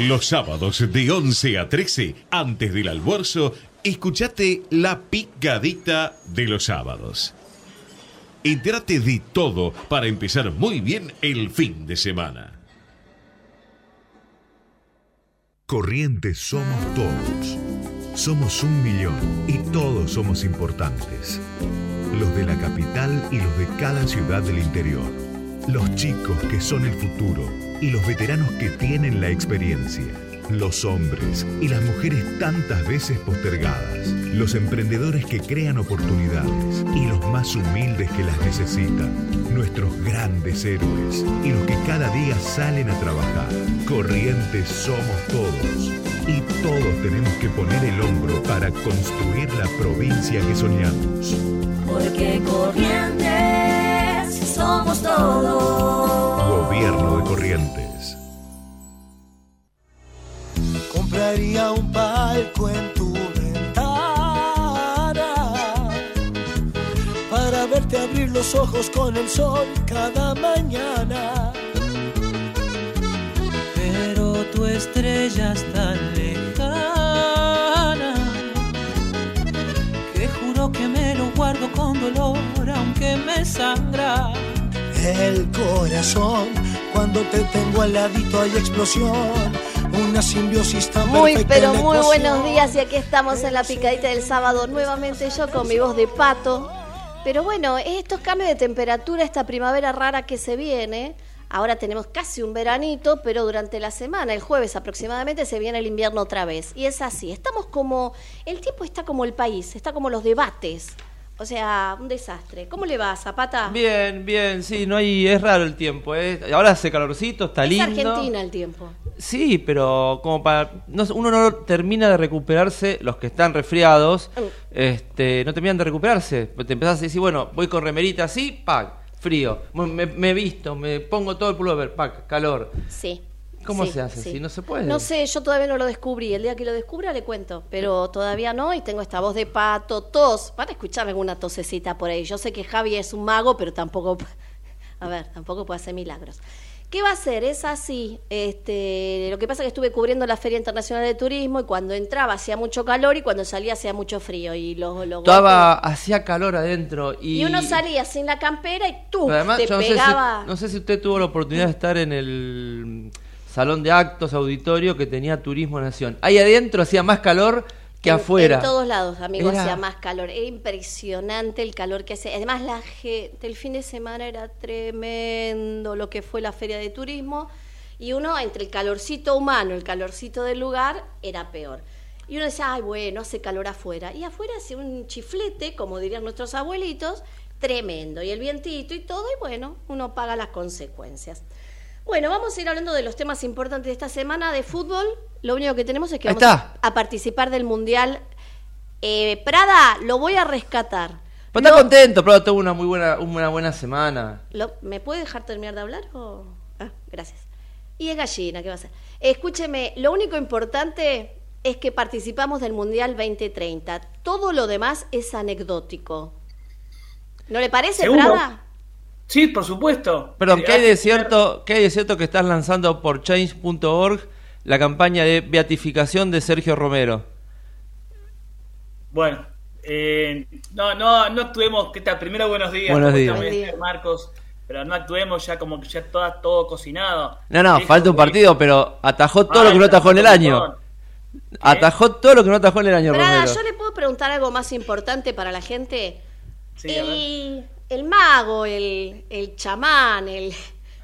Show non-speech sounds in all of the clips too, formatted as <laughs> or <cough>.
Los sábados de 11 a 13, antes del almuerzo, escuchate la picadita de los sábados. Entérate de todo para empezar muy bien el fin de semana. Corrientes somos todos. Somos un millón y todos somos importantes. Los de la capital y los de cada ciudad del interior. Los chicos que son el futuro y los veteranos que tienen la experiencia. Los hombres y las mujeres tantas veces postergadas. Los emprendedores que crean oportunidades y los más humildes que las necesitan. Nuestros grandes héroes y los que cada día salen a trabajar. Corrientes somos todos. Y todos tenemos que poner el hombro para construir la provincia que soñamos. Porque Corrientes somos todos. Un palco en tu ventana para verte abrir los ojos con el sol cada mañana. Pero tu estrella es tan lejana que juro que me lo guardo con dolor aunque me sangra. El corazón, cuando te tengo al ladito hay explosión. Una simbiosis tan Muy, pero muy buenos días y aquí estamos en la picadita del sábado nuevamente yo con mi voz de pato. Pero bueno, estos cambios de temperatura, esta primavera rara que se viene, ahora tenemos casi un veranito, pero durante la semana, el jueves aproximadamente, se viene el invierno otra vez. Y es así, estamos como, el tiempo está como el país, está como los debates. O sea, un desastre. ¿Cómo le va, Zapata? Bien, bien, sí, no hay, es raro el tiempo, ¿eh? Ahora hace calorcito, está es lindo. Argentina el tiempo. Sí, pero como para no, uno no termina de recuperarse, los que están resfriados, Mm. este, no terminan de recuperarse. Te empezás a decir, bueno, voy con remerita así, pac, frío. Me, me visto, me pongo todo el pullover, pac, calor. Sí. ¿Cómo sí, se hace sí. así? No se puede. No sé, yo todavía no lo descubrí. El día que lo descubra le cuento, pero todavía no y tengo esta voz de pato, tos. Van a escuchar alguna tosecita por ahí. Yo sé que Javi es un mago, pero tampoco, <laughs> a ver, tampoco puede hacer milagros. ¿Qué va a hacer? Es así. Este, lo que pasa es que estuve cubriendo la Feria Internacional de Turismo y cuando entraba hacía mucho calor y cuando salía hacía mucho frío. Y los, los Estaba, hacía calor adentro y... y uno salía sin la campera y tú Además, te yo no sé, si, pegaba. no sé si usted tuvo la oportunidad de estar en el salón de actos, auditorio que tenía Turismo Nación. Ahí adentro hacía más calor que En- afuera. En todos lados, amigo, Era- hacía más calor. Era impresionante el calor que hacía. Además, la gente, el fin de semana era tremendo lo que fue la feria de turismo. Y uno, entre el calorcito humano, el calorcito del lugar, era peor. Y uno decía, ay, bueno, hace calor afuera. Y afuera hacía un chiflete, como dirían nuestros abuelitos, tremendo. Y el vientito y todo, y bueno, uno paga las consecuencias. Bueno, vamos a ir hablando de los temas importantes de esta semana de fútbol. Lo único que tenemos es que Ahí vamos está. a participar del Mundial. Eh, Prada, lo voy a rescatar. Pero está Lo- contento, pero tuvo una muy buena, una buena semana. lo- ¿Me puede dejar terminar de hablar? o- Ah, gracias. Y es gallina, ¿qué va a hacer? Escúcheme, lo único importante es que participamos del Mundial 2030. Todo lo demás es anecdótico. ¿No le parece, ¿Seguro? Prada? Sí, por supuesto. Perdón, Eh, ¿qué hay de cierto, qué hay de cierto que estás lanzando por change.org la campaña de beatificación de Sergio Romero? Bueno, eh, no, no, no actuemos. ¿Qué tal? Primero, buenos días. Buenos ¿Cómo días. está, día. Marcos. Pero no actuemos ya como que ya todo, todo cocinado. No, no, falta un partido, pero atajó todo Ah, lo que no atajó en el año. montón. Atajó todo lo que no atajó en el año, Prada, Romero. yo le puedo preguntar algo más importante para la gente. Sí, a ver. El, mago, el, el chamán, el,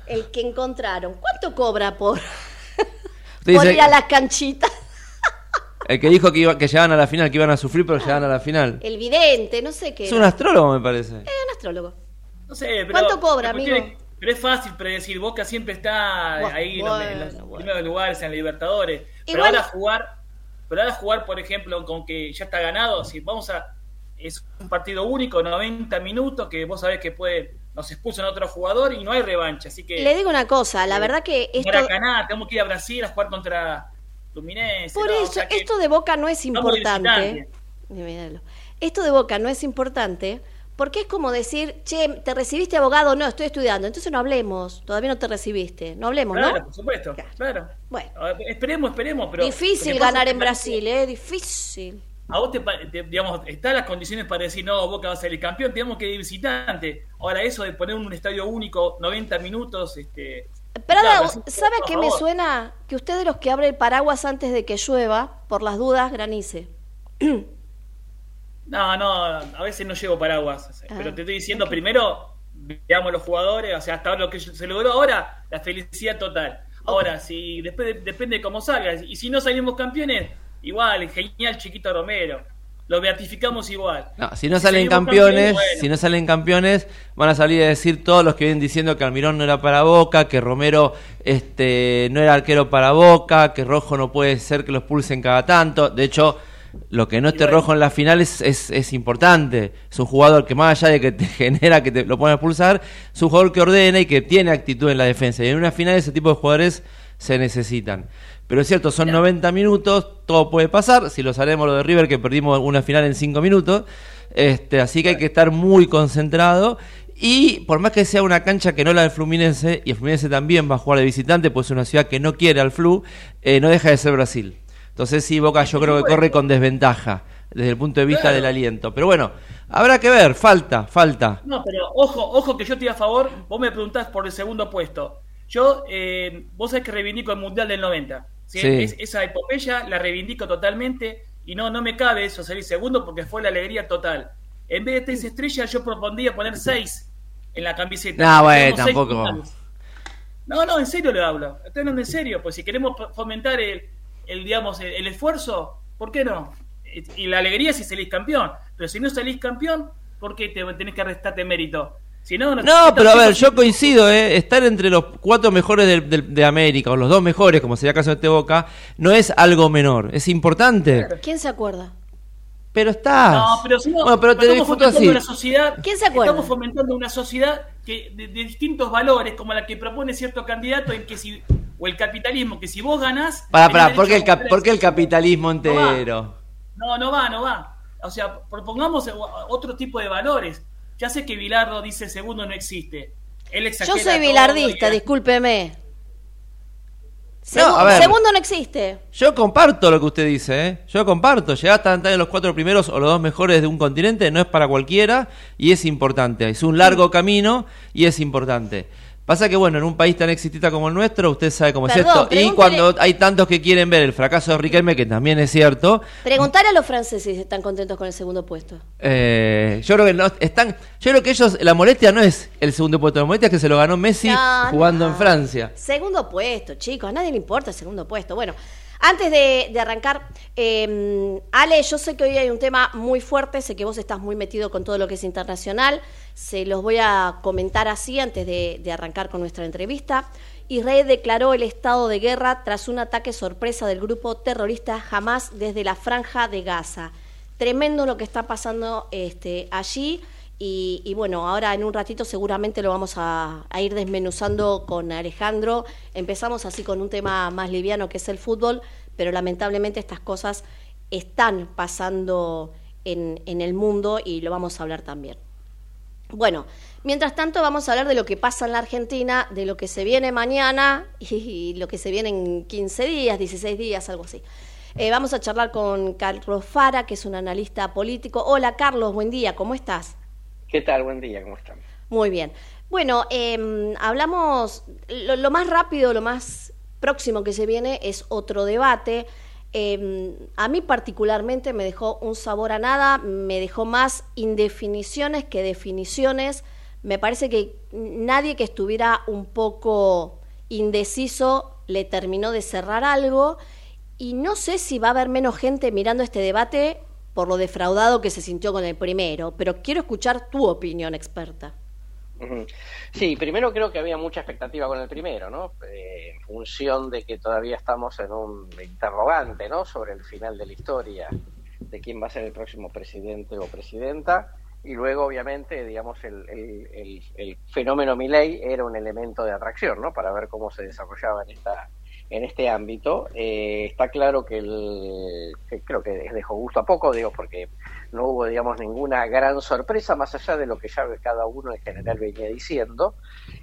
el que encontraron, ¿cuánto cobra por, <laughs> por dice- ir a las canchitas? El que dijo que, iba, que llegaban a la final, que iban a sufrir, pero llegaban a la final. El vidente, no sé qué. Es un astrólogo, me parece. Es un astrólogo. No sé, pero. ¿Cuánto cobra, amigo? es- pero es fácil predecir. Boca siempre está ahí en los- en los bueno, bueno. primeros lugares en Libertadores. Pero Igual- ahora jugar. Pero ahora jugar, por ejemplo, con que ya está ganado. Si vamos a. Es un partido único, 90 minutos, que vos sabés que puede. Nos expulsan a otro jugador y no hay revancha. Así que. Le digo una cosa, la eh, verdad que esto, Maracaná, tenemos que ir a Brasil a jugar contra Fluminense. por ¿no? O eso, sea esto de Boca no es importante. Esto de Boca no es importante Porque es como decir, che, ¿te recibiste abogado? No, estoy estudiando. Entonces no hablemos, todavía no te recibiste. No hablemos, Claro, ¿no? por supuesto. Claro. Bueno. Esperemos, esperemos, pero. Difícil ganar en que Brasil, ¿eh? Difícil. A vos te, te- digamos, están las condiciones para decir, no, Boca va a ser el campeón, tenemos que ir visitante. Ahora, eso de poner un estadio único, 90 minutos, este. Claro, sí, ¿sabe qué me suena? Que usted de los que abre el paraguas antes de que llueva, por las dudas, granice. <clears throat> No, no, a veces no llevo paraguas. Ah, pero te estoy diciendo, primero, veamos los jugadores, o sea, hasta ahora lo que se logró ahora, la felicidad total. Ahora, si después de- depende de cómo salgas, y si no salimos campeones, igual, genial Chiquito Romero. Lo beatificamos igual. No, si no Si salen campeones, bueno. si no salen campeones, van a salir a decir todos los que vienen diciendo que Almirón no era para Boca, que Romero este no era arquero para Boca, que Rojo no puede ser que los pulsen cada tanto. De hecho, lo que no esté bueno. rojo en las finales es, es importante. Es un jugador que más allá de que te <laughs> genera que te lo pone a pulsar, es un jugador que ordena y que tiene actitud en la defensa. Y en una final ese tipo de jugadores se necesitan. Pero es cierto, son 90 minutos, todo puede pasar. Si los haremos lo de River, que perdimos una final en 5 minutos. Este, así que hay que estar muy concentrado. Y por más que sea una cancha que no la del Fluminense, y el Fluminense también va a jugar de visitante, pues es una ciudad que no quiere al Flu, eh, no deja de ser Brasil. Entonces sí, Boca yo creo que corre con desventaja desde el punto de vista Claro. del aliento. Pero bueno, habrá que ver, falta, falta. No, pero ojo, ojo que yo estoy a favor. Vos me preguntás por el segundo puesto. Yo, eh, vos sabés que reivindico el Mundial del 90. ¿Sí? Sí. Es- esa epopeya la reivindico totalmente y no, no me cabe eso salir segundo porque fue la alegría total. En vez de tres estrellas, yo propondría poner seis en la camiseta. No, bueno, Tenemos seis tampoco. No, no, en serio le hablo. Estoy hablando en serio. Pues si queremos fo- fomentar el, el digamos, el, el esfuerzo, ¿por qué no? Y la alegría si salís campeón. Pero si no salís campeón, ¿por qué te tenés que restarte mérito? Si no, pero a ver, yo coincido, ¿eh? estar entre los cuatro mejores de, América, o los dos mejores, como sería el caso de este Boca, no es algo menor, es importante. ¿Quién se acuerda? Pero está. No, pero si no, bueno, pero te estamos fomentando así. una sociedad, ¿Quién se acuerda? Estamos fomentando una sociedad que de, de distintos valores, como la que propone cierto candidato, en que si o el capitalismo, que si vos ganás, Para, para, ¿por qué, el cap- capitalismo No va. entero? No, no va, no va. O sea, propongamos otro tipo de valores. Ya sé que Bilardo dice segundo no existe. Él Yo exagera soy todo bilardista, y- discúlpeme. No, Segu- a ver. segundo no existe. Yo comparto lo que usted dice, ¿eh? Yo comparto. Llegar hasta estar en los cuatro primeros o los dos mejores de un continente no es para cualquiera y es importante. Es un largo camino y es importante. Pasa que, bueno, en un país tan exitista como el nuestro, usted sabe cómo Perdón, es esto. Y cuando hay tantos que quieren ver el fracaso de Riquelme, que también es cierto, Preguntar a los franceses si están contentos con el segundo puesto. eh, yo creo que no están. Yo creo que ellos, la molestia no es el segundo puesto, la molestia es que se lo ganó Messi No, jugando no. en Francia. Segundo puesto, chicos, a nadie le importa el segundo puesto. Bueno, antes de, de arrancar, eh, Ale, yo sé que hoy hay un tema muy fuerte, sé que vos estás muy metido con todo lo que es internacional, se los voy a comentar así antes de, arrancar con nuestra entrevista. Israel declaró el estado de guerra tras un ataque sorpresa del grupo terrorista Hamas desde la franja de Gaza. Tremendo lo que está pasando este, allí. Y, y bueno, ahora en un ratito seguramente lo vamos a, ir desmenuzando con Alejandro. Empezamos así con un tema más liviano que es el fútbol, pero lamentablemente estas cosas están pasando en, en el mundo y lo vamos a hablar también. Bueno, mientras tanto vamos a hablar de lo que pasa en la Argentina, de lo que se viene mañana <laughs> y, lo que se viene en 15 días, 16 días, algo así. Eh, vamos a charlar con Carlos Fara, que es un analista político. Hola Carlos, buen día, ¿cómo estás? ¿Qué tal? Buen día, ¿cómo están? Muy bien. Bueno, eh, hablamos, lo, más rápido, lo más próximo que se viene es otro debate. Eh, a mí particularmente me dejó un sabor a nada, me dejó más indefiniciones que definiciones. Me parece que nadie que estuviera un poco indeciso le terminó de cerrar algo y no sé si va a haber menos gente mirando este debate por lo defraudado que se sintió con el primero, pero quiero escuchar tu opinión experta. Sí, primero creo que había mucha expectativa con el primero, ¿no? Eh, en función de que todavía estamos en un interrogante, ¿no? Sobre el final de la historia, de quién va a ser el próximo presidente o presidenta. Y luego, obviamente, digamos, el, el, el, el fenómeno Milley era un elemento de atracción, ¿no? Para ver cómo se desarrollaba en esta, en este ámbito. Eh, está claro que, el, que creo que dejó gusto a poco, digo, porque no hubo, digamos, ninguna gran sorpresa más allá de lo que ya cada uno en general venía diciendo.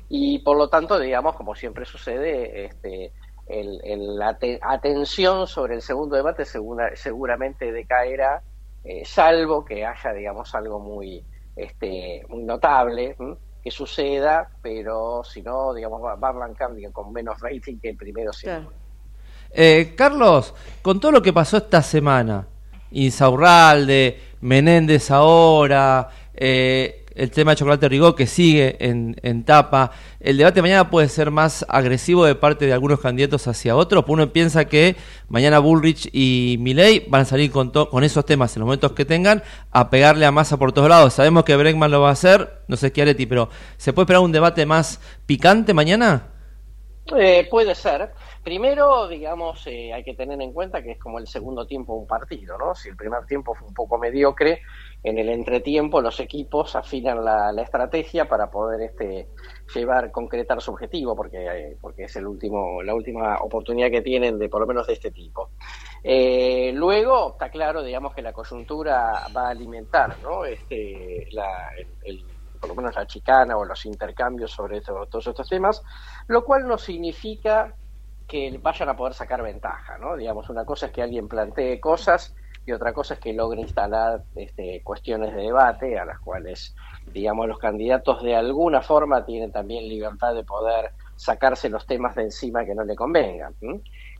Y por lo tanto, digamos, como siempre sucede, este, la atención sobre el segundo debate seguramente decaerá, eh, salvo que haya, digamos, algo muy, este, muy notable que suceda, pero si no, digamos, va, a arrancar con menos rating que el primero. Eh, Carlos, con todo lo que pasó esta semana, Insaurralde, Menéndez ahora, eh, el tema de Chocolate Rigó que sigue en, tapa. ¿El debate mañana puede ser más agresivo de parte de algunos candidatos hacia otros? Uno piensa que mañana Bullrich y Milley van a salir con, esos temas en los momentos que tengan a pegarle a masa por todos lados. Sabemos que Bregman lo va a hacer, no sé Schiaretti, pero ¿se puede esperar un debate más picante mañana? Eh, puede ser. Primero, digamos, eh, hay que tener en cuenta que es como el segundo tiempo de un partido, ¿no? Si el primer tiempo fue un poco mediocre, en el entretiempo los equipos afinan la, estrategia para poder este, llevar, concretar su objetivo, porque, eh, porque es el último, la última oportunidad que tienen de por lo menos de este tipo. Eh, luego, está claro, digamos, que la coyuntura va a alimentar, ¿no? Este, la, el, por lo menos la chicana o los intercambios sobre todos estos temas, lo cual no significa que vayan a poder sacar ventaja, ¿no? Digamos, una cosa es que alguien plantee cosas y otra cosa es que logre instalar este, cuestiones de debate a las cuales, digamos, los candidatos de alguna forma tienen también libertad de poder sacarse los temas de encima que no le convengan.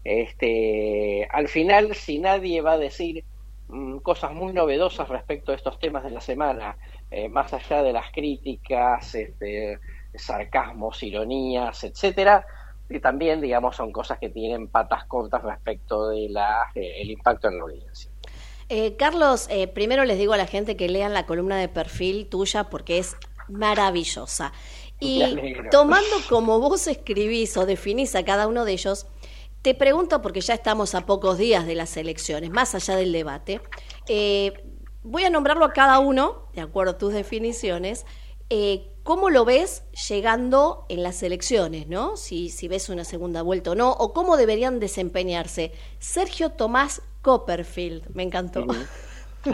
Este, al final, si nadie va a decir mm, cosas muy novedosas respecto a estos temas de la semana, eh, más allá de las críticas, este, sarcasmos, ironías, etcétera, y también, digamos, son cosas que tienen patas cortas respecto de la, eh, impacto en la audiencia. Eh, Carlos, eh, primero les digo a la gente que lean la columna de perfil tuya porque es maravillosa. Y tomando como vos escribís o definís a cada uno de ellos, te pregunto, porque ya estamos a pocos días de las elecciones, más allá del debate, eh, voy a nombrarlo a cada uno, de acuerdo a tus definiciones, ¿cómo lo ves llegando en las elecciones, no? Si, si ves una segunda vuelta o no, o cómo deberían desempeñarse. Sergio Tomás Copperfield, me encantó. <laughs>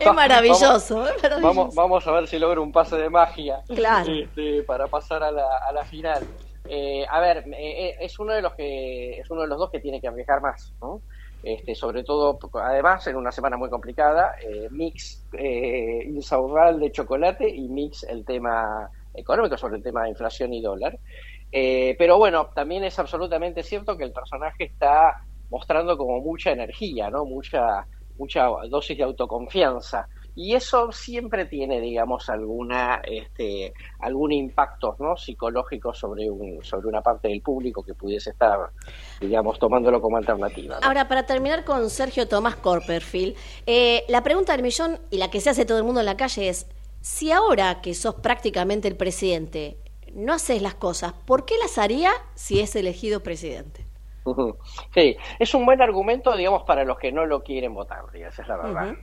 es, maravilloso, vamos, Vamos, a ver si logro un pase de magia este, para pasar a la, a la final. Eh, a ver, eh, eh, es uno de los que es uno de los dos que tiene que arriesgar más, ¿no? Este, sobre todo, además, en una semana muy complicada, Mix eh, insaurral de chocolate y Mix el tema económico sobre el tema de inflación y dólar. pero bueno, también es absolutamente cierto que el personaje está mostrando como mucha energía, ¿no? Mucha, mucha dosis de autoconfianza. Y eso siempre tiene, digamos, alguna, este, algún impacto ¿no? psicológico sobre, un, sobre una parte del público que pudiese estar, digamos, tomándolo como alternativa. Ahora, para terminar con Sergio Tomás Corperfield, eh, la pregunta del millón y la que se hace todo el mundo en la calle es, si ahora que sos prácticamente el presidente, no haces las cosas, ¿por qué las haría si es elegido presidente? <laughs> Sí, es un buen argumento, digamos, para los que no lo quieren votar, esa es la verdad.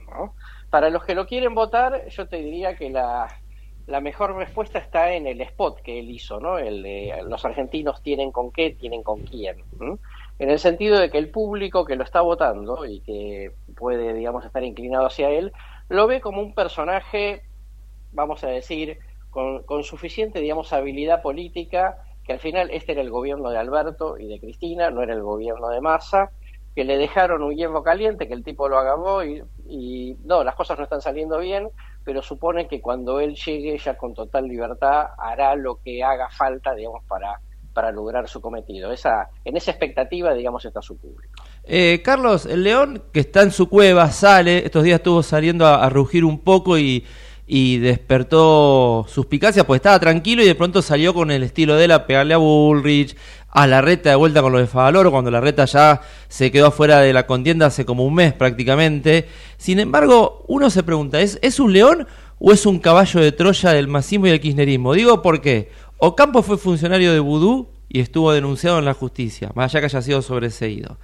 Para los que lo quieren votar, yo te diría que la, la mejor respuesta está en el spot que él hizo, ¿no? El de los argentinos tienen con qué, tienen con quién. En el sentido de que el público que lo está votando y que puede, digamos, estar inclinado hacia él, lo ve como un personaje, vamos a decir, con, con suficiente, digamos, habilidad política que al final este era el gobierno de Alberto y de Cristina, no era el gobierno de Massa, que le dejaron un hierro caliente, que el tipo lo agarró y, y, no, las cosas no están saliendo bien, pero supone que cuando él llegue ya con total libertad hará lo que haga falta, digamos, para, para lograr su cometido. Esa, en esa expectativa, digamos, está su público. Eh, Carlos, el león que está en su cueva sale, estos días estuvo saliendo a rugir un poco y y despertó suspicacia, pues estaba tranquilo y de pronto salió con el estilo de él a pegarle a Bullrich, a la reta de vuelta con lo de Favaloro, cuando la reta ya se quedó fuera de la contienda hace como un mes prácticamente. Sin embargo, uno se pregunta, ¿es, ¿es un león o es un caballo de Troya del masismo y del kirchnerismo? Digo porque Ocampo fue funcionario de Vudú y estuvo denunciado en la justicia, más allá que haya sido sobreseído.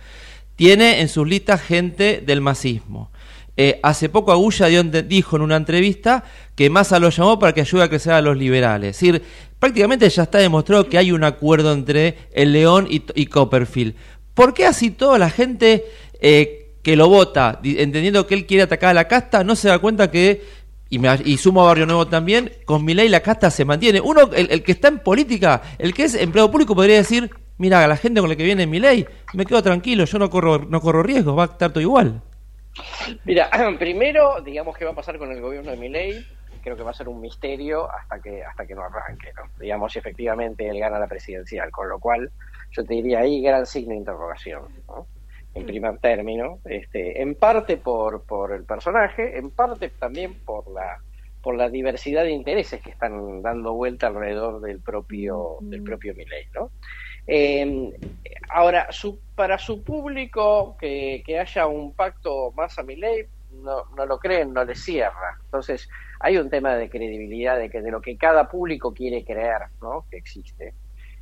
Tiene en sus listas gente del masismo. Eh, hace poco Agulla dijo en una entrevista que Massa lo llamó para que ayude a crecer a los liberales. Es decir, prácticamente ya está demostrado que hay un acuerdo entre el León y, Copperfield. ¿Por qué así toda la gente eh, que lo vota, entendiendo que él quiere atacar a la casta, no se da cuenta que, y, y sumo a Barrio Nuevo también, con mi ley la casta se mantiene? Uno, el, que está en política, el que es empleado público, podría decir, mira, la gente con la que viene mi ley, me quedo tranquilo, yo no corro, no corro riesgos, va a estar todo igual. Mira, <clears throat> primero, digamos qué va a pasar con el gobierno de Milei, creo que va a ser un misterio hasta que hasta que no arranque, ¿no? Digamos si efectivamente él gana la presidencial, con lo cual yo te diría ahí gran signo de interrogación, ¿no? En primer término, este, en parte por, por el personaje, en parte también por la por la diversidad de intereses que están dando vuelta alrededor del propio del propio Milei, ¿no? Eh, ahora, su, para su público, que, haya un pacto más a mi ley, no, no lo creen, no le cierra. Entonces, hay un tema de credibilidad de, que, de lo que cada público quiere creer ¿no? que existe.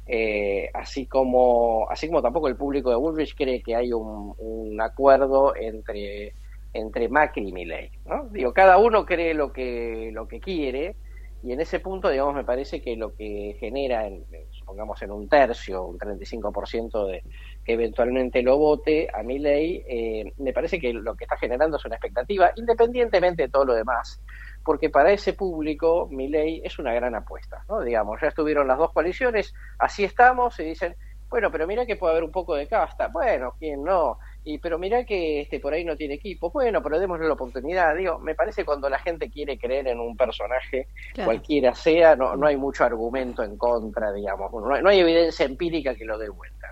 Eh, así como así como tampoco el público de Woolrich cree que hay un, un acuerdo entre entre Macri y Milley, ¿no? Digo, cada uno cree lo que lo que quiere y en ese punto, digamos, me parece que lo que genera, en, supongamos en un tercio, un 35% de que eventualmente lo vote a mi ley, eh, me parece que lo que está generando es una expectativa, independientemente de todo lo demás, porque para ese público mi ley es una gran apuesta, ¿no? Digamos, ya estuvieron las dos coaliciones, así estamos, y dicen, bueno, pero mira que puede haber un poco de casta, bueno, ¿quién no? Y pero mira que este por ahí no tiene equipo bueno pero démosle la oportunidad. Digo me parece cuando la gente quiere creer en un personaje cualquiera sea no, no hay mucho argumento en contra digamos. No hay, evidencia empírica que lo dé vuelta.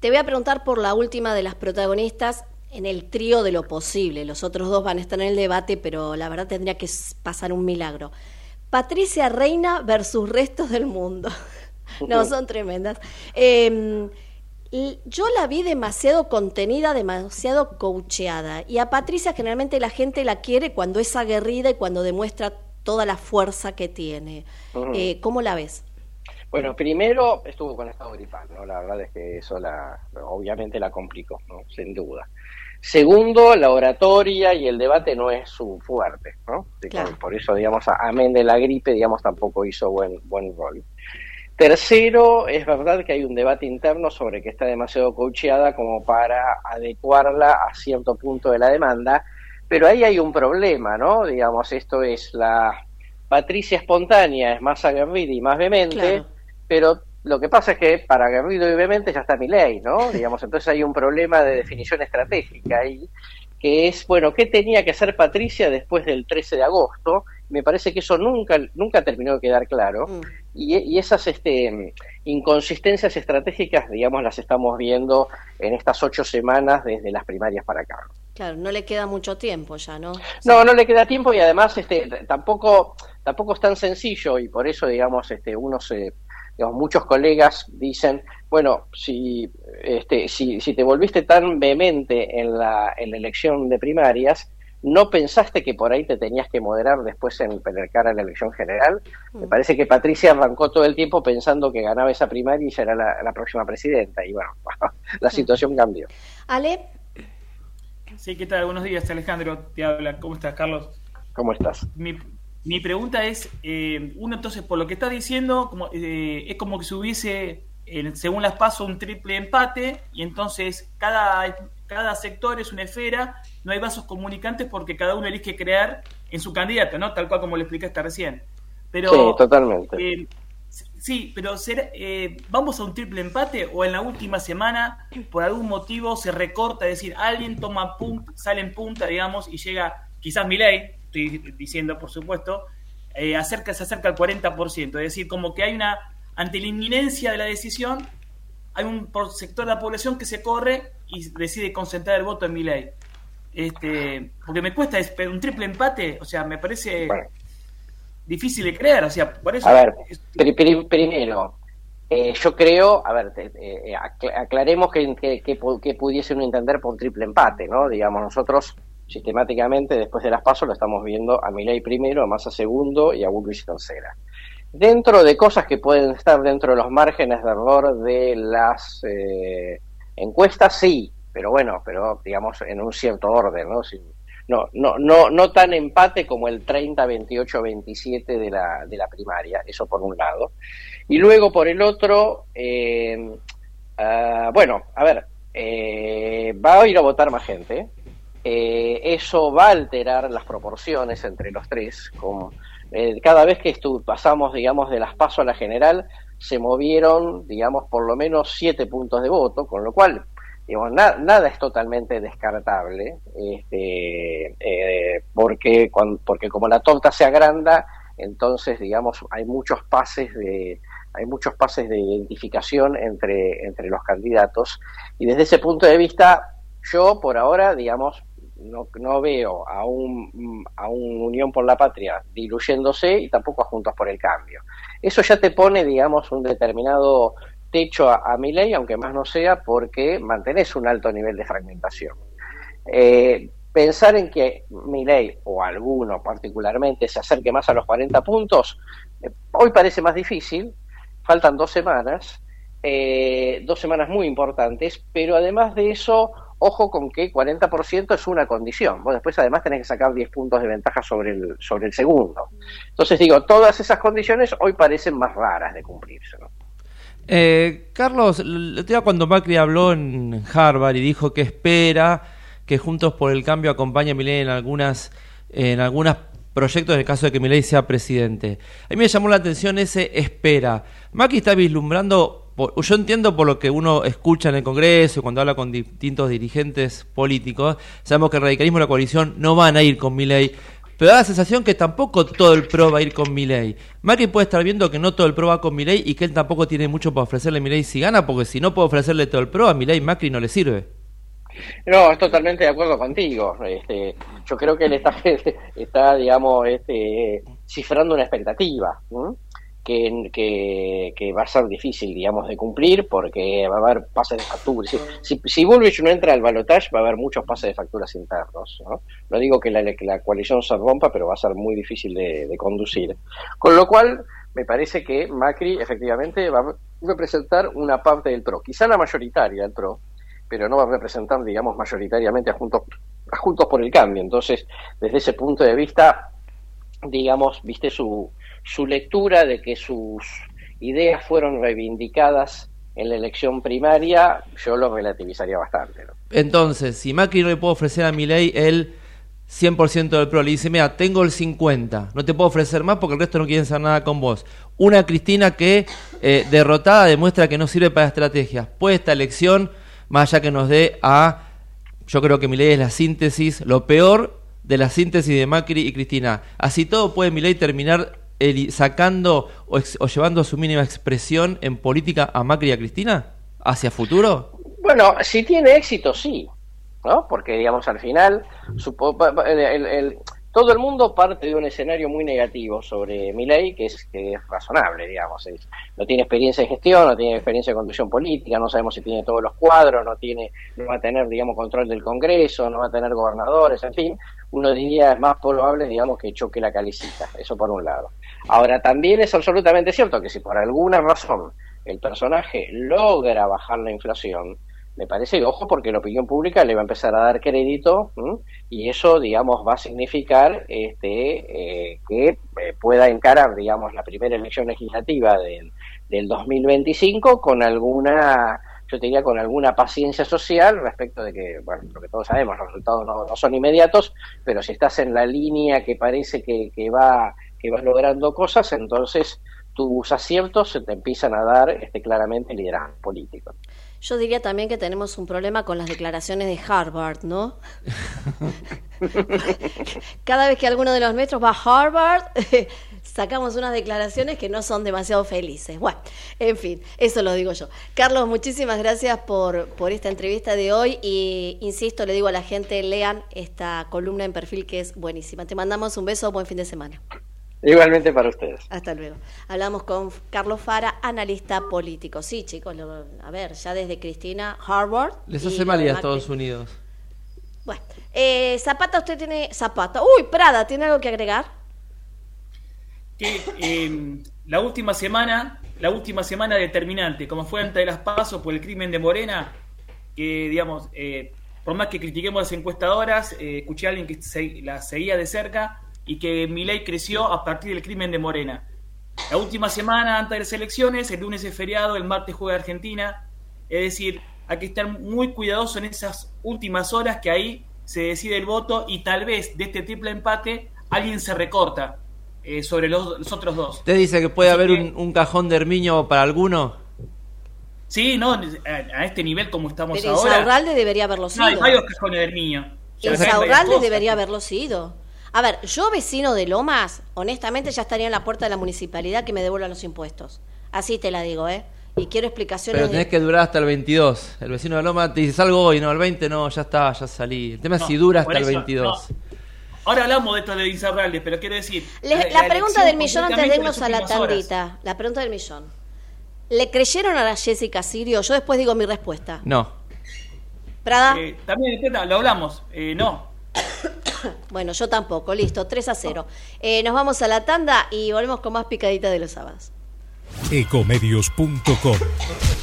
Te voy a preguntar por la última de las protagonistas en el trío de lo posible. Los otros dos van a estar en el debate pero la verdad tendría que pasar un milagro. Patricia Reina versus restos del mundo. <laughs> No son tremendas. Eh, yo la vi demasiado contenida, demasiado coacheada. Y a Patricia generalmente la gente la quiere cuando es aguerrida y cuando demuestra toda la fuerza que tiene. Eh, ¿Cómo la ves? Bueno, primero estuvo con estado gripal, ¿no? La verdad es que eso la, obviamente la complicó, ¿no? Sin duda. Segundo, la oratoria y el debate no es su fuerte, ¿no? Por eso, digamos, amén de la gripe, digamos, tampoco hizo buen, buen rol. Tercero, es verdad que hay un debate interno sobre que está demasiado coacheada como para adecuarla a cierto punto de la demanda, pero ahí hay un problema, ¿no? Digamos, esto es la Patricia espontánea, es más aguerrida y más vehemente, pero lo que pasa es que para aguerrido y vehemente ya está mi ley, ¿no? <laughs> Digamos, entonces hay un problema de definición estratégica ahí, que es, bueno, ¿qué tenía que hacer Patricia después del 13 de agosto? Me parece que eso nunca, nunca terminó de quedar claro. Mm. Y, esas este, inconsistencias estratégicas, digamos, las estamos viendo en estas ocho semanas desde las primarias para acá. Claro, no le queda mucho tiempo ya, ¿no? No, no le queda tiempo y además este, tampoco, tampoco es tan sencillo y por eso, digamos, este, uno se, digamos, muchos colegas dicen, bueno, si, este, si, si te volviste tan vehemente en la, en la elección de primarias, ¿No pensaste que por ahí te tenías que moderar después en el cara a la elección general? Me mm. parece que Patricia arrancó todo el tiempo pensando que ganaba esa primaria y será la, la próxima presidenta. Y bueno, <laughs> la situación cambió. Ale. Sí, ¿qué tal? Buenos días, Alejandro. Te habla. ¿Cómo estás, Carlos? ¿Cómo estás? Mi, mi pregunta es, eh, uno entonces, por lo que estás diciendo, como, eh, es como que se hubiese, según las pasos, un triple empate y entonces cada, cada sector es una esfera no hay vasos comunicantes porque cada uno elige crear en su candidato, ¿no? Tal cual como le explicaste recién. Pero, sí, totalmente. Eh, sí, pero eh, ¿vamos a un triple empate o en la última semana por algún motivo se recorta? Es decir, alguien toma punta, sale en punta, digamos, y llega quizás ley, estoy diciendo por supuesto, eh, acerca, se acerca al 40%. Es decir, como que hay una, ante la inminencia de la decisión, hay un sector de la población que se corre y decide concentrar el voto en mi ley. Este, porque me cuesta es, un triple empate, o sea, me parece difícil de creer, o sea, por eso... A ver, primero, eh, yo creo, a ver, eh, aclaremos que, que, pudiese uno entender por un triple empate, ¿no? Digamos, nosotros sistemáticamente después de las pasos lo estamos viendo a Milei primero, a Massa segundo y a Bullrich tercera. Dentro de cosas que pueden estar dentro de los márgenes de error de las eh, encuestas, sí, pero bueno, pero digamos en un cierto orden, ¿no? no, no, no, no tan empate como el 30, 28, 27 de la, de la primaria, eso por un lado. Y luego por el otro, eh, ah, bueno, a ver, eh, va a ir a votar más gente. Eh, eso va a alterar las proporciones entre los tres. Como, cada vez que pasamos, digamos, de las pasos a la general, se movieron, digamos, por lo menos siete puntos de voto, con lo cual nada es totalmente descartable, este, eh, porque, porque como la torta se agranda, entonces, digamos, hay muchos pases de hay muchos pases de identificación entre, entre los candidatos y desde ese punto de vista yo por ahora digamos no, no veo a un, a un Unión por la Patria diluyéndose y tampoco a Juntos por el Cambio. Eso ya te pone, digamos, un determinado techo a, mi ley, aunque más no sea porque mantenés un alto nivel de fragmentación. Eh, pensar en que mi ley, o alguno particularmente, se acerque más a los 40 puntos, eh, hoy parece más difícil, faltan dos semanas, eh, dos semanas muy importantes, pero además de eso, ojo con que 40% es una condición. Vos después además tenés que sacar 10 puntos de ventaja sobre el, sobre el segundo. Entonces digo, todas esas condiciones hoy parecen más raras de cumplirse. Eh, Carlos, el día cuando Macri habló en Harvard y dijo que espera que Juntos por el Cambio acompañe a Milei en algunas en algunos proyectos en el caso de que Milei sea presidente. A mí me llamó la atención ese espera. Macri está vislumbrando, yo entiendo por lo que uno escucha en el Congreso, cuando habla con distintos dirigentes políticos, sabemos que el radicalismo y la coalición no van a ir con Milei, pero da la sensación que tampoco todo el PRO va a ir con Milei. Macri puede estar viendo que no todo el PRO va con Milei y que él tampoco tiene mucho para ofrecerle a Milei si gana, porque si no puede ofrecerle todo el PRO, a Milei Macri no le sirve. No, estoy totalmente de acuerdo contigo. Este, yo creo que él está, <laughs> está digamos, este, cifrando una expectativa que, va a ser difícil, digamos, de cumplir porque va a haber pases de facturas. Si, si, no entra al balotaje, va a haber muchos pases de facturas internos. No, no digo que la, la, coalición se rompa, pero va a ser muy difícil de, de, conducir. Con lo cual, me parece que Macri efectivamente va a representar una parte del PRO, quizá la mayoritaria del PRO, pero no va a representar, digamos, mayoritariamente a Juntos, a Juntos por el Cambio. Entonces, desde ese punto de vista, digamos, viste su su lectura de que sus ideas fueron reivindicadas en la elección primaria, yo lo relativizaría bastante. Entonces, si Macri no le puede ofrecer a ley el 100% del PRO, le dice, mira, tengo el 50, no te puedo ofrecer más porque el resto no quieren hacer nada con vos. Una Cristina que, eh, derrotada, demuestra que no sirve para estrategias. Puede esta elección, más allá que nos dé a, yo creo que ley es la síntesis, lo peor de la síntesis de Macri y Cristina. Así todo puede ley terminar sacando o, llevando a su mínima expresión en política a Macri y a Cristina hacia futuro? Bueno, si tiene éxito, sí, ¿no? Porque, digamos, al final, el, todo el mundo parte de un escenario muy negativo sobre Milei, que es, que es razonable, digamos. no tiene experiencia en gestión, no tiene experiencia en conducción política, no sabemos si tiene todos los cuadros, no tiene, no va a tener, digamos, control del Congreso, no va a tener gobernadores, en fin. Uno diría es más probable, digamos, que choque la calicita, eso por un lado. Ahora, también es absolutamente cierto que si por alguna razón el personaje logra bajar la inflación, me parece, ojo, porque la opinión pública le va a empezar a dar crédito y eso, digamos, va a significar este, eh, que eh, pueda encarar, digamos, la primera elección legislativa del, del 2025 con alguna yo diría con alguna paciencia social respecto de que, bueno, lo que todos sabemos, los resultados no, son inmediatos, pero si estás en la línea que parece que, que va que vas logrando cosas, entonces tus aciertos se te empiezan a dar este, claramente liderazgo político. Yo diría también que tenemos un problema con las declaraciones de Harvard, ¿no? <laughs> Cada vez que alguno de los nuestros va a Harvard, <laughs> sacamos unas declaraciones que no son demasiado felices. Bueno, en fin, eso lo digo yo. Carlos, muchísimas gracias por, por esta entrevista de hoy y insisto, le digo a la gente, lean esta columna en perfil que es buenísima. Te mandamos un beso, buen fin de semana. Igualmente para ustedes. Hasta luego. Hablamos con Carlos Fara, analista político. Sí, chicos, a ver, ya desde Cristina, Harvard. Les hace mal ir a Estados Unidos. Bueno, eh, Zapata, usted tiene. Zapata. Uy, Prada, ¿tiene algo que agregar? Que la última semana, la última semana determinante, como fue antes de las pasos por el crimen de Morena, que digamos, eh, por más que critiquemos las encuestadoras, eh, escuché a alguien que se, la seguía de cerca y que Milei creció a partir del crimen de Morena. La última semana antes de las elecciones, el lunes es feriado, el martes juega Argentina. Es decir, hay que estar muy cuidadoso en esas últimas horas que ahí se decide el voto y tal vez de este triple empate alguien se recorta eh, sobre los, los otros dos. ¿Usted dice que puede Así haber que- un, un cajón de Hermiño para alguno? Sí, no, a, a este nivel como estamos Pero ahora. Insaurralde debería haberlo No, hay sido. varios cajones ven varias Insaurralde debería haberlo sido. A ver, yo vecino de Lomas, honestamente ya estaría en la puerta de la municipalidad que me devuelvan los impuestos. Así te la digo, ¿eh? Y quiero explicaciones. Pero de- tenés que durar hasta el 22. El vecino de Loma te dice, salgo hoy, no, el 20 no, ya está, ya salí. El tema es si dura hasta el eso, 22. no. Ahora hablamos de esto de Insaurralde, pero quiero decir. Le- la, pregunta del millón antes de irnos a la horas. tandita. La pregunta del millón. ¿Le creyeron a la Jessica Sirio? Yo después digo mi respuesta. No. Prada, Eh, también espera, lo hablamos. Eh, no. <coughs> bueno, yo tampoco. Listo, 3 a 0. Eh, nos vamos a la tanda y volvemos con más picadita de los sábados. Ecomedios.com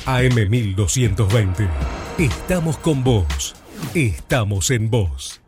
AM1220. Estamos con vos. Estamos en vos.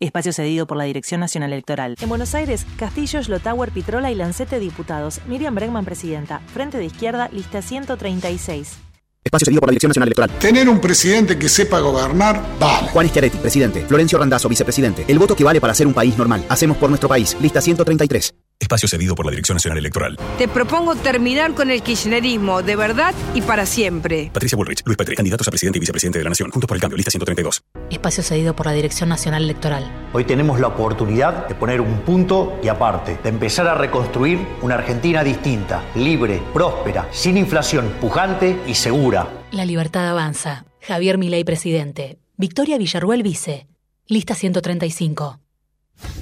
Espacio cedido por la Dirección Nacional Electoral. En Buenos Aires, Castillo, Slotower, Pitrola y Lancete Diputados. Miriam Bregman, presidenta. Frente de Izquierda, lista 136. Espacio cedido por la Dirección Nacional Electoral. Tener un presidente que sepa gobernar, vale. Juan Schiaretti, presidente. Florencio Randazzo, vicepresidente. El voto que vale para ser un país normal. Hacemos por nuestro país. Lista 133. Espacio cedido por la Dirección Nacional Electoral. Te propongo terminar con el kirchnerismo de verdad y para siempre. Patricia Bullrich, Luis Petri, candidatos a presidente y vicepresidente de la Nación. Juntos por el cambio, lista 132. Espacio cedido por la Dirección Nacional Electoral. Hoy tenemos la oportunidad de poner un punto y aparte, de empezar a reconstruir una Argentina distinta, libre, próspera, sin inflación, pujante y segura. La libertad avanza. Javier Milei, presidente. Victoria Villarruel, vice. Lista 135.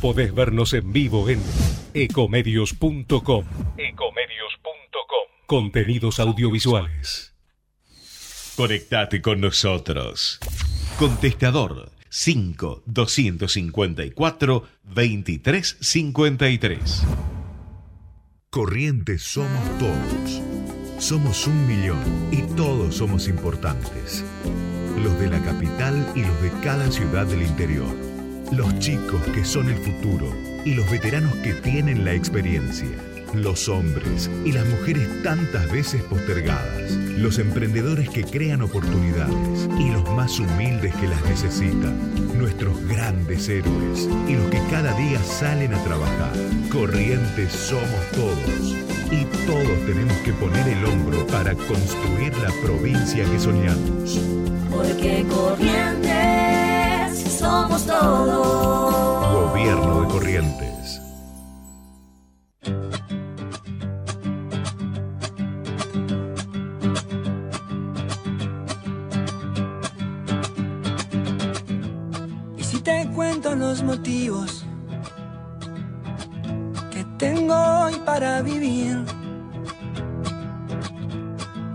Podés vernos en vivo en ecomedios.com. Ecomedios.com. Contenidos audiovisuales. Conectate con nosotros. Contestador 5 254 2353. Corrientes somos todos. Somos un millón y todos somos importantes. Los de la capital y los de cada ciudad del interior. Los chicos que son el futuro y los veteranos que tienen la experiencia. Los hombres y las mujeres tantas veces postergadas. Los emprendedores que crean oportunidades y los más humildes que las necesitan. Nuestros grandes héroes y los que cada día salen a trabajar. Corrientes somos todos y todos tenemos que poner el hombro para construir la provincia que soñamos. Porque corrientes somos todos. Gobierno de Corrientes. Y si te cuento los motivos que tengo hoy para vivir,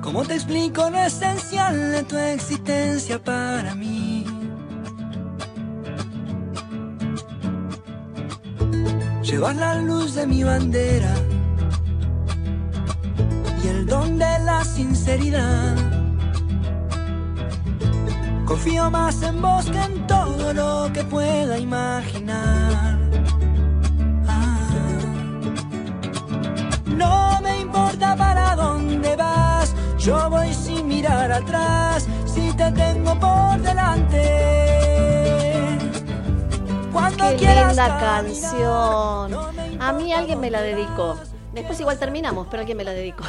¿cómo te explico lo esencial de tu existencia para mí? Llevas la luz de mi bandera y el don de la sinceridad. Confío más en vos que en todo lo que pueda imaginar. Ah. No me importa para dónde vas, yo voy sin mirar atrás, si te tengo por delante. Cuando Qué linda canción. A mí alguien me la dedicó. Después igual terminamos, pero alguien me la dedicó.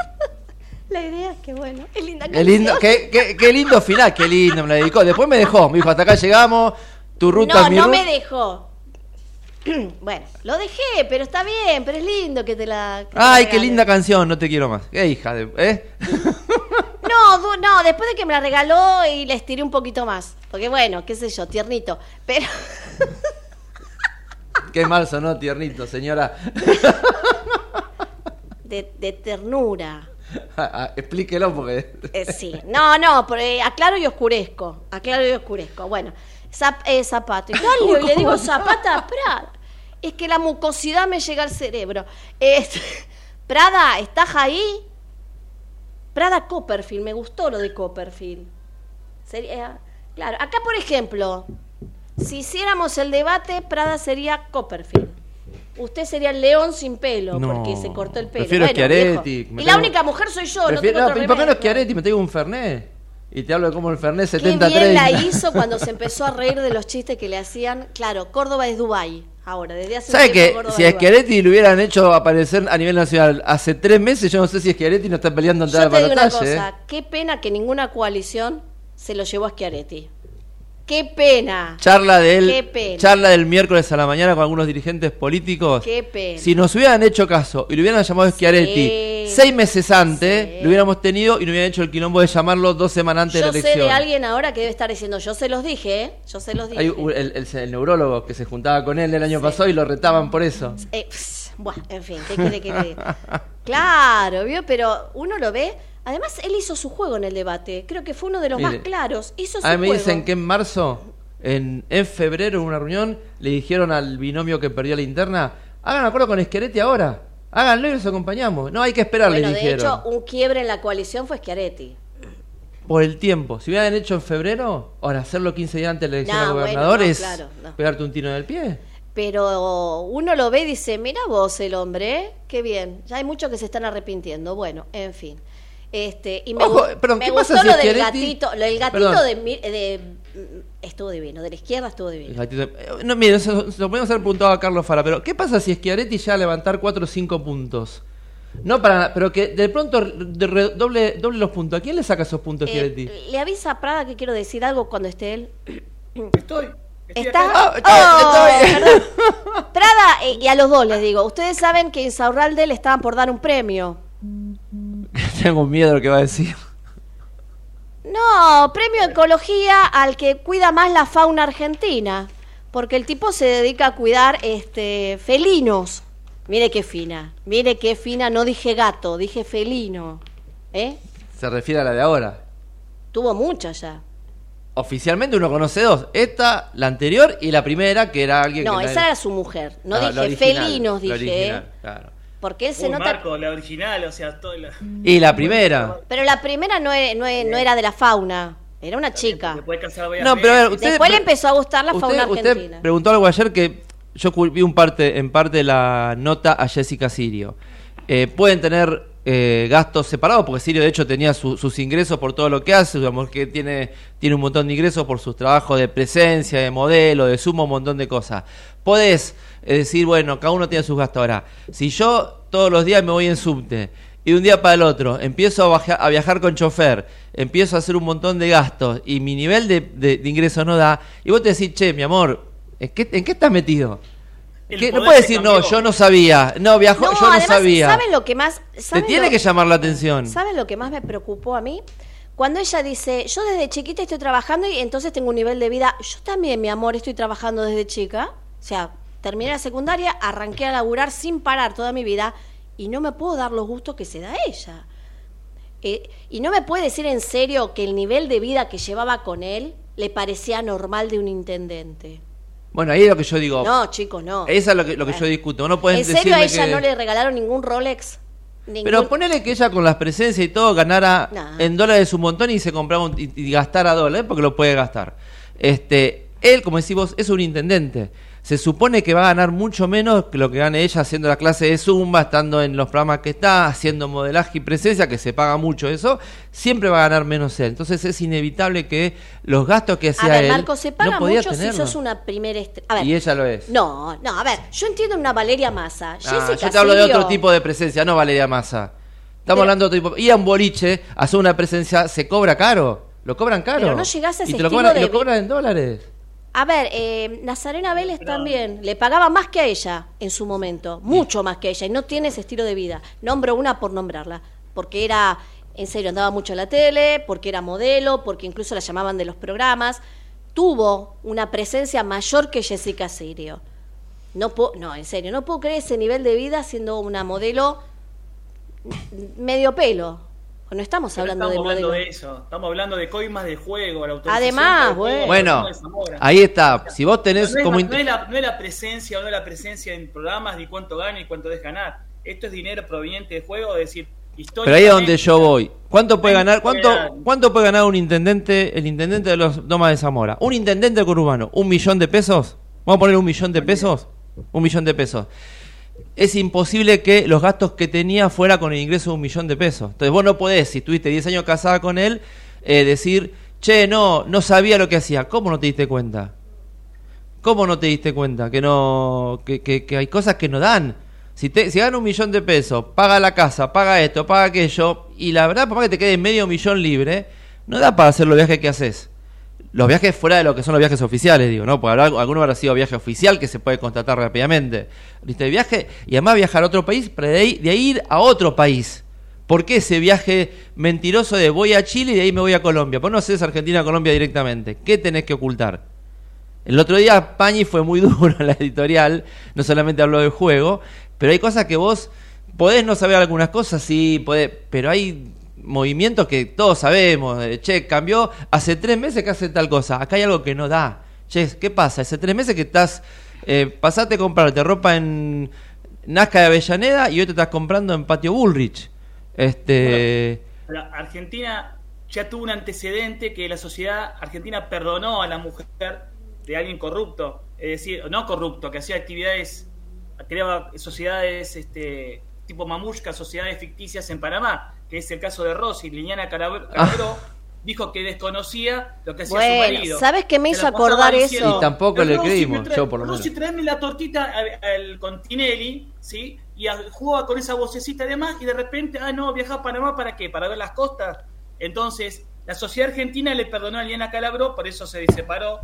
<laughs> la idea es que bueno, es linda Qué canción. lindo, qué, qué- qué lindo final, qué lindo, me la dedicó. Después me dejó, me dijo, hasta acá llegamos, tu ruta No, es mi no ruta. me dejó. <clears throat> bueno, lo dejé, pero está bien, pero es lindo que te la. que te la Ay, qué linda canción, no te quiero más. Qué hija de... ¿Eh? <laughs> No, no, después de que me la regaló y le estiré un poquito más. Porque bueno, qué sé yo, tiernito. Pero <laughs> Qué mal sonó, tiernito, señora. de, de ternura. Ah, Explíquelo porque... Eh, sí, no, no, pero, eh, aclaro y oscurezco. Aclaro y oscurezco. Bueno, zap- eh, zapato. Y dale, y le digo zapata Prada. Es que la mucosidad me llega al cerebro. Este, <laughs> Prada, ¿estás ahí? Prada Copperfield, me gustó lo de Copperfield. Sería, Claro, acá por ejemplo, si hiciéramos el debate, Prada sería Copperfield. Usted sería el león sin pelo, No. porque se cortó el pelo. Prefiero Y la tengo- única mujer soy yo, Prefiero- no tengo ¿y otro ¿Por qué no remedio. Schiaretti? Me traigo un Fernet. Y te hablo de cómo el Fernet Qué 70 bien la 30. hizo cuando se empezó a reír de los chistes que le hacían. Claro, Córdoba es Dubai. Ahora, desde hace un ¿Sabe que Córdoba si a Dubái. Schiaretti le hubieran hecho aparecer a nivel nacional hace tres meses, yo no sé si Schiaretti no está peleando entrar Yo te digo una cosa, ¿eh? qué pena que ninguna coalición se lo llevó a Schiaretti. Qué pena. Charla de Qué pena. charla del miércoles a la mañana con algunos dirigentes políticos. Qué pena. Si nos hubieran hecho caso y le hubieran llamado Schiaretti Sí. seis meses antes, lo hubiéramos tenido y no hubieran hecho el quilombo de llamarlo dos semanas antes Yo de la sé elección. de alguien ahora que debe estar diciendo, yo se los dije, ¿eh? yo se los dije. Hay un- el, el- el neurólogo que se juntaba con él el año pasado y lo retaban por eso. Eh, pss, buah, en fin, ¿qué quiere que le? <laughs> Claro, ¿vio? Pero uno lo ve. Además, él hizo su juego en el debate. Creo que fue uno de los Mire, más claros. Hizo su A mí me dicen que en marzo, en, en febrero, en una reunión, le dijeron al binomio que perdió la interna, hagan acuerdo con Schiaretti ahora, háganlo y los acompañamos. No hay que esperar, Bueno, le de dijeron. hecho, un quiebre en la coalición fue Schiaretti. Por el tiempo. Si hubieran hecho en febrero, ahora hacerlo 15 días antes de la elección No, a bueno, gobernador no, es claro, no. pegarte un tiro en el pie. Pero uno lo ve y dice, mira vos el hombre, ¿eh? qué bien. Ya hay muchos que se están arrepintiendo. Bueno, en fin. Este, y me, Ojo, perdón, me ¿qué gustó pasa si lo del Schiaretti- gatito. Lo del gatito de, de- mm, Estuvo divino. De la izquierda estuvo divino. El gatito- eh, No, mire, se, se lo podemos haber preguntado a Carlos Fara, pero ¿qué pasa si Schiaretti ya a levantar 4 o 5 puntos? No para nada, pero que de pronto doble, doble los puntos. ¿A quién le saca esos puntos Eh, Schiaretti? le avisa a Prada que quiero decir algo cuando esté él. Estoy. ¿Está? acá. Oh, Ah, perdón. Prada, eh, y a los dos les digo, ustedes saben que en Saurralde le estaban por dar un premio. <laughs> Tengo miedo de lo que va a decir. No, premio ecología al que cuida más la fauna argentina, porque el tipo se dedica a cuidar este felinos. Mire qué fina, mire qué fina, no dije gato, dije felino. ¿Eh? Se refiere a la de ahora. Tuvo muchas ya. Oficialmente uno conoce dos. Esta, la anterior y la primera, que era alguien No, que... esa era su mujer. No Ah, dije original, felinos, dije. original, ¿eh? claro. Porque él se Uy, nota. Marco, la original, o sea, toda la... Y la primera. Pero la primera no, no no era de la fauna, era una chica. Varias No, pero a ver, veces. usted- Después le empezó a gustar la usted, fauna usted argentina. preguntó algo ayer que yo vi un parte, en parte de la nota a Jessica Sirio. Eh, pueden tener eh, gastos separados, porque Sirio de hecho tenía su- sus ingresos por todo lo que hace, digamos que tiene, tiene un montón de ingresos por sus trabajos de presencia, de modelo, de sumo, un montón de cosas. Podés eh, decir, bueno, cada uno tiene sus gastos. Ahora, si yo todos los días me voy en subte y de un día para el otro empiezo a, baja- a viajar con chofer, empiezo a hacer un montón de gastos y mi nivel de, de, de ingreso no da, y vos te decís, che, mi amor, ¿en qué, en qué estás metido? No puedes decir, no, yo no sabía, no, viajó, No, yo no además, sabía. ¿saben lo que más? Te ¿saben tiene lo- que llamar la atención. ¿Saben lo que más me preocupó a mí? Cuando ella dice, yo desde chiquita estoy trabajando y entonces tengo un nivel de vida. Yo también, mi amor, estoy trabajando desde chica. O sea, terminé la secundaria, arranqué a laburar sin parar toda mi vida y no me puedo dar los gustos que se da ella. Eh, y no me puede decir en serio que el nivel de vida que llevaba con él le parecía normal de un intendente. Bueno, ahí es lo que yo digo. No, chicos, no. Eso es lo que, lo que yo discuto. No ¿En serio a ella que- no le regalaron ningún Rolex? Ningún- Pero ponele que ella con las presencias y todo ganara Nah. en dólares un montón y se compraba un- y, y gastara dólares porque lo puede gastar. Este, él, como decís vos, es un intendente. Se supone que va a ganar mucho menos que lo que gane ella haciendo la clase de Zumba, estando en los programas que está, haciendo modelaje y presencia, que se paga mucho eso, siempre va a ganar menos él. Entonces es inevitable que los gastos que A hacía ver, él Marco, se paga no podía mucho si tenerlo. sos una primera estrella. Y ella lo es. no, no, a ver, yo entiendo una Valeria Massa. Ah, yo te hablo de otro tipo de presencia, no Valeria Massa. Estamos Pero- hablando de otro tipo. Ir a un boliche, hacer una presencia, se cobra caro. Lo cobran caro. Pero no llegás a ese y te lo y cobran en dólares. A ver, eh, Nazarena Vélez también le pagaba más que a ella en su momento, mucho más que a ella, y no tiene ese estilo de vida. Nombro una por nombrarla, porque era, en serio, andaba mucho en la tele, porque era modelo, porque incluso la llamaban de los programas. Tuvo una presencia mayor que Jessica Sirio. No, puedo, no, en serio, no puedo creer ese nivel de vida siendo una modelo medio pelo. No estamos hablando estamos de hablando de eso. Estamos hablando de coimas de juego, la Además, juego, Bueno, ahí está. Si vos tenés no, es como... la, int- no es la- no es la presencia o no es la presencia en programas ni cuánto gana y cuánto deja ganar. Esto es dinero proveniente de juego, es decir, Pero ahí es donde yo voy. ¿Cuánto puede ganar? ¿Cuánto, cuánto puede ganar un intendente, el intendente de los Domas de Zamora? Un intendente urbano, un millón de pesos. Vamos a poner un millón de pesos. Un millón de pesos. Es imposible que los gastos que tenía fuera con el ingreso de un millón de pesos. Entonces vos no podés, si estuviste 10 años casada con él, eh, decir, che, no, no sabía lo que hacía. ¿Cómo no te diste cuenta? ¿Cómo no te diste cuenta? Que no, que, hay cosas que no dan. Si, te, si gana un millón de pesos, paga la casa, paga esto, paga aquello, y la verdad, para que te quede medio millón libre, no da para hacer los viajes que haces. Los viajes fuera de lo que son los viajes oficiales, digo, ¿no? Porque alguno habrá sido viaje oficial que se puede constatar rápidamente. ¿Viste? Viaje, y además viajar a otro país, para de ahí, de ir a otro país. ¿Por qué ese viaje mentiroso de voy a Chile y de ahí me voy a Colombia? ¿Por qué no haces Argentina-Colombia directamente? ¿Qué tenés que ocultar? El otro día Pañi fue muy <laughs> duro en la editorial, no solamente habló del juego, pero hay cosas que vos podés no saber algunas cosas, sí, podés, pero hay movimientos que todos sabemos, che, cambió hace tres meses que hace tal cosa, acá hay algo que no da, che, ¿qué pasa? Hace tres meses que estás, eh, pasaste a comprarte ropa en Nazca de Avellaneda y hoy te estás comprando en Patio Bullrich. Este... Argentina ya tuvo un antecedente que la sociedad argentina perdonó a la mujer de alguien corrupto, es decir, no corrupto, que hacía actividades, creaba sociedades este, tipo mamushka, sociedades ficticias en Panamá, que es el caso de Rossi, Liliana Calabro, Calabró, dijo que desconocía lo que hacía Bueno, su marido. ¿sabes qué me hizo acordar eso? diciendo, Y tampoco le creímos, yo por lo menos. Rossi, tráeme la tortita al, al- con Tinelli, ¿sí? Y jugaba con esa vocecita de más y de repente, ah, no, viaja a Panamá ¿para qué? ¿Para ver las costas? Entonces, la sociedad argentina le perdonó a Liliana Calabro, por eso se separó.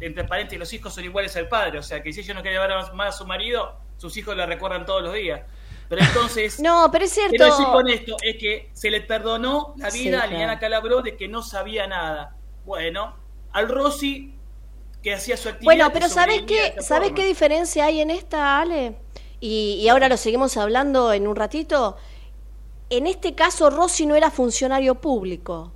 Entre paréntesis, los hijos son iguales al padre, o sea que si ella no quiere ver más a su marido, sus hijos la recuerdan todos los días. Pero entonces, <laughs> No, pero es cierto. quiero decir con esto es que se le perdonó la Sí, vida a claro. Liliana Calabro de que no sabía nada. Bueno, al Rossi que hacía su actividad. Bueno, que pero ¿sabes qué, ¿sabes forma. qué diferencia hay en esta, Ale? Y, y ahora lo seguimos hablando en un ratito. En este caso, Rossi no era funcionario público.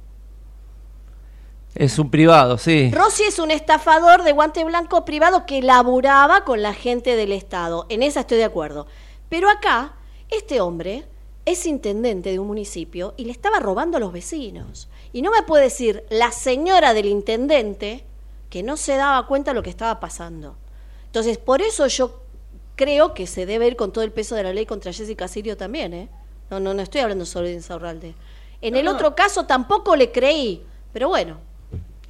Es un privado, sí. Rossi es un estafador de guante blanco privado que laburaba con la gente del Estado. En esa estoy de acuerdo. Pero acá, este hombre es intendente de un municipio y le estaba robando a los vecinos. Y no me puede decir la señora del intendente que no se daba cuenta de lo que estaba pasando. Entonces, por eso yo creo que se debe ir con todo el peso de la ley contra Jessica Sirio también, ¿eh? No, no, no estoy hablando solo de Insaurralde. En el no. otro caso tampoco le creí, pero bueno,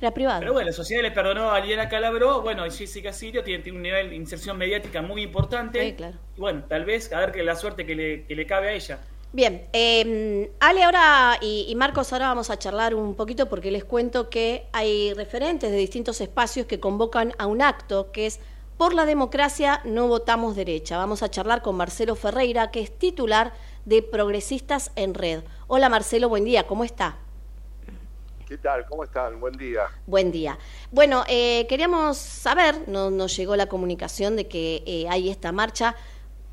era privado. Pero bueno, la sociedad le perdonó a Liliana Calabro, bueno, y Jessica Sirio tiene, tiene un nivel de inserción mediática muy importante. Sí, claro. Y bueno, tal vez a ver que la suerte que le, que le cabe a ella. Bien, eh, Ale ahora y, y Marcos ahora vamos a charlar un poquito porque les cuento que hay referentes de distintos espacios que convocan a un acto que es Por la democracia no votamos derecha. Vamos a charlar con Marcelo Ferreira, que es titular de Progresistas en Red. Hola Marcelo, buen día, ¿cómo está? ¿Qué tal? ¿Cómo están? Buen día. Buen día. Bueno, eh, queríamos saber, no- nos llegó la comunicación de que eh, hay esta marcha,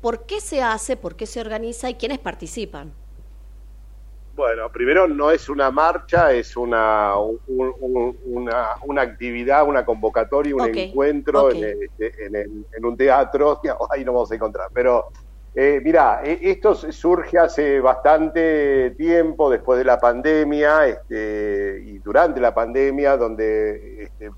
¿por qué se hace, por qué se organiza y quiénes participan? Bueno, primero no es una marcha, es una, un- un- una, una actividad, una convocatoria, un encuentro. En, en el- en un teatro, <laughs> ahí nos vamos a encontrar. Pero eh, mira, eh, esto surge hace bastante tiempo, después de la pandemia este, y durante la pandemia, donde este,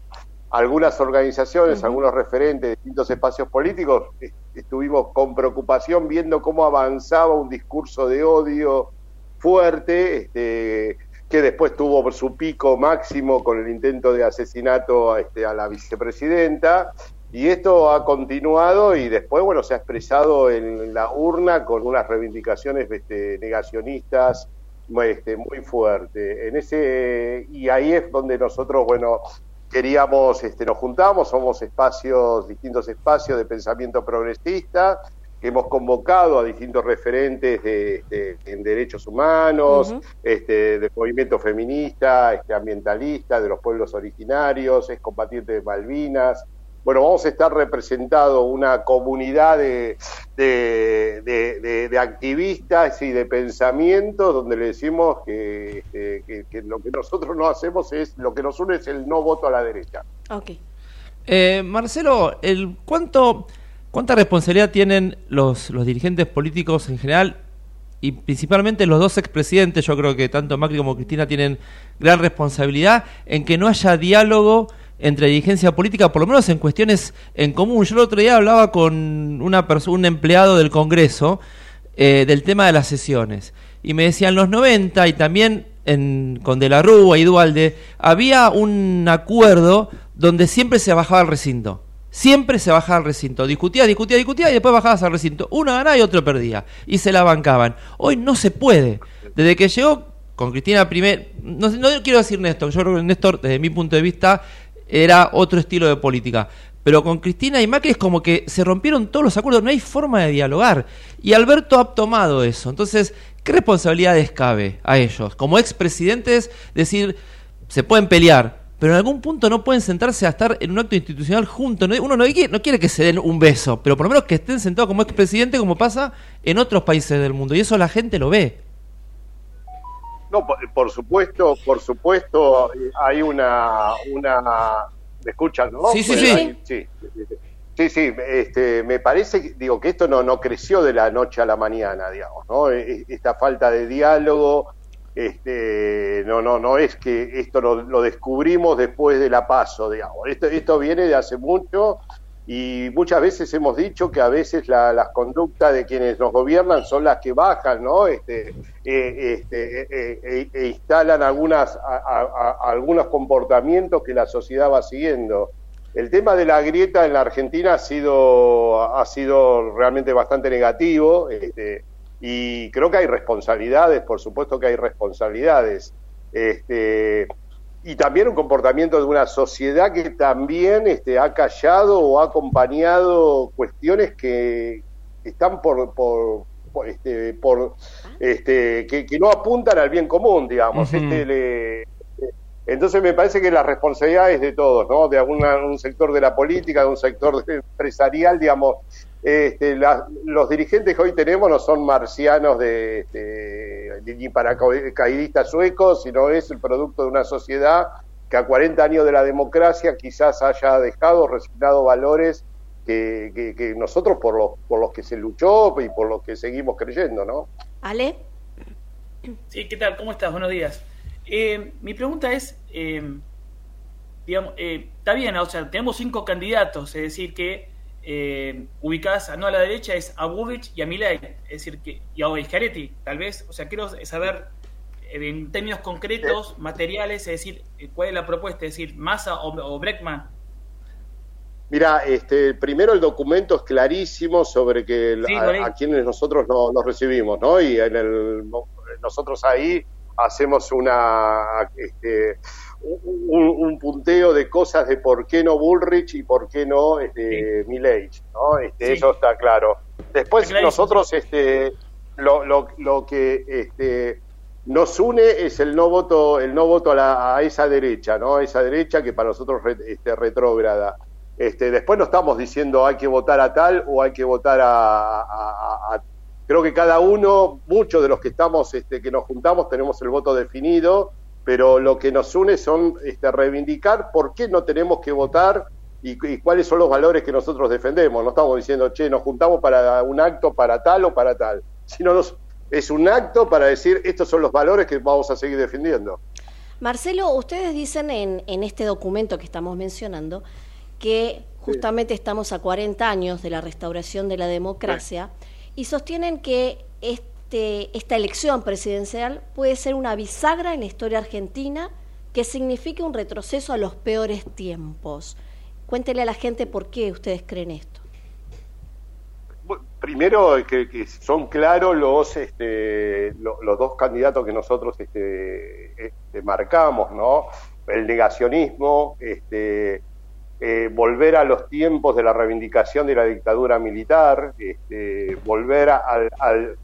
algunas organizaciones, algunos referentes de distintos espacios políticos, eh, estuvimos con preocupación viendo cómo avanzaba un discurso de odio fuerte, este, que después tuvo su pico máximo con el intento de asesinato este, a la vicepresidenta. Y esto ha continuado y después, bueno, se ha expresado en la urna con unas reivindicaciones este, negacionistas muy, este, muy fuertes. En ese, y ahí es donde nosotros, bueno, queríamos, este, nos juntamos, somos espacios, distintos espacios de pensamiento progresista, que hemos convocado a distintos referentes de, de- en derechos humanos, Ujú. este, del movimiento feminista, este, ambientalista, de los pueblos originarios, es combatiente de Malvinas. Bueno, vamos a estar representando una comunidad de, de, de- de- de activistas y de pensamientos donde le decimos que, este, que- que lo que nosotros no hacemos es, lo que nos une es el no voto a la derecha. Ok. Eh, Marcelo, el, ¿cuánto, ¿cuánta responsabilidad tienen los, los dirigentes políticos en general y principalmente los dos expresidentes, yo creo que tanto Macri como Cristina tienen gran responsabilidad en que no haya diálogo entre dirigencia política, por lo menos en cuestiones en común. Yo el otro día hablaba con una un empleado del Congreso eh, del tema de las sesiones y me decían los 90 y también en, con De la Rúa y Dualde había un acuerdo donde siempre se bajaba al recinto. Siempre se bajaba al recinto. Discutía, discutía, discutía y después bajabas al recinto. Uno ganaba y otro perdía. Y se la bancaban. Hoy no se puede. Desde que llegó con Cristina primer no, no quiero decir Néstor, yo creo que Néstor, desde mi punto de vista, era otro estilo de política. Pero con Cristina y Macri es como que se rompieron todos los acuerdos, no hay forma de dialogar. Y Alberto ha tomado eso. Entonces, ¿qué responsabilidades cabe a ellos? Como expresidentes, decir, se pueden pelear, pero en algún punto no pueden sentarse a estar en un acto institucional juntos. Uno no quiere, no quiere que se den un beso, pero por lo menos que estén sentados como expresidente, como pasa en otros países del mundo. Y eso la gente lo ve. No, por, supuesto, por supuesto, hay una, una, ¿me escuchan, no? Sí, sí, sí. sí. Sí, sí, este, me parece, digo, que esto no, no creció de la noche a la mañana, digamos, ¿no? E, e, esta falta de diálogo, este, no, no, no es que esto lo, descubrimos después de la paso, digamos. Esto, esto viene de hace mucho y muchas veces hemos dicho que a veces la, las conductas de quienes nos gobiernan son las que bajan, ¿no? Este, eh, este, eh, eh, e instalan algunas, algunos comportamientos que la sociedad va siguiendo. El tema de la grieta en la Argentina ha sido, ha sido realmente bastante negativo. Este, y creo que hay responsabilidades, por supuesto que hay responsabilidades. Este, y también un comportamiento de una sociedad que también este, ha callado o ha acompañado cuestiones que están por, por, este, por este, que, no apuntan al bien común, digamos. este, entonces me parece que la responsabilidad es de todos, ¿no? De algún un sector de la política, de un sector <laughs> empresarial, digamos, este, los dirigentes que hoy tenemos no son marcianos de, este, ni paracaidistas suecos, sino es el producto de una sociedad que a 40 años de la democracia quizás haya dejado, resignado valores que, nosotros por los, por los que se luchó y por los que seguimos creyendo, ¿no? Ale. Sí, ¿qué tal? ¿Cómo estás? Buenos días. Eh, mi pregunta es, eh, digamos, eh, está bien, o sea, tenemos cinco candidatos, es decir, que eh, ubicadas no a la derecha es a Burrich y a Milei, es decir, que, y a Iscaretti, tal vez. O sea, quiero saber eh, en términos concretos, materiales, es decir, eh, cuál es la propuesta, es decir, Massa o, Breckman. Mira, este, primero el documento es clarísimo sobre que a, quienes nosotros nos recibimos, ¿no? Y en el, nosotros ahí hacemos una, este, un, punteo de cosas de por qué no Bullrich y por qué no este, ¿no? Este, Eso está claro. Después nosotros este, lo, lo, lo, que este, nos une es el no voto, el no voto a, esa derecha, ¿no? esa derecha que para nosotros este, retrógrada. Este, después no estamos diciendo hay que votar a tal o hay que votar a, a, creo que cada uno, muchos de los que estamos, este, que nos juntamos, tenemos el voto definido pero lo que nos une son este, reivindicar por qué no tenemos que votar y, cuáles son los valores que nosotros defendemos. No estamos diciendo, che, nos juntamos para un acto para tal o para tal, sino es un acto para decir, estos son los valores que vamos a seguir defendiendo. Marcelo, ustedes dicen en, en este documento que estamos mencionando que justamente estamos a 40 años de la restauración de la democracia y sostienen que este esta elección presidencial puede ser una bisagra en la historia argentina que signifique un retroceso a los peores tiempos. Cuéntele a la gente por qué ustedes creen esto. Primero, que, son claros los, este, los, dos candidatos que nosotros este, este, marcamos, ¿no? El negacionismo, este, eh, volver a los tiempos de la reivindicación de la dictadura militar, este, volver al,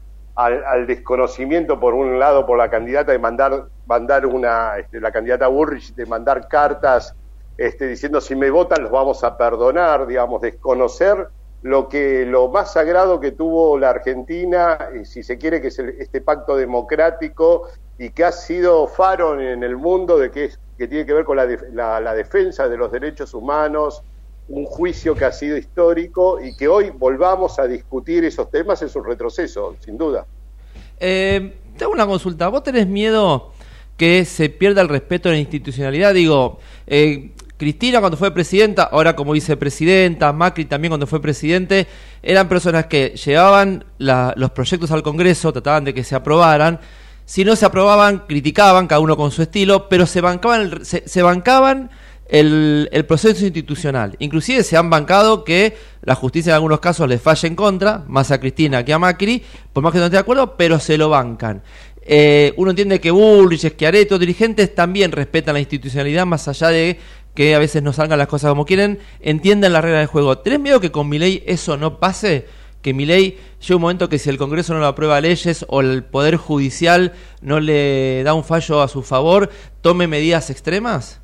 desconocimiento, por un lado, por la candidata de mandar, mandar una, este, la candidata Burrich, de mandar cartas este, diciendo si me votan los vamos a perdonar, digamos, desconocer lo que lo más sagrado que tuvo la Argentina, y si se quiere que es este pacto democrático y que ha sido faro en el mundo de que, que tiene que ver con la, la defensa de los derechos humanos, un juicio que ha sido histórico y que hoy volvamos a discutir esos temas es un retroceso, sin duda. Eh, te hago una consulta. ¿Vos tenés miedo que se pierda el respeto a la institucionalidad? Digo, eh, Cristina cuando fue presidenta, ahora como vicepresidenta, Macri también cuando fue presidente, eran personas que llevaban los proyectos al Congreso, trataban de que se aprobaran. Si no se aprobaban, criticaban, cada uno con su estilo, pero se bancaban se, se bancaban el, el proceso institucional. Inclusive se han bancado que la justicia en algunos casos les falle en contra, más a Cristina que a Macri, por más que no esté de acuerdo, pero se lo bancan. Eh, uno entiende que Bullrich, Schiaretti, dirigentes también respetan la institucionalidad más allá de que a veces no salgan las cosas como quieren, entienden la regla del juego. ¿Tenés miedo que con mi ley eso no pase? Que mi ley llegue un momento que si el Congreso no lo aprueba leyes o el Poder Judicial no le da un fallo a su favor, tome medidas extremas?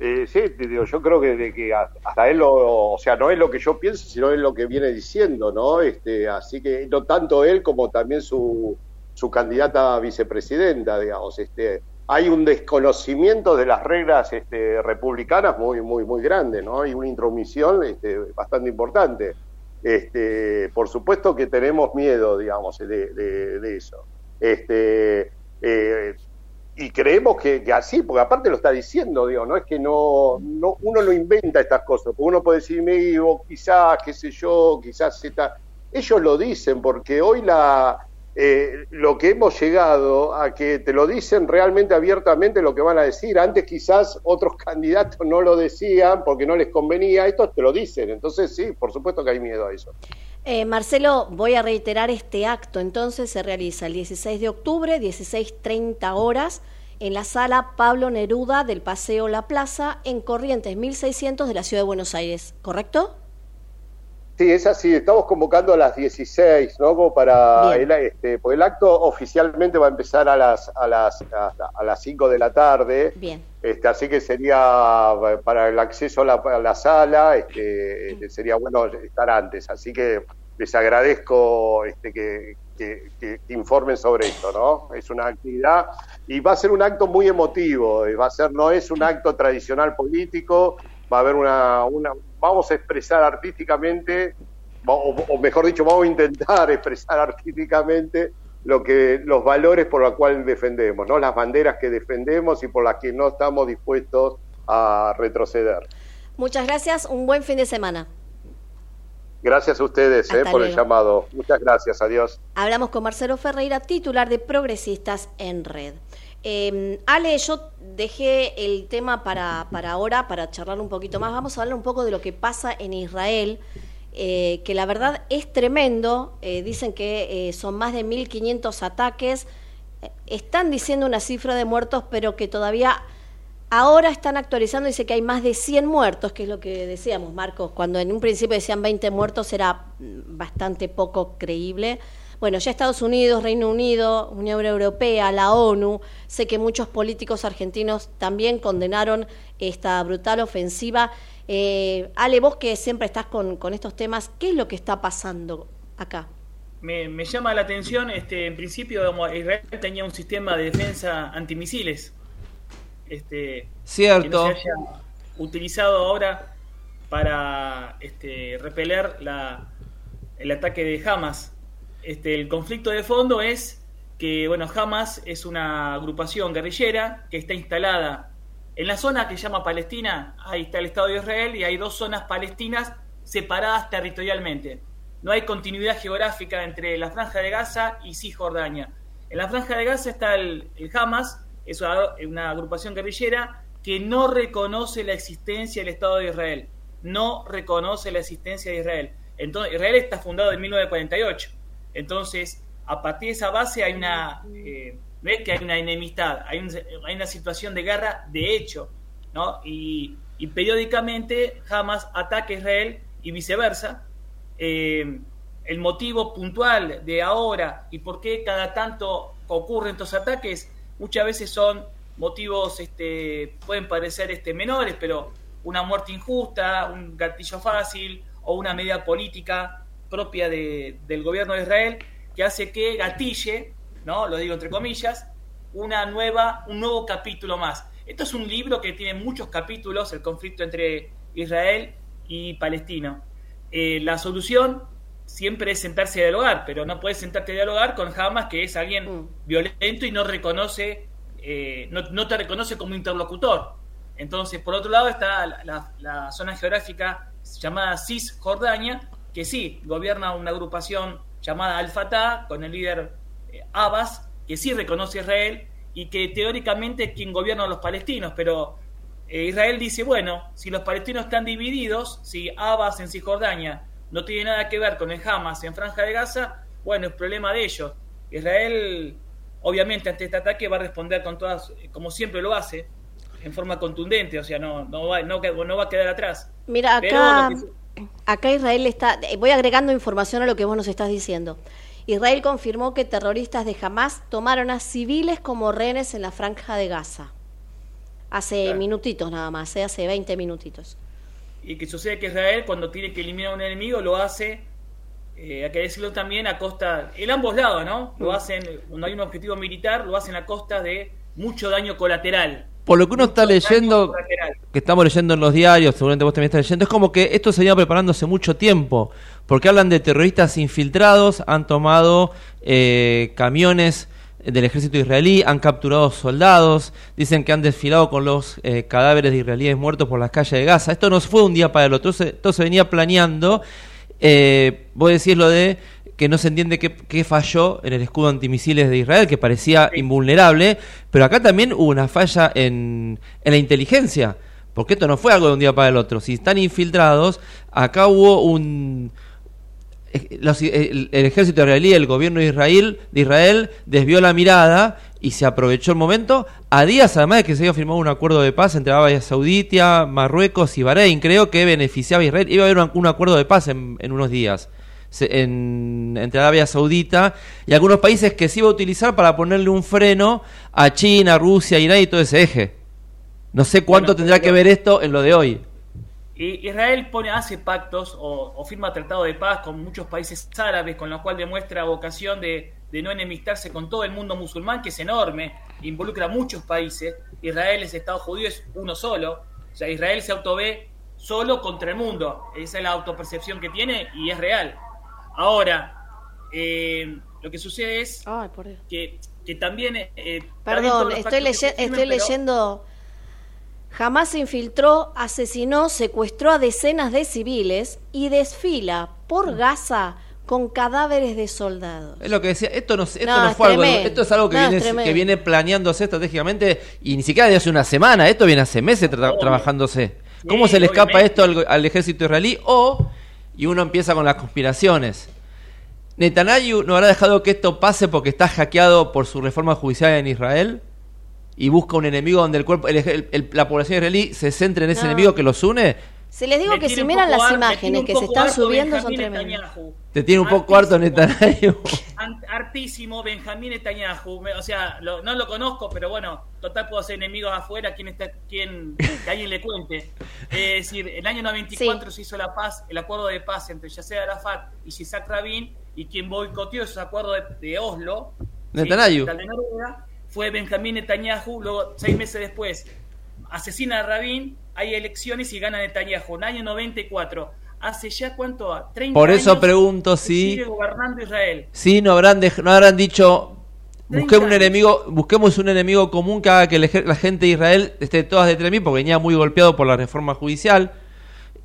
Eh, sí, digo, yo creo que, de que hasta él, lo, o sea, no es lo que yo pienso, sino es lo que viene diciendo, ¿no? Este, así que no tanto él como también su, su candidata a vicepresidenta, digamos. Este, hay un desconocimiento de las reglas este, republicanas muy, muy, muy grande, ¿no? Y una intromisión este, bastante importante. Este, por supuesto que tenemos miedo, digamos, de, de- de eso. Este, eh, y creemos que, que así, porque aparte lo está diciendo, digo, no es que no, no uno no inventa estas cosas, porque uno puede decir, me digo, quizás, qué sé yo, quizás está. Ellos lo dicen, porque hoy la eh, lo que hemos llegado a que te lo dicen realmente abiertamente lo que van a decir. Antes quizás otros <laughs> candidatos no lo decían porque no les convenía, estos te lo dicen. Entonces sí, por supuesto que hay miedo a eso. Eh, Marcelo, voy a reiterar este acto. Entonces se realiza el 16 de octubre, 16.30 horas, en la sala Pablo Neruda del Paseo La Plaza, en Corrientes 1600 de la Ciudad de Buenos Aires, ¿correcto? Sí, es así. Estamos convocando a las 16, ¿no? Como para el, este, pues el acto oficialmente va a empezar a las a las a, a las 5 de la tarde. Bien. Este, así que sería eh, para el acceso a la, a la sala, este, este, sería bueno estar antes. Así que les agradezco este, que, que- que informen sobre esto, ¿no? Es una actividad y va a ser un acto muy emotivo. Va a ser, no es un acto tradicional político. Va a haber una, una vamos a expresar artísticamente, o, o mejor dicho, vamos a intentar <laughs> expresar artísticamente lo que los valores por los cuales defendemos, ¿no? Las banderas que defendemos y por las que no estamos dispuestos a retroceder. Muchas gracias, un buen fin de semana. Gracias a ustedes eh, por el llamado. Muchas gracias, adiós. Hablamos con Marcelo Ferreira, titular de Progresistas en Red. Eh, Ale, yo dejé el tema para, para ahora, para charlar un poquito más. Vamos a hablar un poco de lo que pasa en Israel, eh, que la verdad es tremendo. Eh, dicen que eh, son más de 1.500 ataques. Están diciendo una cifra de muertos, pero que todavía ahora están actualizando. Dice que hay más de 100 muertos, que es lo que decíamos, Marcos. Cuando en un principio decían 20 muertos era mm, bastante poco creíble. Bueno, ya Estados Unidos, Reino Unido, Unión Europea, la ONU, sé que muchos políticos argentinos también condenaron esta brutal ofensiva. Eh, Ale, vos que siempre estás con, con estos temas, ¿qué es lo que está pasando acá? Me, me llama la atención, este, en principio Israel tenía un sistema de defensa antimisiles. Este, Cierto. Que no se haya utilizado ahora para este, repeler la, el ataque de Hamas. Este, el conflicto de fondo es que bueno, Hamas es una agrupación guerrillera que está instalada en la zona que se llama Palestina. Ahí está el Estado de Israel y hay dos zonas palestinas separadas territorialmente. No hay continuidad geográfica entre la Franja de Gaza y Cisjordania. En la Franja de Gaza está el, el Hamas, es una, una agrupación guerrillera que no reconoce la existencia del Estado de Israel. No reconoce la existencia de Israel. Entonces, Israel está fundado en 1948. Entonces, a partir de esa base hay una, eh, que hay una enemistad, hay, un- hay una situación de guerra de hecho, ¿no? Y, y periódicamente Hamas ataca a Israel y viceversa. Eh, el motivo puntual de ahora y por qué cada tanto ocurren estos ataques muchas veces son motivos, este, pueden parecer este, menores, pero una muerte injusta, un gatillo fácil o una medida política propia de- del gobierno de Israel que hace que gatille, ¿no? lo digo entre comillas, una nueva, un nuevo capítulo más. Esto es un libro que tiene muchos capítulos, el conflicto entre Israel y Palestina. Eh, la solución siempre es sentarse a dialogar, pero no puedes sentarte a dialogar con Hamas, que es alguien violento y no reconoce, eh, no, no te reconoce como interlocutor. Entonces, por otro lado está la, la- la zona geográfica llamada Cisjordania, que sí, gobierna una agrupación llamada Al-Fatah, con el líder eh, Abbas, que sí reconoce a Israel y que teóricamente es quien gobierna a los palestinos, pero eh, Israel dice, bueno, si los palestinos están divididos, si Abbas en Cisjordania no tiene nada que ver con el Hamas en Franja de Gaza, bueno, es problema de ellos. Israel, obviamente, ante este ataque va a responder con todas, eh, como siempre lo hace, en forma contundente, o sea, no, no, va, no, no va a quedar atrás. Mira, Pero acá, que- acá Israel está, eh, voy agregando información a lo que vos nos estás diciendo. Israel confirmó que terroristas de Hamas tomaron a civiles como rehenes en la franja de Gaza. Hace Claro. minutitos nada más, eh, hace 20 minutitos. y que sucede que Israel cuando tiene que eliminar a un enemigo lo hace, eh, hay que decirlo también, a costa, en ambos lados, ¿no? Lo Mm. hacen, cuando hay un objetivo militar, lo hacen a costa de mucho daño colateral. Por lo que uno está leyendo, que estamos leyendo en los diarios, seguramente vos también estás leyendo, es como que esto se venía preparando hace mucho tiempo, porque hablan de terroristas infiltrados, han tomado eh, camiones del ejército israelí, han capturado soldados, dicen que han desfilado con los eh, cadáveres de israelíes muertos por las calles de Gaza. Esto no fue un día para el otro, esto se venía planeando. Eh, vos decís lo de que no se entiende qué, qué falló en el escudo antimisiles de Israel, que parecía invulnerable, pero acá también hubo una falla en, en la inteligencia, porque esto no fue algo de un día para el otro. Si están infiltrados, acá hubo un... eh, los- el, el ejército israelí, el gobierno de Israel, de Israel desvió la mirada y se aprovechó el momento a días además de que se había firmado un acuerdo de paz entre Arabia Saudita, Marruecos y Bahrein, creo que beneficiaba a Israel. Iba a haber un, un acuerdo de paz en, en unos días en- entre Arabia Saudita y algunos países que se iba a utilizar para ponerle un freno a China, Rusia, Irán y todo ese eje. No sé cuánto Bueno, tendrá que ver esto en lo de hoy. Y Israel pone, hace pactos o, o firma tratado de paz con muchos países árabes, con lo cual demuestra vocación de, de no enemistarse con todo el mundo musulmán, que es enorme, involucra a muchos países. Israel es Estado judío, es uno solo. O sea, Israel se autové solo contra el mundo. Esa es la autopercepción que tiene y es real. Ahora, eh, lo que sucede es que, que también... eh, Perdón, estoy, leye- firmen, estoy pero- leyendo. Jamás se infiltró, asesinó, secuestró a decenas de civiles y desfila por Gaza con cadáveres de soldados. Es lo que decía, esto no, esto No, no es fue algo, esto es algo que, No, viene, que viene planeándose estratégicamente y ni siquiera de hace una semana, esto viene hace meses tra- trabajándose. ¿Cómo Sí, se le escapa esto al, al ejército israelí? O, y uno empieza con las conspiraciones. ¿Netanyahu no habrá dejado que esto pase porque está hackeado por su reforma judicial en Israel? Y busca un enemigo donde el cuerpo, el el- el- la población israelí se centre en ese No. enemigo que los une. Se les digo Me que si miran las imágenes que se están subiendo son Benjamín tremendas. Netanyahu. Te tiene un poco harto Netanyahu. Hartísimo Benjamín Netanyahu. O sea, lo- no lo conozco, pero bueno, total puedo hacer enemigos afuera. ¿Quién está, quién, que alguien le cuente. Es decir, el año 94 se hizo la paz, el acuerdo de paz entre Yasser Arafat y Yitzhak Rabin, y quien boicoteó ese acuerdo de, de Oslo, Netanyahu. capital de Noruega, fue Benjamín Netanyahu. Luego, seis meses después, asesina a Rabin, hay elecciones y gana Netanyahu. En el año 94. Hace ya cuánto, 30 Por eso años pregunto si- sigue gobernando Israel. Sí, no habrán, dej- no habrán dicho, 30 busquemos un enemigo, busquemos un enemigo común que haga que la gente de Israel esté todas detrás de mí, porque venía muy golpeado por la reforma judicial.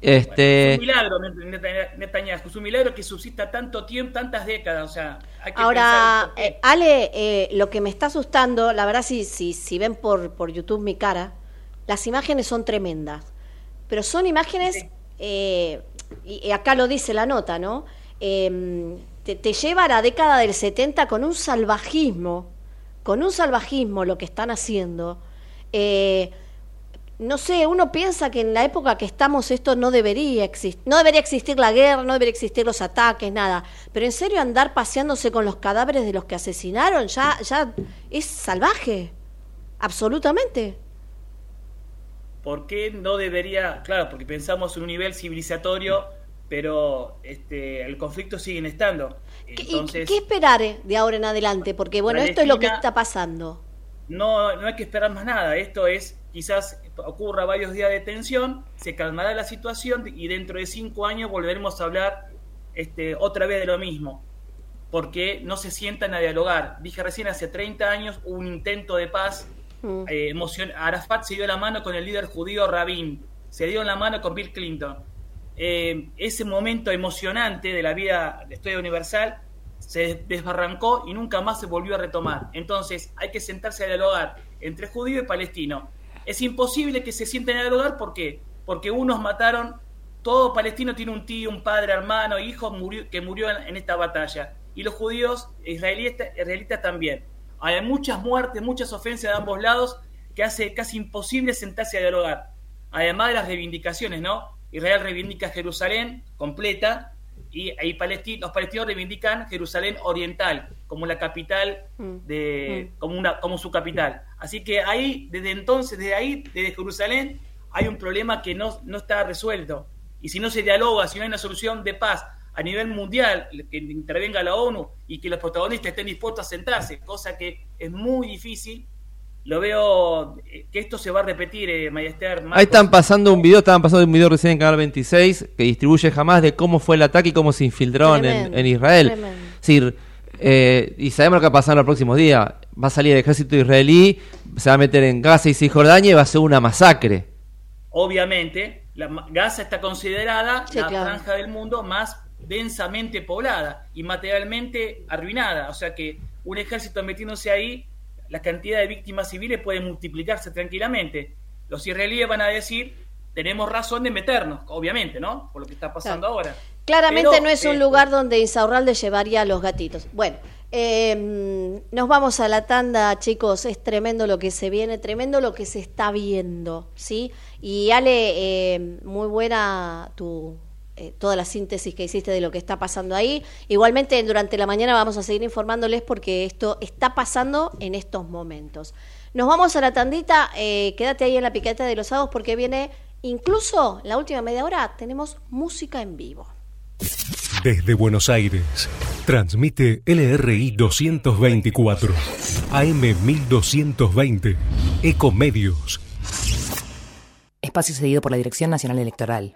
Es Este, un milagro, Net- Netanyahu, es un milagro que subsista tanto tiempo, tantas décadas, o sea, hay que Ahora, eh, Ale, eh, lo que me está asustando, la verdad, si, si, si ven por, por YouTube mi cara, las imágenes son tremendas. Pero son imágenes, eh, y, y acá lo dice la nota, ¿no? Eh, te, te lleva a la década del 70 con un salvajismo, con un salvajismo lo que están haciendo. Eh, no sé, uno piensa que en la época que estamos esto no debería existir, no debería existir la guerra, no debería existir los ataques, nada. Pero en serio andar paseándose con los cadáveres de los que asesinaron ya, ya es salvaje, absolutamente. ¿Por qué no debería? Claro, porque pensamos en un nivel civilizatorio, pero este, el conflicto siguen estando. Entonces, ¿Qué esperar de ahora en adelante? Porque bueno, esto es lo que está pasando. no, no hay que esperar más nada. Esto es, quizás ocurra varios días de tensión, se calmará la situación y dentro de cinco años volveremos a hablar este, otra vez de lo mismo, porque no se sientan a dialogar. Dije recién, hace 30 años hubo un intento de paz. Eh, emocion- Arafat se dio la mano con el líder judío Rabin, se dio la mano con Bill Clinton. Eh, ese momento emocionante de la vida de Estudio Universal se desbarrancó y nunca más se volvió a retomar. Entonces hay que sentarse a dialogar entre judío y palestino. Es imposible que se sienten a dialogar, ¿por qué? Porque unos mataron, todo palestino tiene un tío, un padre, hermano, hijo murió, que murió en, esta batalla. Y los judíos israelitas, israelitas también. Hay muchas muertes, muchas ofensas de ambos lados que hace casi imposible sentarse a dialogar. Además de las reivindicaciones, ¿no? Israel reivindica Jerusalén completa y los palestinos reivindican Jerusalén oriental como la capital de como una como su capital. Así que ahí desde entonces desde ahí desde Jerusalén hay un problema que no, no está resuelto y si no se dialoga, si no hay una solución de paz a nivel mundial que intervenga la ONU y que los protagonistas estén dispuestos a sentarse, cosa que es muy difícil. Lo veo eh, que esto se va a repetir, eh, Mayester. Marcos. Ahí están pasando un video, estaban pasando un video recién en Canal 26 que distribuye jamás de cómo fue el ataque y cómo se infiltraron en, Tremendo, en Israel. tremendo. Es decir, eh, y sabemos lo que va a pasar en los próximos días. Va a salir el ejército israelí, se va a meter en Gaza y Cisjordania y va a ser una masacre. obviamente, la, Gaza está considerada Sí, la claro. franja del mundo más densamente poblada y materialmente arruinada. O sea que un ejército metiéndose ahí, la cantidad de víctimas civiles puede multiplicarse tranquilamente. Los israelíes van a decir, tenemos razón de meternos, obviamente, ¿no? Por lo que está pasando ahora. Claramente Pero, no es un eh, lugar donde Insaurralde llevaría a los gatitos. Bueno, eh, nos vamos a la tanda, chicos. Es tremendo lo que se viene, tremendo lo que se está viendo, ¿sí? Y Ale, eh, muy buena tu eh, toda la síntesis que hiciste de lo que está pasando ahí. Igualmente, durante la mañana vamos a seguir informándoles porque esto está pasando en estos momentos. Nos vamos a la tandita. eh, quédate ahí en la piqueta de los sábados porque viene incluso la última media hora. Tenemos música en vivo. Desde Buenos Aires, transmite LRI 224, AM 1220, Ecomedios. Espacio cedido por la Dirección Nacional Electoral.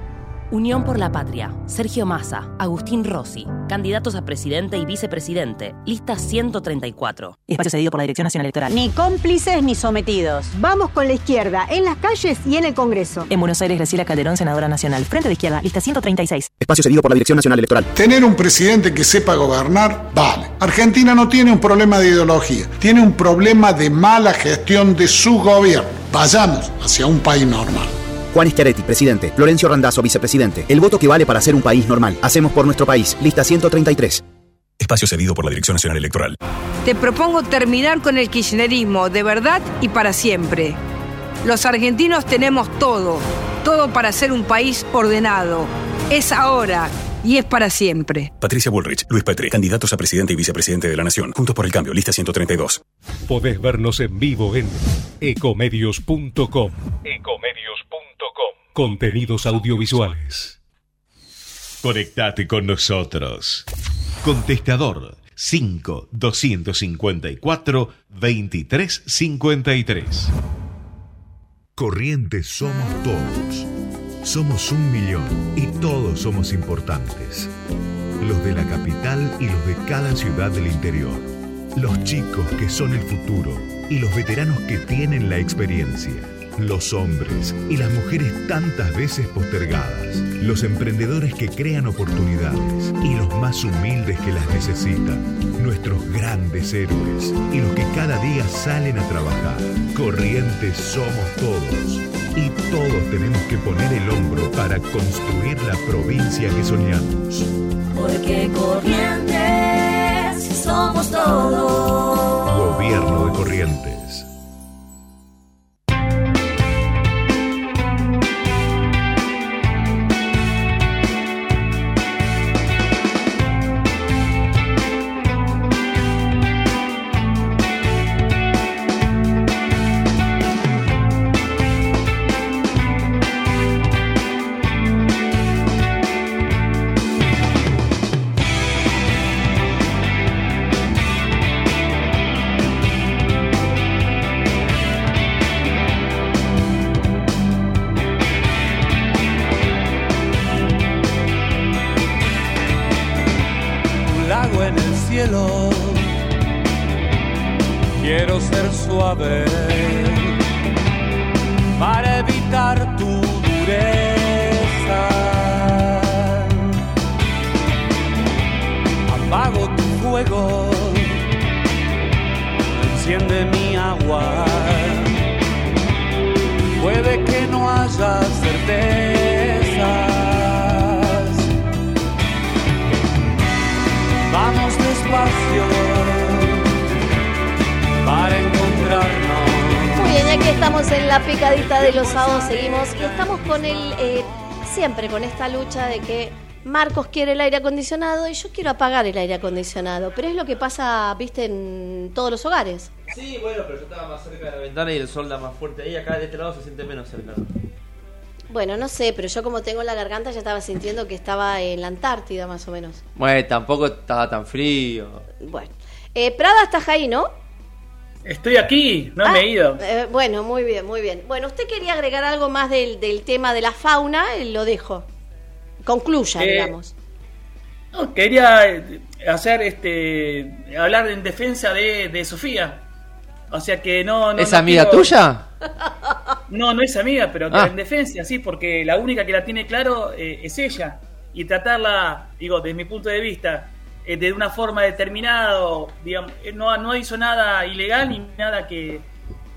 Unión por la Patria. Sergio Massa, Agustín Rossi. Candidatos a presidente y vicepresidente. Lista 134. Espacio cedido por la Dirección Nacional Electoral. Ni cómplices ni sometidos. Vamos con la izquierda, en las calles y en el Congreso. En Buenos Aires, Graciela Calderón, senadora nacional. Frente de izquierda, lista 136. Espacio cedido por la Dirección Nacional Electoral. Tener un presidente que sepa gobernar, vale. Argentina no tiene un problema de ideología, tiene un problema de mala gestión de su gobierno. Vayamos hacia un país normal. Juan Schiaretti, presidente. Florencio Randazzo, vicepresidente. El voto que vale para ser un país normal. Hacemos por nuestro país. Lista 133. Espacio cedido por la Dirección Nacional Electoral. Te propongo terminar con el kirchnerismo de verdad y para siempre. Los argentinos tenemos todo, todo para ser un país ordenado. Es ahora y es para siempre. Patricia Bullrich, Luis Petri, candidatos a presidente y vicepresidente de la Nación. Juntos por el cambio, lista 132. Podés vernos en vivo en ecomedios.com. Contenidos audiovisuales. Conectate con nosotros. Contestador 5 254 2353. Corrientes somos todos. Somos un millón y todos somos importantes. Los de la capital y los de cada ciudad del interior. Los chicos que son el futuro y los veteranos que tienen la experiencia. Los hombres y las mujeres tantas veces postergadas. Los emprendedores que crean oportunidades y los más humildes que las necesitan. Nuestros grandes héroes y los que cada día salen a trabajar. Corrientes somos todos. Y todos tenemos que poner el hombro para construir la provincia que soñamos. Porque corrientes somos todos. De que Marcos quiere el aire acondicionado y yo quiero apagar el aire acondicionado, pero es lo que pasa, viste, en todos los hogares. Sí, bueno, pero yo estaba más cerca de la ventana y el sol da más fuerte ahí. Acá de este lado se siente menos cerca. Bueno, no sé, pero yo como tengo la garganta ya estaba sintiendo que estaba en la Antártida más o menos. Bueno, tampoco estaba tan frío. Bueno, eh, Prada, estás ahí, ¿no? Estoy aquí, no me he ido. Eh, bueno, muy bien, muy bien. Bueno, usted quería agregar algo más del, del tema de la fauna, eh, lo dejo. Concluya, Eh, digamos. No, quería eh, hacer este hablar en defensa de, de Sofía. O sea que no, no ¿Es no amiga quiero- tuya? <laughs> No, no es amiga, pero Ah. en defensa, sí, porque la única que la tiene claro eh, es ella. Y tratarla, digo, desde mi punto de vista, eh, de una forma determinada, o, digamos, no, no hizo nada ilegal ni nada que,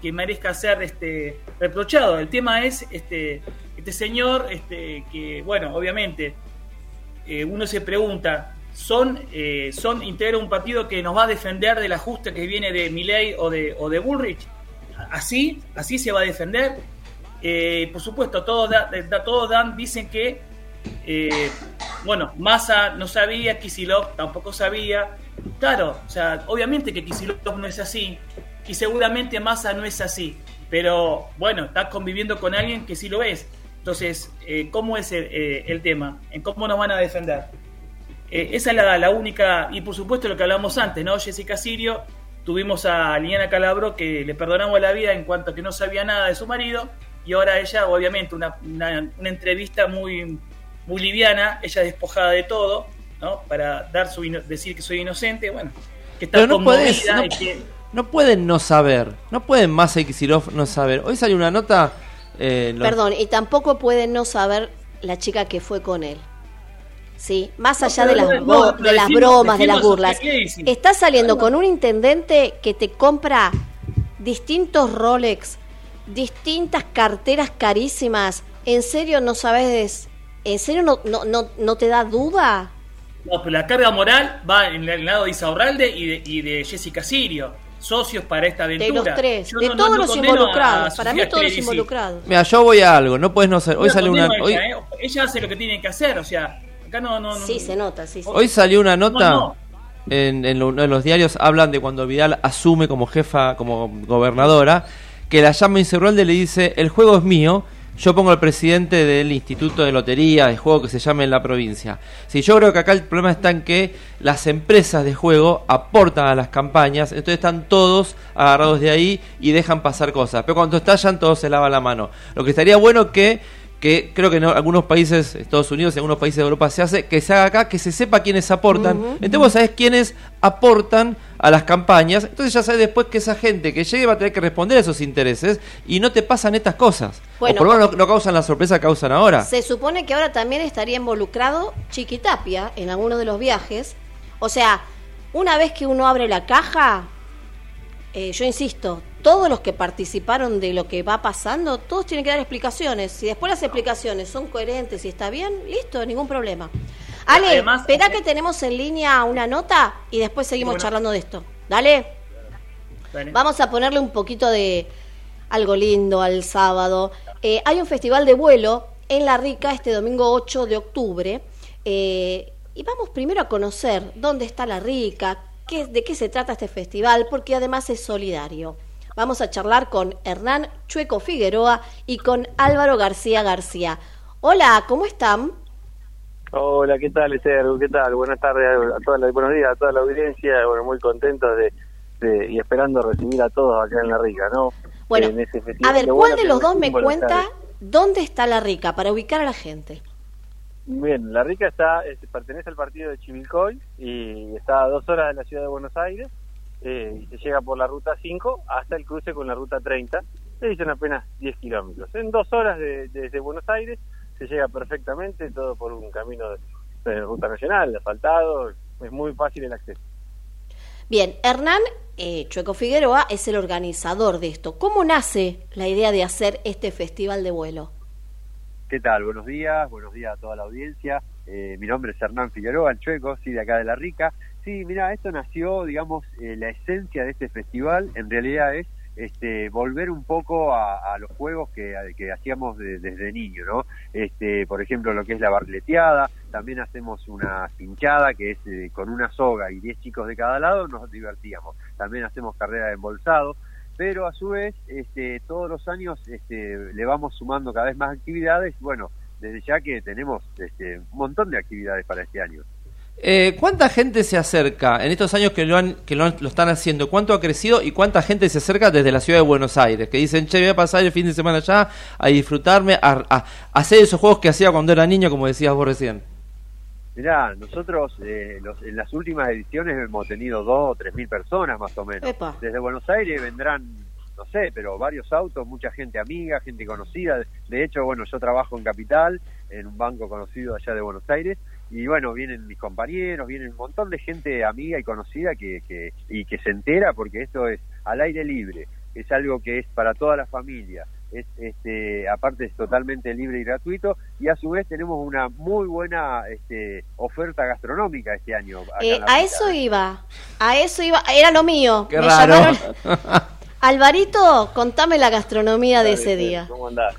que merezca ser este, reprochado. El tema es este, este señor, este, que, bueno, obviamente, eh, uno se pregunta, ¿son, eh, ¿son integra un partido que nos va a defender del ajuste que viene de Milley o de, o de Bullrich? Así, así se va a defender. Eh, por supuesto, todos, da- da- todos dan, dicen que, eh, bueno, Massa no sabía, Kisilov tampoco sabía. Claro, o sea, obviamente que Kisilov no es así y seguramente Massa no es así. Pero bueno, está conviviendo con alguien que sí lo es. Entonces, eh, ¿cómo es el, eh, el tema? ¿En cómo nos van a defender? Eh, esa es la, la única, y por supuesto lo que hablamos antes, ¿no? Jessica Sirio, tuvimos a Liliana Calabro que le perdonamos la vida en cuanto a que no sabía nada de su marido, y ahora ella, obviamente, una, una, una entrevista muy, muy liviana, ella despojada de todo, ¿no? Para dar su decir que soy inocente, bueno, que está Pero no podés, que... no pueden no saber. No pueden más Kisilov no saber. Hoy salió una nota. Eh, los- Perdón, y tampoco puede no saber la chica que fue con él. Sí, más allá de las, no, de las decimos- bromas, de las burlas. ¿qué hicimos? Está saliendo con un intendente que te compra distintos Rolex, distintas carteras carísimas. ¿En serio no sabes? ¿En serio no, no, no, no te da duda? No, pero la carga moral va en el lado de Isaurralde y de, y de Jessica Sirio, socios para esta De aventura. los tres, Yo de no- todos no los involucrados. Para mí todos los involucrados. Mira, yo voy a algo. No puedes no saber. Hoy No salió una. Hoy, ¿eh? ella hace lo que tiene que hacer, o sea, acá no... no, no Sí, se nota, sí. sí. hoy salió una nota. No, no. En, en lo- uno de los diarios hablan de cuando Vidal asume como jefa, como gobernadora, que la llama Insaurralde le dice: El juego es mío. Yo pongo al presidente del Instituto de Lotería, de juego que se llame en la provincia. Sí, yo creo que acá el problema está en que las empresas de juego aportan a las campañas, entonces están todos agarrados de ahí y dejan pasar cosas. Pero cuando estallan, todos se lavan la mano. Lo que estaría bueno que que creo que en algunos países, Estados Unidos y algunos países de Europa se hace, que se haga acá, que se sepa quiénes aportan. Entonces vos sabés quiénes aportan a las campañas, entonces ya sabes después que esa gente que llegue va a tener que responder a esos intereses y no te pasan estas cosas. Bueno, o por lo menos no, no causan la sorpresa que causan ahora. Se supone que ahora también estaría involucrado Chiquitapia en alguno de los viajes. O sea, una vez que uno abre la caja, eh, yo insisto, todos los que participaron de lo que va pasando, todos tienen que dar explicaciones. Si después las explicaciones son coherentes y está bien, listo, ningún problema. Ale, Además- espera que tenemos en línea una nota y después seguimos Bueno. charlando de esto. Dale. Dale. Vamos a ponerle un poquito de algo lindo al sábado. Eh, hay un festival de vuelo en La Rica este domingo 8 de octubre. Eh, y vamos primero a conocer dónde está La Rica, qué, de qué se trata este festival, porque además es solidario. Vamos a charlar con Hernán Chueco Figueroa y con Álvaro García García. Hola, ¿cómo están? Hola, ¿qué tal, Esther? ¿Qué tal? Buenas tardes a toda la, buenos días a toda la audiencia. Bueno, muy contentos de, de- y esperando recibir a todos acá en La Rica, ¿no? Bueno, En ese festival A ver, ¿cuál de los dos me cuenta dónde está La Rica para ubicar a la gente? Bien, La Rica está, es- pertenece al partido de Chivilcoy y está a dos horas de la ciudad de Buenos Aires eh, y se llega por la ruta 5 hasta el cruce con la ruta 30. Se dicen apenas 10 kilómetros. En dos horas de- desde Buenos Aires se llega perfectamente, todo por un camino de, de ruta nacional, asfaltado, es muy fácil el acceso. Bien, Hernán eh, Chueco Figueroa es el organizador de esto. ¿Cómo nace la idea de hacer este festival de vuelo? ¿Qué tal? Buenos días, buenos días a toda la audiencia. Eh, mi nombre es Hernán Figueroa, el Chueco, sí, de acá de La Rica. Sí, mira, esto nació, digamos, eh, la esencia de este festival en realidad es este, volver un poco a, los juegos que, hacíamos de- desde niño, ¿no? Este, por ejemplo, lo que es la barleteada, también hacemos una pinchada que es eh, con una soga y 10 chicos de cada lado, nos divertíamos. También hacemos carrera de embolsado, pero a su vez, este, todos los años este, le vamos sumando cada vez más actividades, bueno, desde ya que tenemos este, un montón de actividades para este año. Eh, ¿Cuánta gente se acerca en estos años que lo, han, que lo, están haciendo? ¿Cuánto ha crecido y cuánta gente se acerca desde la ciudad de Buenos Aires? Que dicen, che, voy a pasar el fin de semana allá a disfrutarme, a, a- a hacer esos juegos que hacía cuando era niño, como decías vos recién. Mirá, nosotros eh, los- en las últimas ediciones hemos tenido dos o tres mil personas más o menos. Epa. Desde Buenos Aires vendrán, no sé, pero varios autos, mucha gente amiga, gente conocida. De hecho, bueno, yo trabajo en Capital, en un banco conocido allá de Buenos Aires, y bueno, vienen mis compañeros, vienen un montón de gente amiga y conocida que, que, y que se entera porque esto es al aire libre, es algo que es para toda la familia. Es, este, aparte es totalmente libre y gratuito y a su vez tenemos una muy buena este, oferta gastronómica este año. acá Eh, a eso iba, a eso iba, era lo mío. Qué Me raro. llamaron- <laughs> Alvarito, contame la gastronomía de ese día. ¿Cómo andás?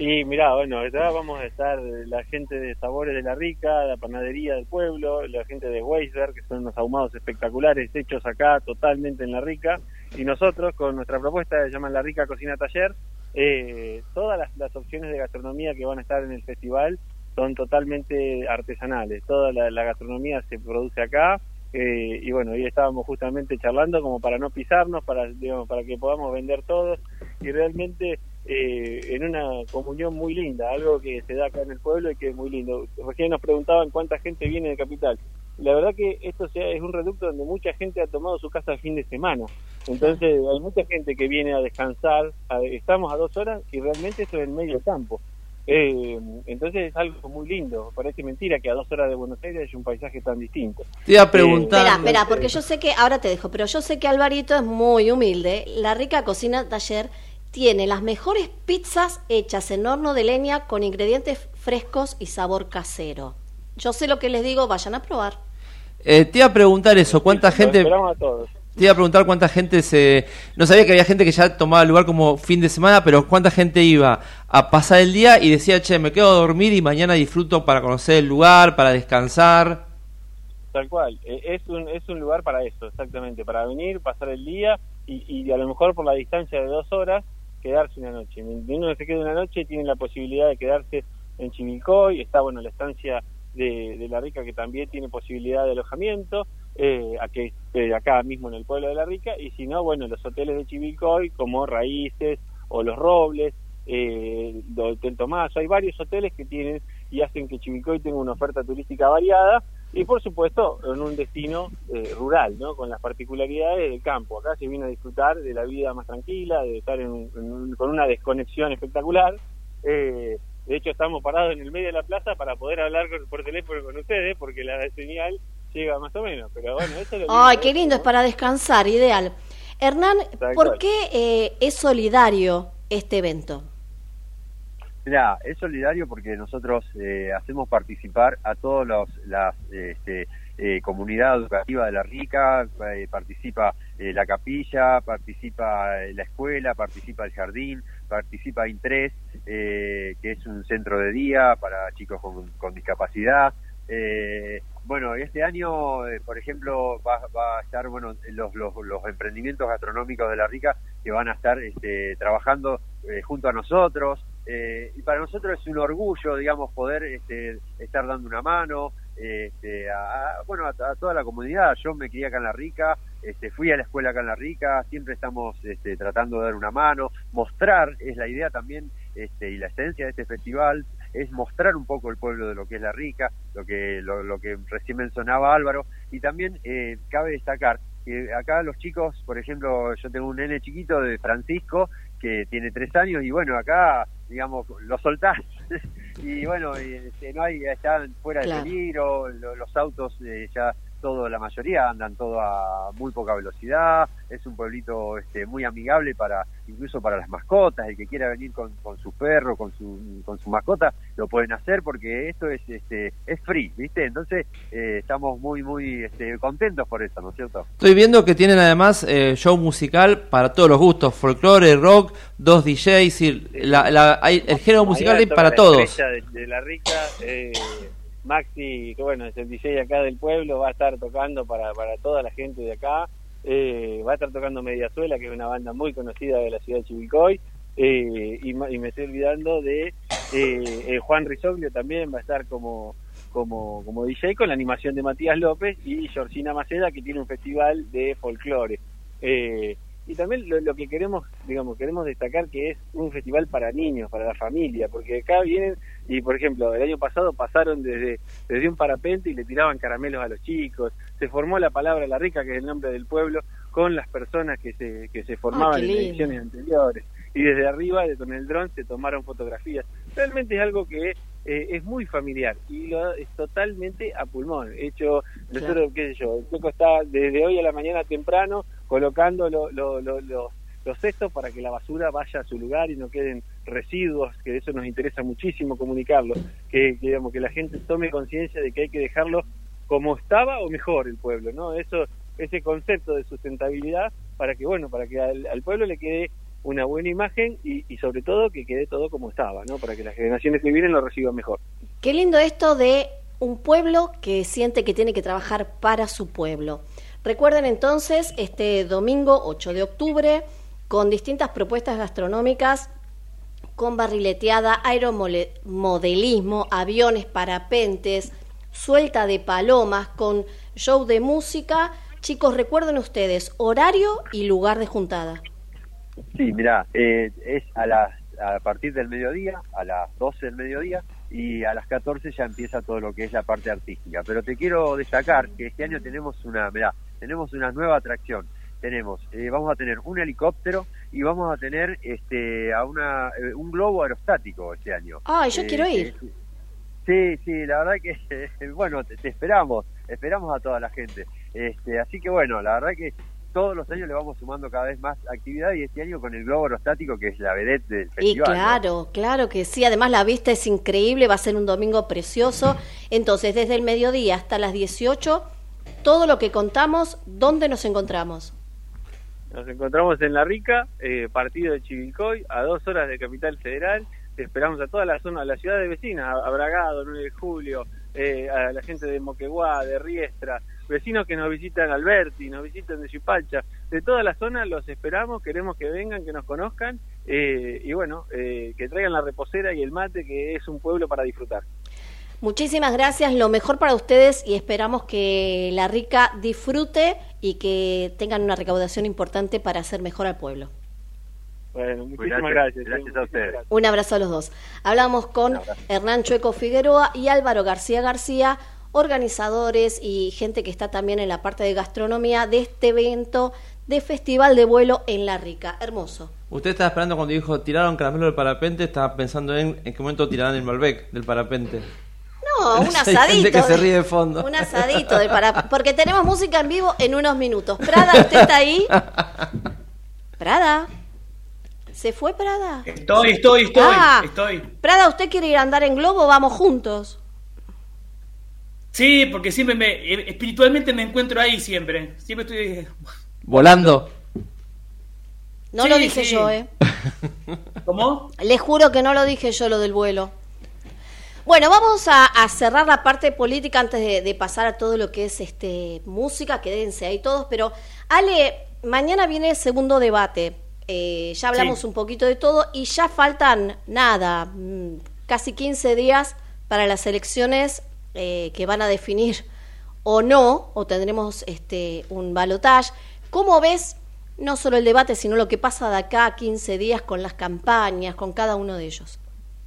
Y mirá, bueno, acá vamos a estar la gente de Sabores de la Rica, la panadería del pueblo, la gente de Weisberg, que son unos ahumados espectaculares hechos acá totalmente en la Rica, y nosotros con nuestra propuesta que se llama La Rica Cocina Taller, eh, todas las, las opciones de gastronomía que van a estar en el festival son totalmente artesanales, toda la, la gastronomía se produce acá, eh, y bueno, hoy estábamos justamente charlando como para no pisarnos, para, digamos, para que podamos vender todos, y realmente eh, en una comunión muy linda, algo que se da acá en el pueblo y que es muy lindo. Recién nos preguntaban cuánta gente viene de Capital. La verdad que esto sea, es un reducto donde mucha gente ha tomado su casa el fin de semana. Entonces hay mucha gente que viene a descansar. a- estamos a dos horas y realmente esto es en medio del campo. Eh, entonces es algo muy lindo. Parece mentira que a dos horas de Buenos Aires haya un paisaje tan distinto. Te iba a preguntar. Espera, espera, porque yo sé que, ahora te dejo, pero yo sé que Alvarito es muy humilde. La rica cocina taller tiene las mejores pizzas hechas en horno de leña con ingredientes frescos y sabor casero. Yo sé lo que les digo, vayan a probar. Eh, te iba a preguntar eso, ¿cuánta gente... esperamos a todos. Te iba a preguntar cuánta gente se... No sabía que había gente que ya tomaba lugar como fin de semana, pero cuánta gente iba a pasar el día y decía, che, me quedo a dormir y mañana disfruto para conocer el lugar, para descansar. Tal cual, eh, es un, es un lugar para eso, exactamente, para venir, pasar el día y, y a lo mejor por la distancia de dos horas quedarse una noche. Uno se queda una noche, tiene la posibilidad de quedarse en Chivilcoy, está bueno la estancia de, de La Rica que también tiene posibilidad de alojamiento, eh, aquí, eh, acá mismo en el pueblo de La Rica, y si no, bueno, los hoteles de Chivilcoy como Raíces o Los Robles, eh, el Tomás, hay varios hoteles que tienen y hacen que Chivilcoy tenga una oferta turística variada y por supuesto en un destino eh, rural, ¿no? con las particularidades del campo. Acá se viene a disfrutar de la vida más tranquila, de estar en en un- con una desconexión espectacular. Eh, de hecho estamos parados en el medio de la plaza para poder hablar con- por teléfono con ustedes porque la señal llega más o menos. Pero bueno, eso es lo Ay, qué lindo, es para descansar, ideal. Hernán, ¿por qué eh, es solidario este evento? Mira, es solidario porque nosotros eh, hacemos participar a todas las este, eh, comunidad de la Rica, eh, participa eh, la capilla, participa eh, la escuela, participa el jardín, participa Intres, que es un centro de día para chicos con, con discapacidad. Bueno, este año, por ejemplo, va, va a estar bueno los, los, los emprendimientos gastronómicos de la Rica que van a estar este, trabajando eh, junto a nosotros. Eh, y para nosotros es un orgullo, digamos, poder este, estar dando una mano este, a, a- bueno, a, a toda la comunidad. Yo me crié acá en La Rica, este, fui a la escuela acá en La Rica, siempre estamos este, tratando de dar una mano, mostrar, es la idea también este, y la esencia de este festival, es mostrar un poco el pueblo de lo que es la rica, lo que, lo, lo que recién mencionaba Álvaro, y también eh, cabe destacar que acá los chicos, por ejemplo, yo tengo un nene chiquito de Francisco que tiene tres años y bueno, acá, digamos, lo soltás <laughs> y bueno, este, no hay, están fuera Claro. de peligro, lo- los autos eh, ya todo, la mayoría andan todo a muy poca velocidad, es un pueblito este, muy amigable para, incluso para las mascotas, el que quiera venir con, con su perro, con su, con su mascota, lo pueden hacer porque esto es, este, es free, ¿viste? Entonces, eh, estamos muy, muy este, contentos por eso, ¿no es cierto? Estoy viendo que tienen además eh, show musical para todos los gustos, folclore, rock, dos DJs, y la, la- hay- el género musical hay para todos. estrella De, de la rica, eh, Maxi, que bueno, es el DJ acá del pueblo, va a estar tocando para, para toda la gente de acá. Eh, va a estar tocando Mediazuela, que es una banda muy conocida de la ciudad de Chivilcoy. Eh, y, me estoy olvidando de eh, eh, Juan Rizoglio también va a estar como, como, como DJ con la animación de Matías López y Georgina Maceda que tiene un festival de folclore. Eh, y también lo, lo que queremos, digamos, queremos destacar que es un festival para niños, para la familia, porque acá vienen y, por ejemplo, el año pasado pasaron desde, desde un parapente y le tiraban caramelos a los chicos, se formó la palabra La Rica, que es el nombre del pueblo, con las personas que se, que se formaban qué en ediciones anteriores. Y desde arriba, de- con el dron, se tomaron fotografías. Realmente es algo que eh, es muy familiar y lo, es totalmente a pulmón. Hecho, nosotros, qué sé yo, el Checo está desde hoy a la mañana temprano colocando lo- lo- lo- los- los cestos para que la basura vaya a su lugar y no queden residuos, que eso nos interesa muchísimo comunicarlo, que, digamos, que la gente tome conciencia de que hay que dejarlo como estaba o mejor el pueblo, ¿no? Eso, ese concepto de sustentabilidad para que, bueno, para que al, al pueblo le quede una buena imagen y, y sobre todo que quede todo como estaba, ¿no? Para que las generaciones que vienen lo reciban mejor. Qué lindo esto de un pueblo que siente que tiene que trabajar para su pueblo. Recuerden entonces este domingo 8 de octubre con distintas propuestas gastronómicas con barrileteada, aeromodelismo, aviones, parapentes, suelta de palomas, con show de música. Chicos, recuerden ustedes horario y lugar de juntada. Sí, mira, eh, es a las a partir del mediodía, a las 12 del mediodía y a las 14 ya empieza todo lo que es la parte artística. Pero te quiero destacar que este año tenemos una, mirá, tenemos una nueva atracción. Tenemos, eh, vamos a tener un helicóptero y vamos a tener este a una eh, un globo aerostático este año. Ay, yo Eh, quiero ir. Sí, sí, la verdad que, <laughs> bueno, te, te esperamos, esperamos a toda la gente. Este, así que bueno, la verdad que todos los años le vamos sumando cada vez más actividad y este año con el globo aerostático que es la vedette del Y festival. ¿no? claro, claro que sí. Además la vista es increíble, va a ser un domingo precioso. Entonces, desde el mediodía hasta las 18, todo lo que contamos, ¿dónde nos encontramos? Nos encontramos en La Rica, eh, partido de Chivilcoy, a dos horas de Capital Federal. Esperamos a toda la zona, a la ciudad de vecinas, a a Bragado, 9 de julio, eh, a la gente de Moquegua, de Riestra, vecinos que nos visitan Alberti, nos visitan de Chipalcha, de toda la zona los esperamos, queremos que vengan, que nos conozcan eh, y bueno, eh, que traigan la reposera y el mate, que es un pueblo para disfrutar. Muchísimas gracias, lo mejor para ustedes y esperamos que la rica disfrute y que tengan una recaudación importante para hacer mejor al pueblo. Bueno, muchísimas Gracias, gracias. gracias a ustedes. Un abrazo a los dos. Hablamos con Hernán Chueco Figueroa y Álvaro García García, organizadores y gente que está también en la parte de gastronomía de este evento de Festival de Vuelo en La Rica. Hermoso. Usted estaba esperando cuando dijo tiraron caramelo del parapente, estaba pensando en en qué momento tirarán el Malbec del parapente. No, un <laughs> Hay gente asadito. que se ríe de fondo. Un asadito del para... <laughs> porque tenemos música en vivo en unos minutos. Prada, ¿usted está ahí? Prada. ¿Se fue Prada? Estoy, estoy, estoy, Ah. estoy. Prada, ¿usted quiere ir a andar en globo? Vamos juntos. Sí, porque siempre me, eh, espiritualmente me encuentro ahí siempre. Siempre estoy... Volando. No Sí, lo dije sí. yo, ¿eh? ¿Cómo? Le juro que no lo dije yo lo del vuelo. Bueno, vamos a, a cerrar la parte política antes de, de pasar a todo lo que es este música, quédense ahí todos, pero Ale, mañana viene el segundo debate. Eh, ya hablamos Sí. un poquito de todo y ya faltan nada, mm, casi 15 días para las elecciones eh, que van a definir o no, o tendremos este un balotage. ¿Cómo ves no solo el debate, sino lo que pasa de acá a 15 días con las campañas, con cada uno de ellos?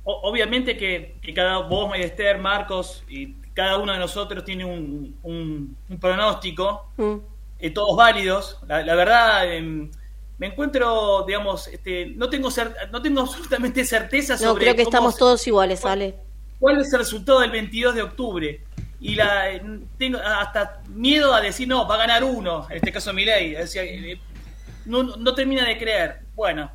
Obviamente que, que cada vos, Esther, Marcos y cada uno de nosotros tiene un, un- un pronóstico, Mm. eh, todos válidos. La, la verdad, em, me encuentro, digamos, este, no tengo cer- no tengo absolutamente certeza No, sobre creo que cómo estamos se- todos iguales, Ale. cuál es el resultado del 22 de octubre. Y la, eh, tengo hasta miedo a decir, no, va a ganar uno, en este caso Milei. Es decir, eh, no, no termina de creer. Bueno,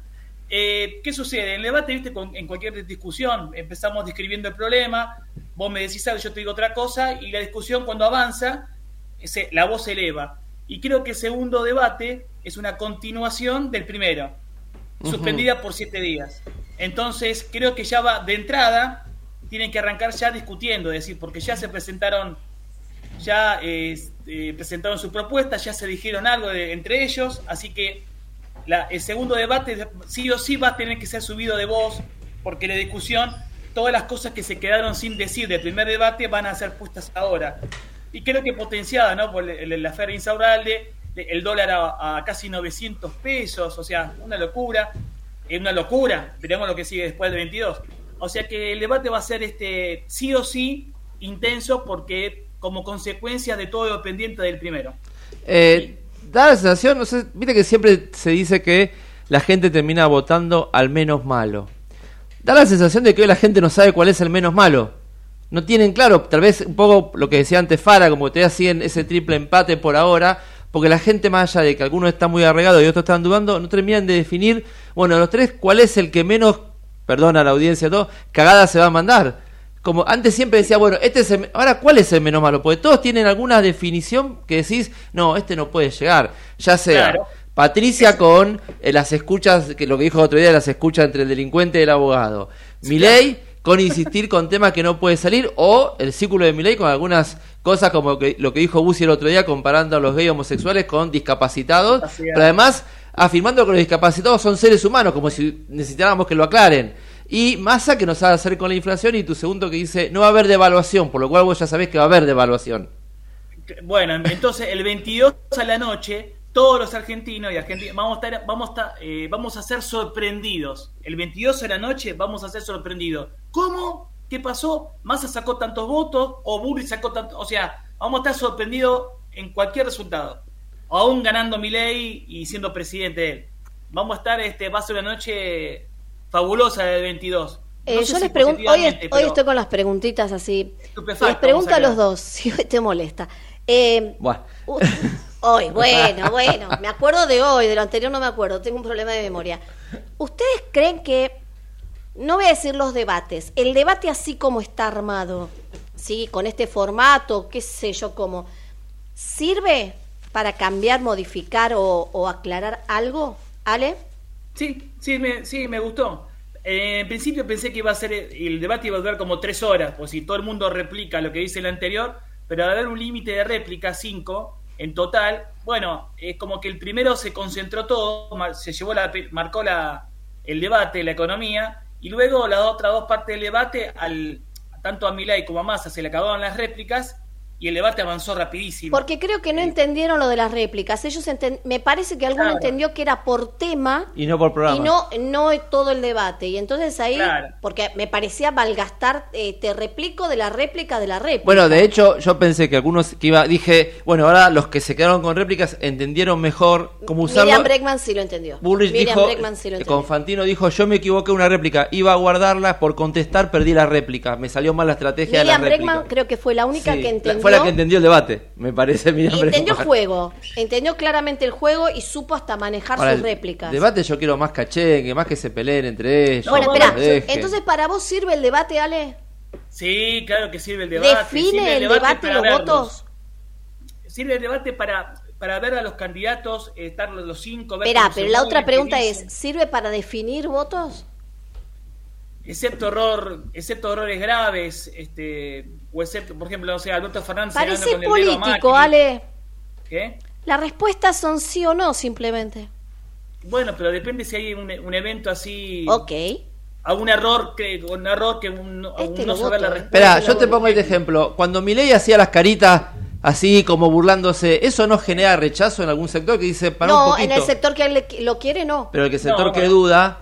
eh, ¿qué sucede? En el debate, viste, con- en cualquier discusión, empezamos describiendo el problema, vos me decís algo, yo te digo otra cosa, y la discusión cuando avanza, se- la voz se eleva. Y creo que el segundo debate es una continuación del primero, suspendida por siete días. Entonces, creo que ya va de entrada, tienen que arrancar ya discutiendo, es decir, porque ya se presentaron, ya eh, eh, presentaron su propuesta, ya se dijeron algo de- entre ellos, así que la- el segundo debate sí o sí va a tener que ser subido de voz, porque la discusión, todas las cosas que se quedaron sin decir del primer debate van a ser puestas ahora. Y creo que potenciada, ¿no? Por la Feria Insaurralde, el dólar a, a casi 900 pesos, o sea, una locura, es una locura, veremos lo que sigue después del 22. O sea que el debate va a ser este sí o sí intenso porque como consecuencia de todo lo pendiente del primero. Eh, da la sensación, no sé, viste que siempre se dice que la gente termina votando al menos malo. Da la sensación de que hoy la gente no sabe cuál es el menos malo. No tienen claro, tal vez un poco lo que decía antes Fara, como todavía siguen ese triple empate por ahora, porque la gente más allá de que algunos están muy arregados y otros están dudando, no terminan de definir, bueno, los tres, cuál es el que menos, perdona la audiencia, todo, cagada se va a mandar. Como antes siempre decía, bueno, este es el- ahora cuál es el menos malo, porque todos tienen alguna definición que decís, no, este no puede llegar, ya sea Claro. Patricia con eh, las escuchas, que lo que dijo el otro día, las escuchas entre el delincuente y el abogado. Milei con insistir con temas que no puede salir, o el círculo de Milei con algunas cosas como que, lo que dijo Bussi el otro día comparando a los gays homosexuales con discapacitados, pero además afirmando que los discapacitados son seres humanos, como si necesitáramos que lo aclaren. Y Massa que nos hacer con la inflación y tu segundo que dice no va a haber devaluación, por lo cual vos ya sabés que va a haber devaluación. Bueno, entonces el 22 a la noche, todos los argentinos y argentinos vamos a estar, vamos a estar, eh, vamos a ser sorprendidos. El 22 a la noche vamos a ser sorprendidos. ¿Cómo? ¿Qué pasó? ¿Massa sacó tantos votos? ¿O Burri sacó tantos? O sea, vamos a estar sorprendidos en cualquier resultado. Aún ganando Milei y siendo presidente él. Vamos a estar, este, va a ser una noche fabulosa del 22. Eh, No yo si les pregunto, hoy, estoy con las preguntitas así. Les pregunto a los dos, <laughs> si hoy te molesta. Eh, Buah. u- hoy, bueno, bueno, me acuerdo de hoy, de lo anterior no me acuerdo, tengo un problema de memoria. ¿Ustedes creen que, no voy a decir los debates, el debate así como está armado, ¿sí? con este formato, qué sé yo, cómo, ¿sirve para cambiar, modificar o, o aclarar algo? ¿Ale? Sí, sí, me, sí, me gustó. Eh, en principio pensé que iba a ser el debate iba a durar como tres horas, pues si todo el mundo replica lo que dice el anterior, pero al haber un límite de réplica, cinco en total, bueno, es como que el primero se concentró todo, se llevó la, marcó la, el debate, la economía, y luego las otras dos partes del debate, al, tanto a Milay como a Massa se le acabaron las réplicas y el debate avanzó rapidísimo. Porque creo que no entendieron lo de las réplicas. Ellos enten- me parece que alguno Claro. entendió que era por tema Y no por programa. y no no todo el debate. Y entonces ahí, Claro. porque me parecía malgastar, eh, te replico de la réplica de la réplica. Bueno, de hecho, yo pensé que algunos que iba, dije, bueno, ahora los que se quedaron con réplicas entendieron mejor cómo usarlo. Miriam Bregman sí lo entendió. Bullrich Miriam dijo, Bregman sí lo entendió. con Fantino dijo, yo me equivoqué una réplica, iba a guardarla, por contestar perdí la réplica, me salió mal la estrategia Miriam de la réplica. Bregman creo que fue la única Sí, que entendió. Fue la que entendió el debate, me parece, Miriam entendió el <laughs> juego, entendió claramente el juego y supo hasta manejar Ahora, sus el réplicas. Debate yo quiero más cachengue, más que se peleen entre ellos. bueno, espera, entonces para vos sirve el debate, Ale? Sí, claro que sirve el debate. ¿Define sirve el debate los verlos. votos? Sirve el debate para, para ver a los candidatos, estar los cinco. ver Espera, pero la otra pregunta es, ¿sirve para definir votos? Excepto horror, excepto errores graves, este, o excepto, por ejemplo, no sé, Alberto Fernández Parece con el político. Ale. ¿Qué? Las respuestas son sí o no, simplemente. Bueno, pero depende si hay un, un evento así. Ok. Algún error que, un error que un, Este un no saber la eh. respuesta. Espera, yo te pongo este ejemplo. Cuando Milei hacía las caritas así como burlándose, ¿eso no genera rechazo en algún sector que dice para un No, poquito? en el sector que lo quiere, no. Pero el que sector No, que no. duda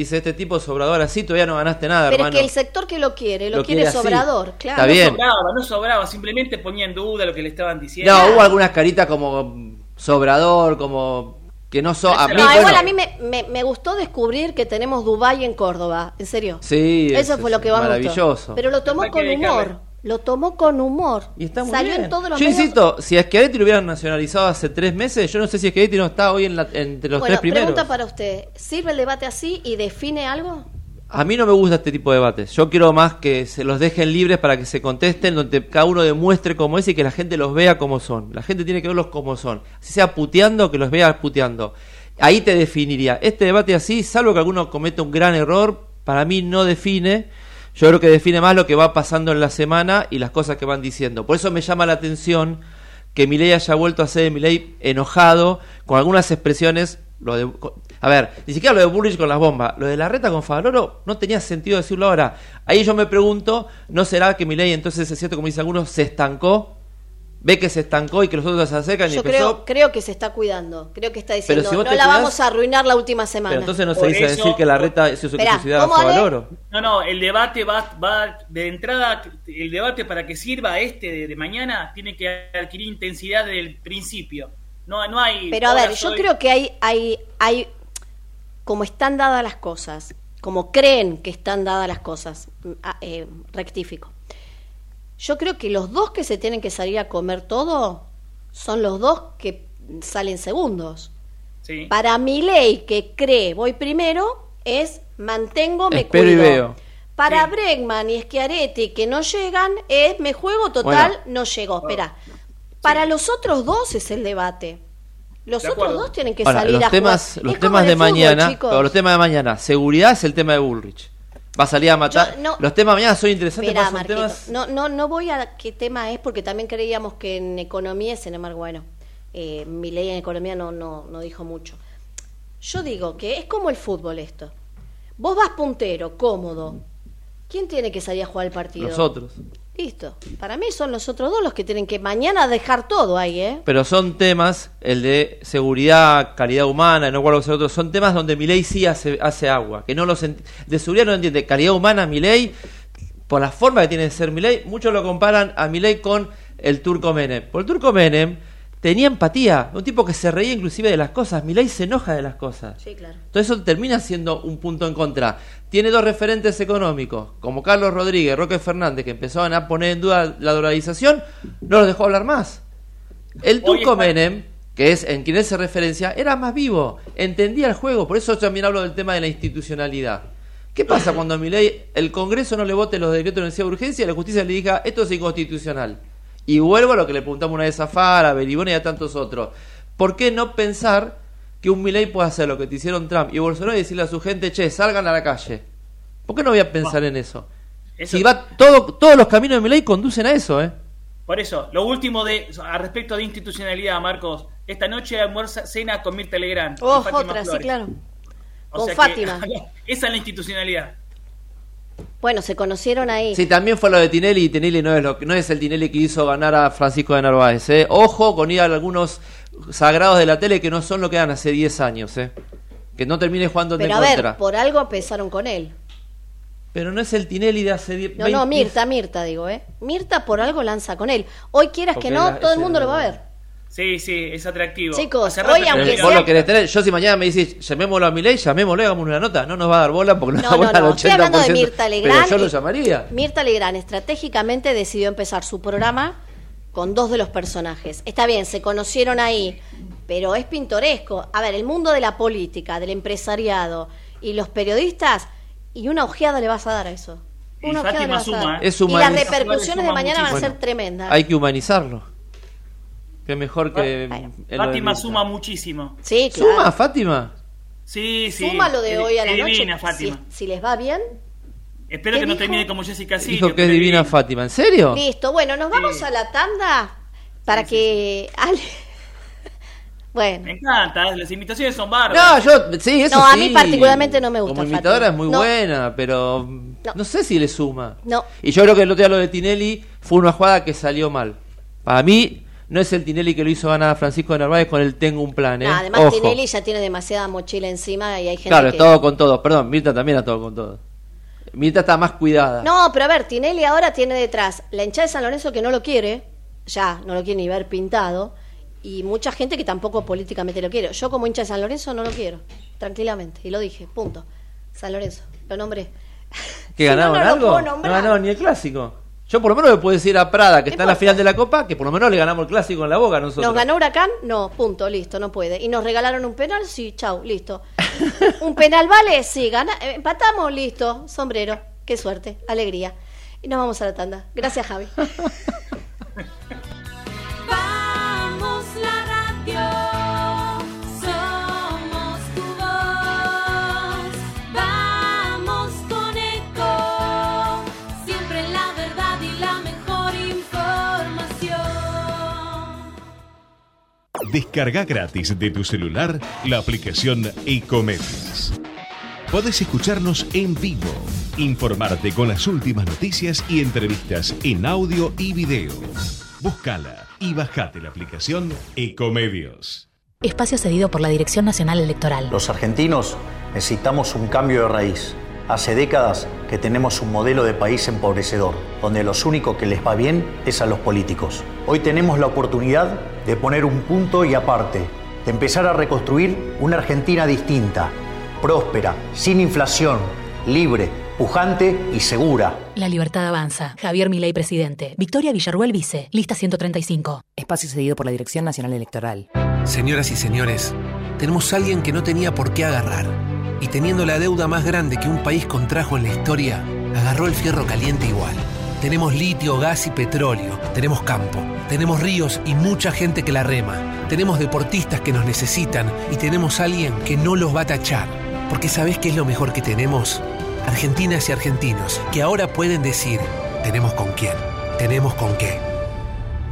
dice este tipo es sobrador así, todavía no ganaste nada, Pero es que el sector que lo quiere, lo, Lo quiere, sobrador, claro. Está bien. No sobraba, no sobraba, simplemente ponía en duda lo que le estaban diciendo. No, hubo algunas caritas como sobrador, como que no son... a mí, No, bueno, igual a mí me, me, me gustó descubrir que tenemos Dubai en Córdoba, en serio. Sí, Eso es- fue lo que más me gustó. maravilloso. Pero lo tomó con humor. Lo tomó con humor. Y está muy Salió bien. en todos los Yo medios. insisto, si a lo hubieran nacionalizado hace tres meses, yo no sé si Schiaretti no está hoy en la- entre los bueno, tres primeros. pregunta para usted. ¿Sirve el debate así y define algo? A mí no me gusta este tipo de debates. Yo quiero más que se los dejen libres para que se contesten, donde cada uno demuestre cómo es y que la gente los vea como son. La gente tiene que verlos como son. Si sea puteando, que los vea puteando. Ahí te definiría. Este debate así, salvo que alguno cometa un gran error, para mí no define. Yo creo que define más lo que va pasando en la semana y las cosas que van diciendo. Por eso me llama la atención que Milei haya vuelto a ser Milei enojado con algunas expresiones. Lo de, a ver, ni siquiera lo de Bullrich con las bombas. Lo de la reta con Favaloro no tenía sentido decirlo ahora. Ahí yo me pregunto, ¿no será que Milei entonces es cierto, como dicen algunos, se estancó? Ve que se estancó y que los otros se acercan y Yo empezó. creo, creo que se está cuidando. Creo que está diciendo, si no la cuidás- vamos a arruinar la última semana. Pero entonces no se Por dice eso- decir que la reta es su ¿cómo, Ale? Favaloro. No, no, el debate va, va de entrada, el debate para que sirva este de, de mañana tiene que adquirir intensidad desde el principio. No, no hay. Pero a ver, yo creo que hay, hay, hay, como están dadas las cosas, como creen que están dadas las cosas, mm, ah, eh, rectifico. Yo creo que los dos que se tienen que salir a comer todo son los dos que salen segundos. Sí. Para mi ley que cree voy primero es mantengo, me Espero y veo. Para Bregman y Schiaretti que no llegan es me juego total, Bueno. no llegó. Espera. Para los otros dos es el debate. Los De otros dos tienen que Ahora, salir los a temas, jugar. los Es temas de fútbol, mañana, pero los temas de mañana, seguridad es el tema de Bullrich. Va a salir a matar. Yo no- los temas mañana son interesantes, Mirá, pero son Marquito, temas no, no, no voy a qué tema es porque también creíamos que en economía, sin embargo, bueno, eh, mi ley en economía no, no, no dijo mucho. Yo digo que es como el fútbol esto. Vos vas puntero, cómodo. ¿Quién tiene que salir a jugar el partido? nosotros. Listo. Para mí son los otros dos los que tienen que mañana dejar todo ahí, ¿eh? Pero son temas, el de seguridad, calidad humana, no recuerdo que sea otro, son temas donde Milei sí hace, hace agua. Que no los de seguridad no entiende. Calidad humana, Milei, por la forma que tiene de ser Milei, muchos lo comparan a Milei con el turco Menem. Por el turco Menem tenía empatía, un tipo que se reía inclusive de las cosas. Milei se enoja de las cosas. Sí, claro. Entonces eso termina siendo un punto en contra. Tiene dos referentes económicos, como Carlos Rodríguez, Roque Fernández, que empezaban a poner en duda la dolarización, no los dejó hablar más. El turco Menem, que es en quien él se referencia, era más vivo, entendía el juego, por eso también hablo del tema de la institucionalidad. ¿Qué pasa cuando a Milei el Congreso no le vote los decretos de necesidad de urgencia y la justicia le diga esto es inconstitucional? Y vuelvo a lo que le preguntamos una vez a Fara, a Beribone y a tantos otros. ¿Por qué no pensar que un Milei puede hacer lo que te hicieron Trump y Bolsonaro y decirle a su gente, che, salgan a la calle? ¿Por qué no voy a pensar en eso? Eso- Si va todo, todos los caminos de Milei conducen a eso, ¿eh? Por eso, lo último de a respecto de institucionalidad, Marcos. Esta noche almuerza cena con Mirta Legrand. Oh, Fátima otra, sí, claro. O Con sea que- Fátima. <laughs> esa es la institucionalidad. Bueno, se conocieron ahí. Sí, también fue lo de Tinelli y Tinelli no es, lo, que- no es el Tinelli que hizo ganar a Francisco de Narváez. ¿eh? Ojo con ir a algunos sagrados de la tele que no son lo que eran hace 10 años. ¿eh? Que no termine jugando en Pero a contra. ver, por algo empezaron con él. Pero no es el Tinelli de hace 10 No, no, Mirta, Mirta, digo, ¿eh? Mirta por algo lanza con él. Hoy quieras Porque que no, la- todo el mundo lo va a ver. Sí, sí, es atractivo. Chicos, hoy que aunque sea- lo querés tener. Yo si mañana me decís, llamémoslo a Milei, llamémoslo, hagamos una nota. No nos va a dar bola porque no, No, da bola no, al no. 80%. Estoy hablando de Mirta Legrand. Pero yo lo llamaría. Mirta Legrand estratégicamente decidió empezar su programa con dos de los personajes. Está bien, se conocieron ahí, pero es pintoresco. A ver, el mundo de la política, del empresariado y los periodistas, y una ojeada le vas a dar a eso. Y Una ojeada Fátima le vas a dar. ¿eh? Es y las repercusiones de mañana van a ser tremendas. Hay que humanizarlo. Que mejor que. en lo de Fátima suma muchísimo. Sí, claro. ¿Suma Fátima? Sí, sí. Suma lo de hoy a la noche. Si, Fátima. si les va bien, Espero ¿Qué que no termine como Jessica Silvio. Dijo que es divina Fátima. ¿En serio? Listo, bueno, nos vamos a la tanda para que Ale... <laughs> Bueno. Me encanta, las invitaciones son bárbaras. No, yo, sí, eso No, a sí. mí particularmente no me gusta Como imitadora Fátima. es muy No. buena, pero no. sé si le suma. No. Y yo creo que el otro día lo de Tinelli fue una jugada que salió mal. Para mí, no es el Tinelli que lo hizo ganar a Francisco de Narváez con el Tengo un plan, ¿eh? No, además Ojo. Tinelli ya tiene demasiada mochila encima y hay gente Claro, que... todo con todo. Perdón, Mirta también a todo con todo. Mirta está más cuidada. No, pero a ver, Tinelli ahora tiene detrás la hinchada de San Lorenzo que no lo quiere, ya no lo quiere ni ver pintado, y mucha gente que tampoco políticamente lo quiere. Yo como hincha de San Lorenzo no lo quiero, tranquilamente, y lo dije, punto. San Lorenzo, lo nombré. ¿Que <laughs> Si no, ganaron no algo? No ni el clásico. Yo por lo menos le puedo decir a Prada, que está en la final de la Copa, que por lo menos le ganamos el clásico en la boca a nosotros. ¿Nos ganó Huracán? No, punto, listo, no puede. ¿Y nos regalaron un penal? Sí, chau, listo. <laughs> ¿Un penal vale? Sí, gana, eh, empatamos, listo, sombrero. Qué suerte, alegría. Y nos vamos a la tanda. Gracias, Javi. <laughs> Descarga gratis de tu celular la aplicación Ecomedios. Podés escucharnos en vivo, informarte con las últimas noticias y entrevistas en audio y video. Búscala y bajate la aplicación Ecomedios. Espacio cedido por la Dirección Nacional Electoral. Los argentinos necesitamos un cambio de raíz. Hace décadas que tenemos un modelo de país empobrecedor, donde los únicos que les va bien es a los políticos. Hoy tenemos la oportunidad de poner un punto y aparte, de empezar a reconstruir una Argentina distinta, próspera, sin inflación, libre, pujante y segura. La libertad avanza. Javier Milei, presidente. Victoria Villarruel, vice. Lista 135. Espacio cedido por la Dirección Nacional Electoral. Señoras y señores, tenemos a alguien que no tenía por qué agarrar. Y teniendo la deuda más grande que un país contrajo en la historia, agarró el fierro caliente igual. Tenemos litio, gas y petróleo. Tenemos campo. Tenemos ríos y mucha gente que la rema. Tenemos deportistas que nos necesitan y tenemos alguien que no los va a tachar. Porque ¿sabés qué es lo mejor que tenemos? Argentinas y argentinos que ahora pueden decir, tenemos con quién, tenemos con qué.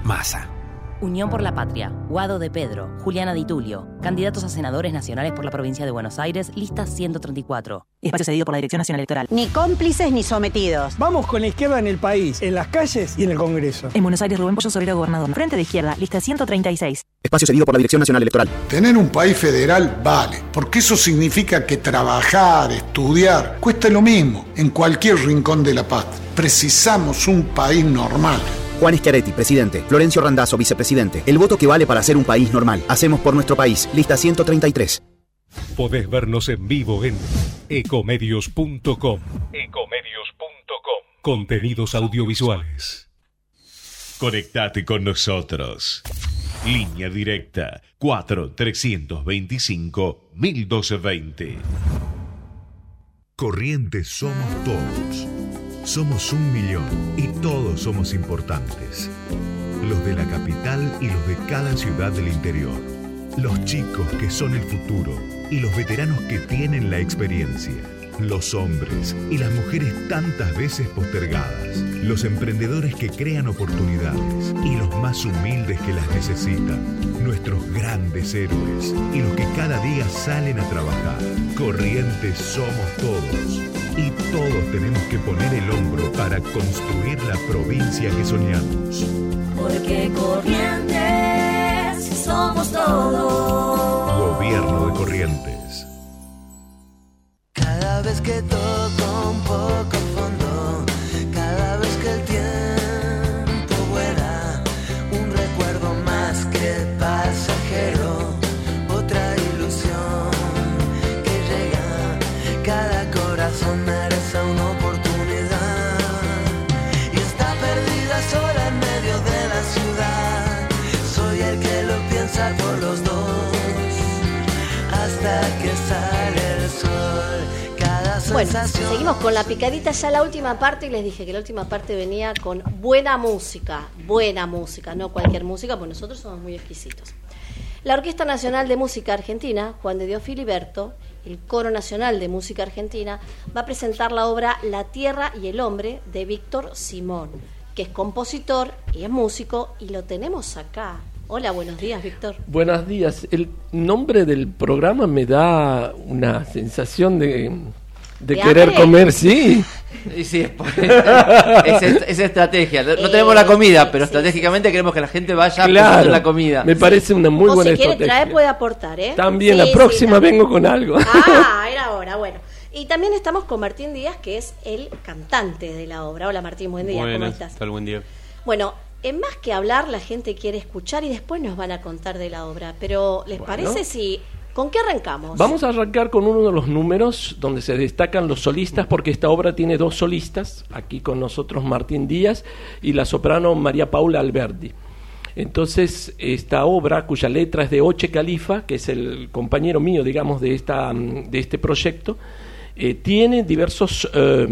Masa. Unión por la Patria, Guado de Pedro, Juliana Di Tulio, candidatos a senadores nacionales por la provincia de Buenos Aires, lista 134. Espacio cedido por la Dirección Nacional Electoral. Ni cómplices ni sometidos. Vamos con la izquierda en el país, en las calles y en el Congreso. En Buenos Aires, Rubén Pollo Sobrero, gobernador. Frente de izquierda, lista 136. Espacio cedido por la Dirección Nacional Electoral. Tener un país federal vale, porque eso significa que trabajar, estudiar, cuesta lo mismo en cualquier rincón de la paz. Precisamos un país normal. Juan Schiaretti, presidente. Florencio Randazzo, vicepresidente. El voto que vale para ser un país normal. Hacemos por nuestro país. Lista 133. Podés vernos en vivo en ecomedios.com. Contenidos audiovisuales. Conectate con nosotros. Línea directa 4-325-1220. Corrientes somos todos. Somos un millón y todos somos importantes. Los de la capital y los de cada ciudad del interior. Los chicos que son el futuro y los veteranos que tienen la experiencia. Los hombres y las mujeres tantas veces postergadas. Los emprendedores que crean oportunidades y los más humildes que las necesitan. Nuestros grandes héroes y los que cada día salen a trabajar. Corrientes somos todos. Y todos tenemos que poner el hombro para construir la provincia que soñamos. Porque corrientes somos todos. Bueno, seguimos con la picadita ya la última parte y les dije que la última parte venía con buena música, buena música, no cualquier música, pues nosotros somos muy exquisitos. La Orquesta Nacional de Música Argentina, Juan de Dios Filiberto, el Coro Nacional de Música Argentina, va a presentar la obra La Tierra y el Hombre de Víctor Simón, que es compositor y es músico y lo tenemos acá. Hola, buenos días, Víctor. Buenos días. El nombre del programa me da una sensación de, de ¿De querer hambre? comer, sí. Y sí, es, por- es, es- es estrategia. No tenemos la comida, pero estratégicamente queremos que la gente vaya Claro, en la comida. me parece una muy o buena si quiere estrategia. traer puede aportar, ¿eh? También Sí, la próxima también. vengo con algo. Ah, era hora, bueno. Y también estamos con Martín Díaz, que es el cantante de la obra. Hola Martín, buen día, ¿cómo Buenas, estás? tal buen día. Bueno, en más que hablar, la gente quiere escuchar y después nos van a contar de la obra. Pero, ¿les Bueno. parece si... ¿Con qué arrancamos? Vamos a arrancar con uno de los números donde se destacan los solistas, porque esta obra tiene dos solistas, aquí con nosotros Martín Díaz y la soprano María Paula Alberdi. Entonces, esta obra, cuya letra es de Oche Califa, que es el compañero mío, digamos, de, esta, mm, de este proyecto, eh, tiene diversos eh,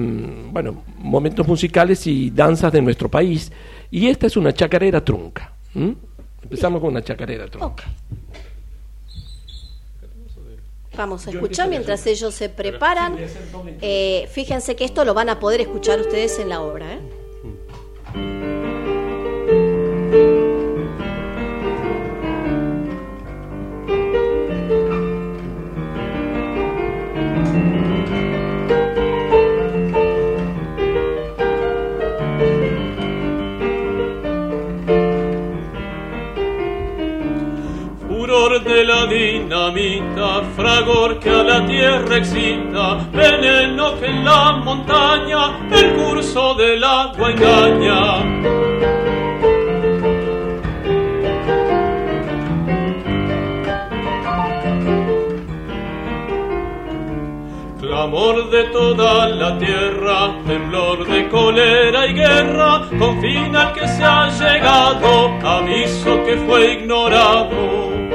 bueno, momentos musicales y danzas de nuestro país, y esta es una chacarera trunca. Empezamos con una chacarera trunca. Vamos a escuchar mientras ellos se preparan. Eh, fíjense que esto lo van a poder escuchar ustedes en la obra. ¿eh? De la dinamita, fragor que a la tierra excita, veneno que en la montaña el curso del agua engaña. Clamor de toda la tierra, temblor de cólera y guerra, confina al que se ha llegado, aviso que fue ignorado.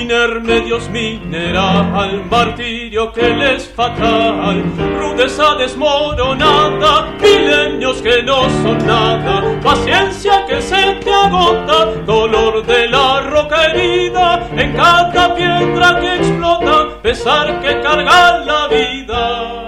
Inerme Dios mineral, martirio que les fatal, rudeza desmoronada, milenios que no son nada, paciencia que se te agota, dolor de la roca herida, en cada piedra que explota, pesar que carga la vida.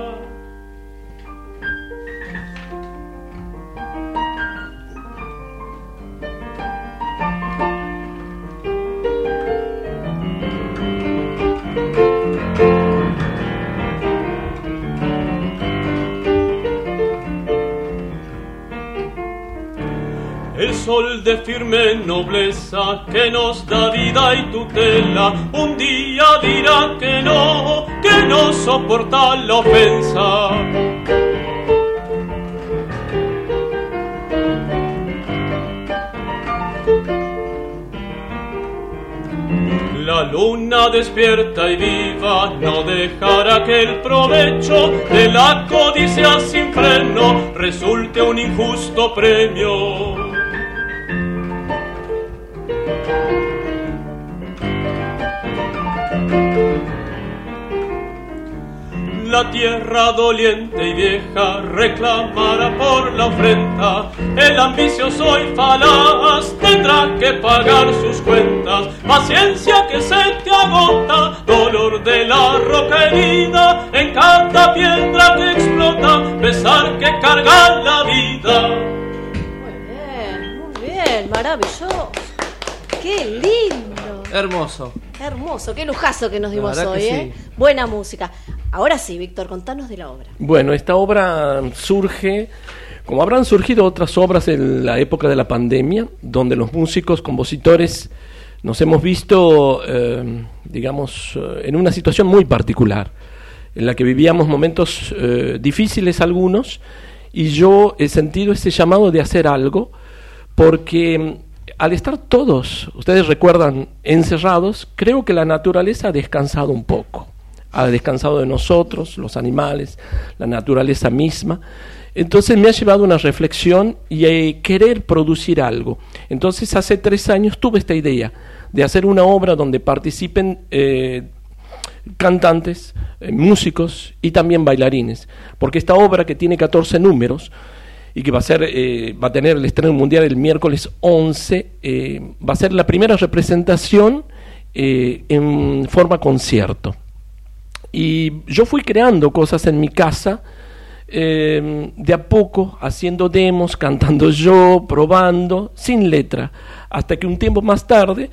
De firme nobleza que nos da vida y tutela, un día dirá que no, que no soporta la ofensa. La luna despierta y viva no dejará que el provecho de la codicia sin freno resulte un injusto premio. La tierra doliente y vieja reclamará por la ofrenda. El ambicioso y falaz tendrá que pagar sus cuentas. Paciencia que se te agota, dolor de la roca herida. En cada piedra que explota, pesar que carga la vida. Bien, muy bien, maravilloso. Qué lindo. Hermoso. Hermoso, qué lujazo que nos dimos hoy, ¿eh? Buena música. Ahora sí, Víctor, contanos de la obra. Bueno, esta obra surge, como habrán surgido otras obras en la época de la pandemia, donde los músicos, compositores, nos hemos visto, eh, digamos, eh, en una situación muy particular, en la que vivíamos momentos eh, difíciles algunos, y yo he sentido ese llamado de hacer algo, porque al estar todos, ustedes recuerdan, encerrados, creo que la naturaleza ha descansado un poco ha descansado de nosotros, los animales, la naturaleza misma. Entonces me ha llevado una reflexión y a querer producir algo. Entonces hace tres años tuve esta idea de hacer una obra donde participen eh, cantantes, eh, músicos y también bailarines. Porque esta obra que tiene 14 números y que va a, ser, eh, va a tener el estreno mundial el miércoles 11, eh, va a ser la primera representación eh, en forma concierto. Y yo fui creando cosas en mi casa de a poco haciendo demos, cantando yo, probando, sin letra, hasta que un tiempo más tarde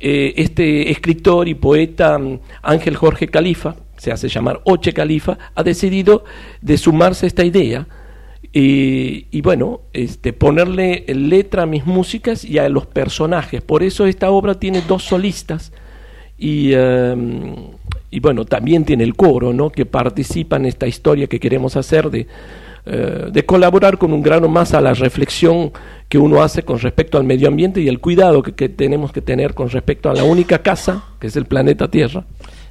este escritor y poeta mm, Ángel Jorge Califa, se hace llamar Oche Califa, ha decidido de sumarse a esta idea y, bueno, este, ponerle letra a mis músicas y a los personajes. Por eso esta obra tiene dos solistas y, eh, y bueno, también tiene el coro, ¿no? Que participa en esta historia que queremos hacer de, eh, de colaborar con un grano más a la reflexión que uno hace con respecto al medio ambiente y el cuidado que tenemos que tener con respecto a la única casa, que es el planeta Tierra.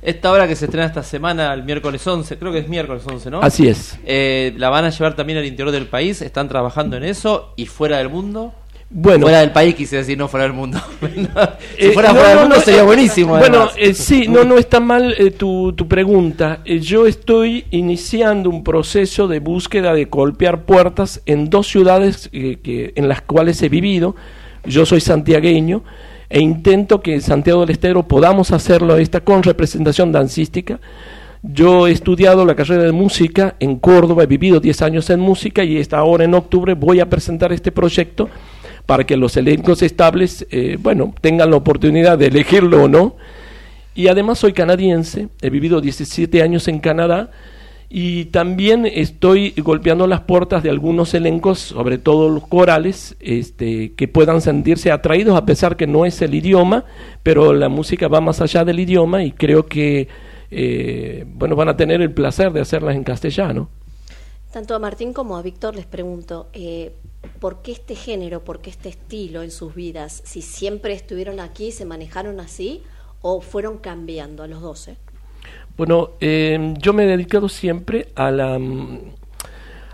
Esta obra que se estrena esta semana, el miércoles 11, creo que es miércoles 11, ¿no? Así es. Eh, ¿La van a llevar también al interior del país? ¿Están trabajando en eso? ¿Y fuera del mundo? Bueno. Fuera del país quise decir, no fuera del mundo. <laughs> si Eh, fuera no, fuera del mundo no, sería eh, buenísimo. Bueno, eh, sí, no, no está mal eh, tu, tu pregunta. Yo estoy iniciando un proceso de búsqueda de golpear puertas en dos ciudades que, en las cuales he vivido. Yo soy santiagueño e intento que en Santiago del Estero podamos hacerlo esta con representación dancística. Yo he estudiado la carrera de música en Córdoba, he vivido 10 años en música y esta ahora en octubre voy a presentar este proyecto para que los elencos estables, eh, bueno, tengan la oportunidad de elegirlo o no. Y además soy canadiense, he vivido 17 años en Canadá y también estoy golpeando las puertas de algunos elencos, sobre todo los corales, este, que puedan sentirse atraídos a pesar que no es el idioma, pero la música va más allá del idioma y creo que eh, bueno van a tener el placer de hacerlas en castellano. Tanto a Martín como a Víctor les pregunto, eh, ¿por qué este género, por qué este estilo en sus vidas? Si siempre estuvieron aquí, se manejaron así o fueron cambiando a los 12. Bueno, eh, yo me he dedicado siempre a la, mm,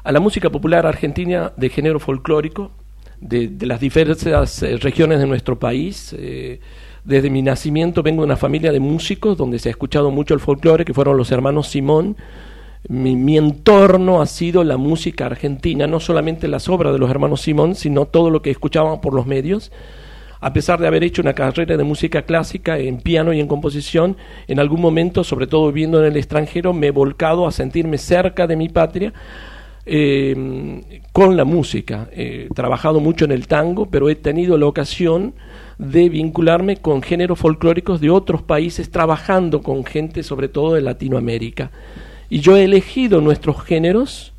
a la música popular argentina de género folclórico, de, las diversas eh, regiones de nuestro país. Eh, desde mi nacimiento vengo de una familia de músicos donde se ha escuchado mucho el folclore, que fueron los hermanos Simón. Mi, mi entorno ha sido la música argentina, no solamente las obras de los hermanos Simón, sino todo lo que escuchaban por los medios a pesar de haber hecho una carrera de música clásica en piano y en composición, en algún momento, sobre todo viviendo en el extranjero, me he volcado a sentirme cerca de mi patria eh, con la música. He trabajado mucho en el tango, pero he tenido la ocasión de vincularme con géneros folclóricos de otros países, trabajando con gente sobre todo de Latinoamérica. Y yo he elegido nuestros géneros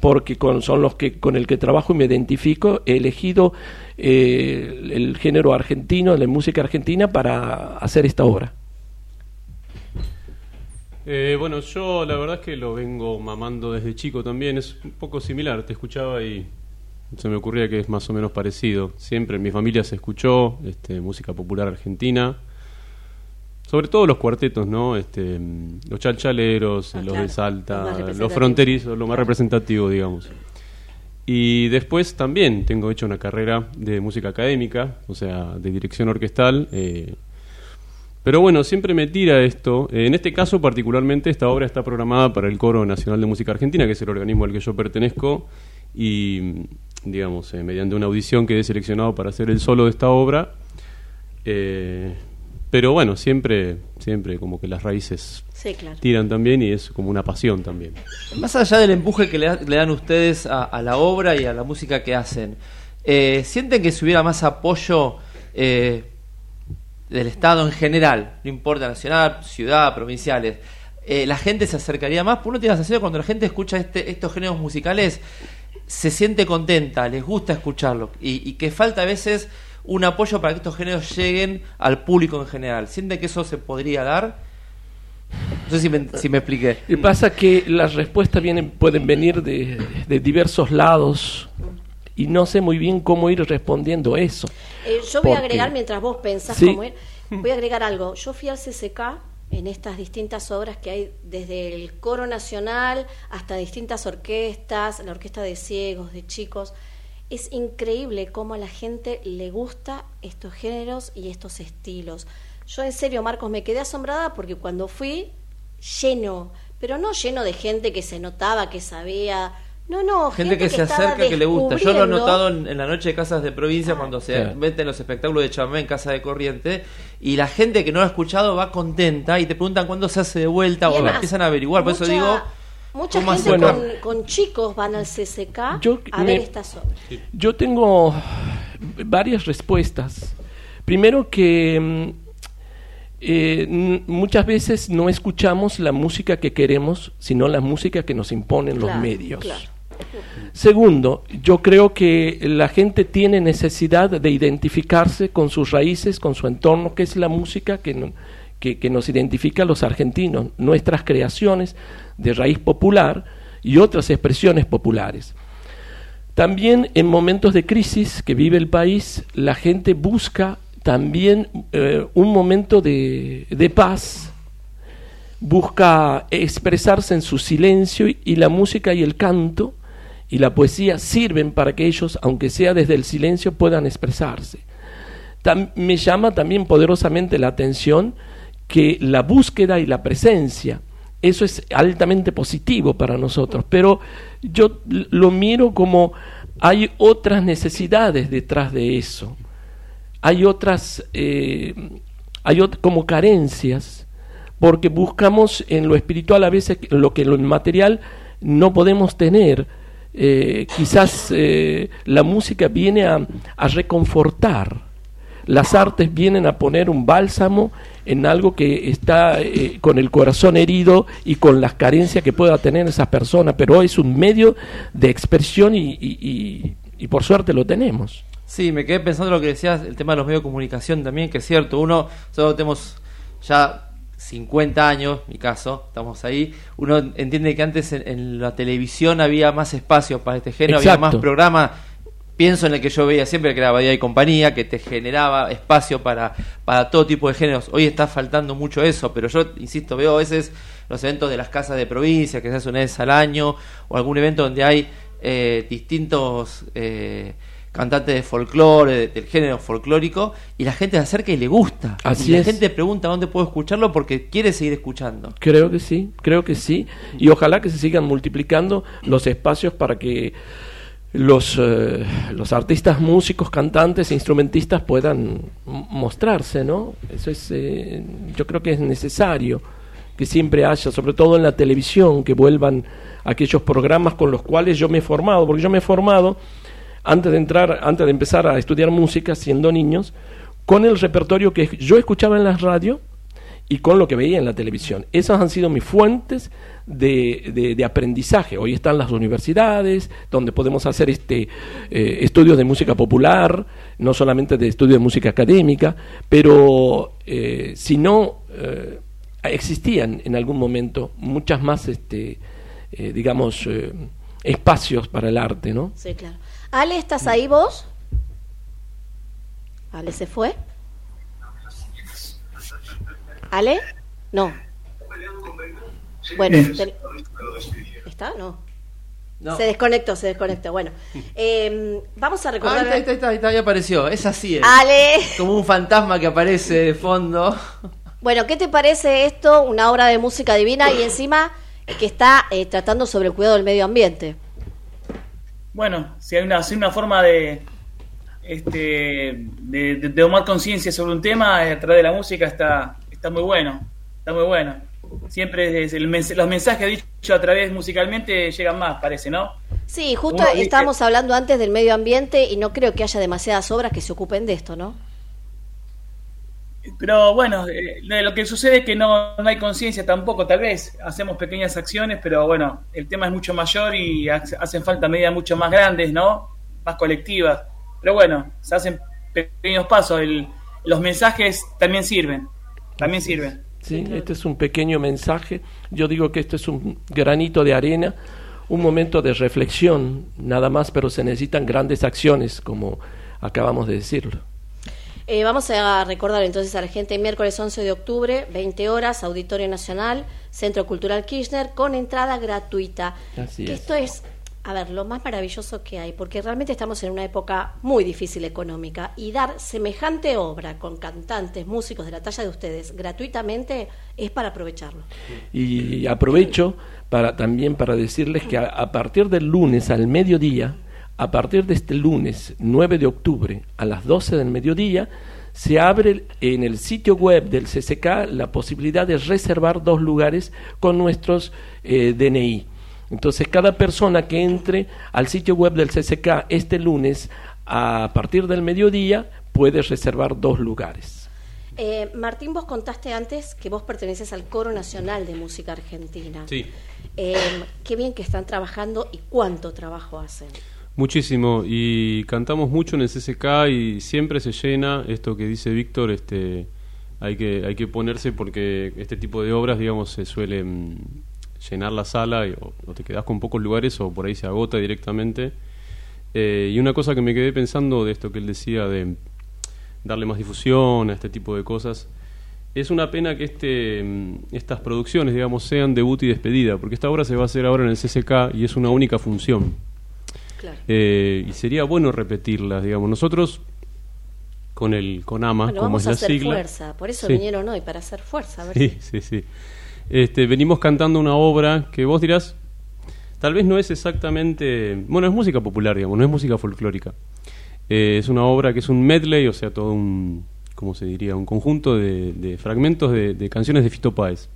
porque con, son los que con el que trabajo y me identifico. He elegido eh, el, género argentino, la música argentina, para hacer esta obra. Eh, bueno, yo la verdad es que lo vengo mamando desde chico también. Es un poco similar. Te escuchaba y se me ocurría que es más o menos parecido. Siempre en mi familia se escuchó este, música popular argentina. Sobre todo los cuartetos, ¿no? Este, mm, los chalchaleros, Ah, los claro, de Salta, los fronterizos, lo más representativo, digamos. Y después también tengo hecho una carrera de música académica, o sea, de dirección orquestal. eh, pero bueno, siempre me tira esto. En este caso, particularmente, esta obra está programada para el Coro Nacional de Música Argentina, que es el organismo al que yo pertenezco, y, digamos, eh, mediante una audición quedé seleccionado para hacer el solo de esta obra. Eh, pero bueno, siempre, siempre como que las raíces Sí, claro. tiran también y es como una pasión también. Más allá del empuje que le, da- le dan ustedes a, a la obra y a la música que hacen, eh, ¿sienten que si hubiera más apoyo eh, del Estado en general, no importa nacional, ciudad, provinciales, eh, la gente se acercaría más? Porque uno tiene la sensación cuando la gente escucha este, estos géneros musicales, se siente contenta, les gusta escucharlo y, y que falta a veces un apoyo para que estos géneros lleguen al público en general. ¿Sienten que eso se podría dar? No sé si me, si me expliqué. Y pasa que las respuestas vienen, pueden venir de, de diversos lados y no sé muy bien cómo ir respondiendo eso. Eh, yo voy a agregar, mientras vos pensás Sí. cómo ir, voy a agregar algo. Yo fui al CCK en estas distintas obras que hay, desde el coro nacional hasta distintas orquestas, la orquesta de ciegos, de chicos. Es increíble cómo a la gente le gusta estos géneros y estos estilos. Yo en serio, Marcos, me quedé asombrada porque cuando fui, lleno, pero no lleno de gente que se notaba, que sabía. No, no, Gente que, se acerca, que le gusta. Yo lo he notado en, en la noche de casas de provincia cuando se Claro. meten los espectáculos de chamamé en casa de corriente y la gente que no lo ha escuchado va contenta y te preguntan cuándo se hace de vuelta Y o además, empiezan a averiguar. Por eso digo, Mucha ¿Cómo gente con, Bueno. con chicos van al CCK Yo a me- ver estas obras. Yo tengo varias respuestas. Primero que mm, eh, muchas veces no escuchamos la música que queremos, sino la música que nos imponen los medios. claro. Segundo, yo creo que la gente tiene necesidad de identificarse con sus raíces, con su entorno, que es la música que, no- que, nos identifica a los argentinos, nuestras creaciones de raíz popular y otras expresiones populares. También en momentos de crisis que vive el país, la gente busca también eh, un momento de, de paz, busca expresarse en su silencio y, la música y el canto y la poesía sirven para que ellos, aunque sea desde el silencio, puedan expresarse. Me llama también poderosamente la atención que la búsqueda y la presencia, eso es altamente positivo para nosotros, pero yo lo miro como hay otras necesidades detrás de eso, hay otras, eh, hay como carencias, porque buscamos en lo espiritual a veces lo que en lo material no podemos tener. Eh, quizás eh, la música viene a reconfortar, las artes vienen a poner un bálsamo en algo que está eh, con el corazón herido y con las carencias que pueda tener esa persona, pero es un medio de expresión y, y- y- y por suerte lo tenemos. Sí, me quedé pensando lo que decías, el tema de los medios de comunicación también, que es cierto, uno, solo tenemos ya 50 años, mi caso, estamos ahí, uno entiende que antes en, en la televisión había más espacio para este género, había más programa, pienso en el que yo veía siempre, que era Bahía y Compañía, que te generaba espacio para, para todo tipo de géneros, hoy está faltando mucho eso, pero yo, insisto, veo a veces los eventos de las casas de provincia, que se hace una vez al año, o algún evento donde hay eh, distintos... eh, cantantes de folclore, de- del género folclórico, y la gente se acerca y le gusta. Así y la es. gente pregunta dónde puedo escucharlo porque quiere seguir escuchando. Creo que sí, creo que sí. Y ojalá que se sigan multiplicando los espacios para que los, eh, los artistas, músicos, cantantes, instrumentistas puedan mostrarse, ¿no? Eso es, eh, yo creo que es necesario que siempre haya, sobre todo en la televisión, que vuelvan aquellos programas con los cuales yo me he formado, porque yo me he formado antes de entrar, antes de empezar a estudiar música, siendo niños, con el repertorio que yo escuchaba en la radio y con lo que veía en la televisión. Esas han sido mis fuentes de, de- aprendizaje. Hoy están las universidades, donde podemos hacer este eh, estudios de música popular, no solamente de estudio de música académica, pero eh, si no eh, existían en algún momento muchas más, este, eh, digamos, eh, espacios para el arte, ¿no? Sí, claro. Ale, ¿estás ahí vos? Ale se fue. ¿Ale? No. Bueno, te- ¿está? No. No. Se desconectó, se desconectó. Bueno, eh, vamos a Ah, recordar. ahí está, ahí está, ahí está, ahí está, ahí apareció. Es así, es. Ale. Como un fantasma que aparece de fondo. Bueno, ¿qué te parece esto? Una obra de música divina y encima que está eh, tratando sobre el cuidado del medio ambiente. Bueno, si hay una, si hay una forma de, este, de, de- de tomar conciencia sobre un tema eh, a través de la música está, está muy bueno, está muy bueno. Siempre es el mens- los mensajes dichos a través musicalmente llegan más, parece, ¿no? Sí, justo Uno dice- estábamos hablando antes del medio ambiente y no creo que haya demasiadas obras que se ocupen de esto, ¿no? Pero bueno, eh, lo que sucede es que no, no hay conciencia tampoco, tal vez hacemos pequeñas acciones, pero bueno, el tema es mucho mayor y ha- hacen falta medidas mucho más grandes, ¿no? Más colectivas. Pero bueno, se hacen pequeños pasos, el- los mensajes también sirven, también sirven. Sí, este es un pequeño mensaje. Yo digo que esto es un granito de arena, un momento de reflexión, nada más, pero se necesitan grandes acciones, como acabamos de decirlo. Eh, vamos a recordar entonces a la gente miércoles 11 de octubre, 20 horas, Auditorio Nacional, Centro Cultural Kirchner, con entrada gratuita. Así es. Esto es, a ver, lo más maravilloso que hay, porque realmente estamos en una época muy difícil económica y dar semejante obra con cantantes, músicos de la talla de ustedes gratuitamente es para aprovecharlo. Y aprovecho para también para decirles que a, partir del lunes al mediodía, a partir de este lunes 9 de octubre a las 12 del mediodía, se abre en el sitio web del CCK la posibilidad de reservar dos lugares con nuestros eh, DNI. Entonces, cada persona que entre al sitio web del CCK este lunes a partir del mediodía puede reservar dos lugares. Eh, Martín, vos contaste antes que vos perteneces al Coro Nacional de Música Argentina. Sí. Eh, qué bien que están trabajando y cuánto trabajo hacen. Muchísimo, y cantamos mucho en el CCK y siempre se llena esto que dice Víctor, este, hay que, hay que ponerse porque este tipo de obras, digamos, se suelen llenar la sala y- o, o te quedas con pocos lugares o por ahí se agota directamente. Eh, y una cosa que me quedé pensando de esto que él decía de darle más difusión a este tipo de cosas, es una pena que este, mm, estas producciones, digamos, sean debut y despedida, porque esta obra se va a hacer ahora en el CCK y es una única función. Eh, y sería bueno repetirlas, digamos. Nosotros, con el CONAMA, Bueno, como vamos es a la hacer sigla. fuerza, por eso Sí. vinieron hoy, para hacer fuerza. A ver Sí, sí, sí. Este, venimos cantando una obra que vos dirás, tal vez no es exactamente, bueno, es música popular, digamos, no es música folclórica. Eh, es una obra que es un medley, o sea, todo un, ¿cómo se diría? Un conjunto de, de fragmentos de, de canciones de Fito Páez.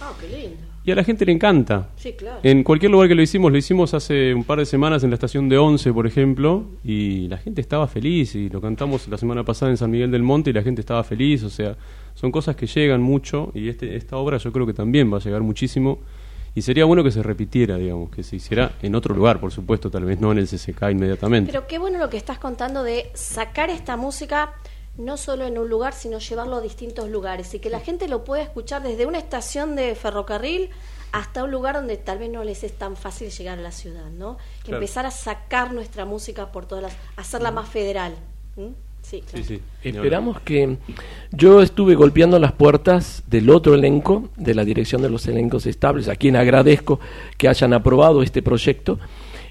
Ah, qué lindo. Y a la gente le encanta. Sí, claro. En cualquier lugar que lo hicimos, lo hicimos hace un par de semanas en la estación de Once, por ejemplo, y la gente estaba feliz, y lo cantamos la semana pasada en San Miguel del Monte y la gente estaba feliz, o sea, son cosas que llegan mucho, y este, esta obra yo creo que también va a llegar muchísimo, y sería bueno que se repitiera, digamos, que se hiciera en otro lugar, por supuesto, tal vez no en el CCK inmediatamente. Pero qué bueno lo que estás contando de sacar esta música no solo en un lugar, sino llevarlo a distintos lugares y que la gente lo pueda escuchar desde una estación de ferrocarril hasta un lugar donde tal vez no les es tan fácil llegar a la ciudad, ¿no? Claro. Empezar a sacar nuestra música por todas las, hacerla más federal. ¿Mm? Sí, claro. Esperamos que yo estuve golpeando las puertas del otro elenco, de la dirección de los elencos estables, a quien agradezco que hayan aprobado este proyecto.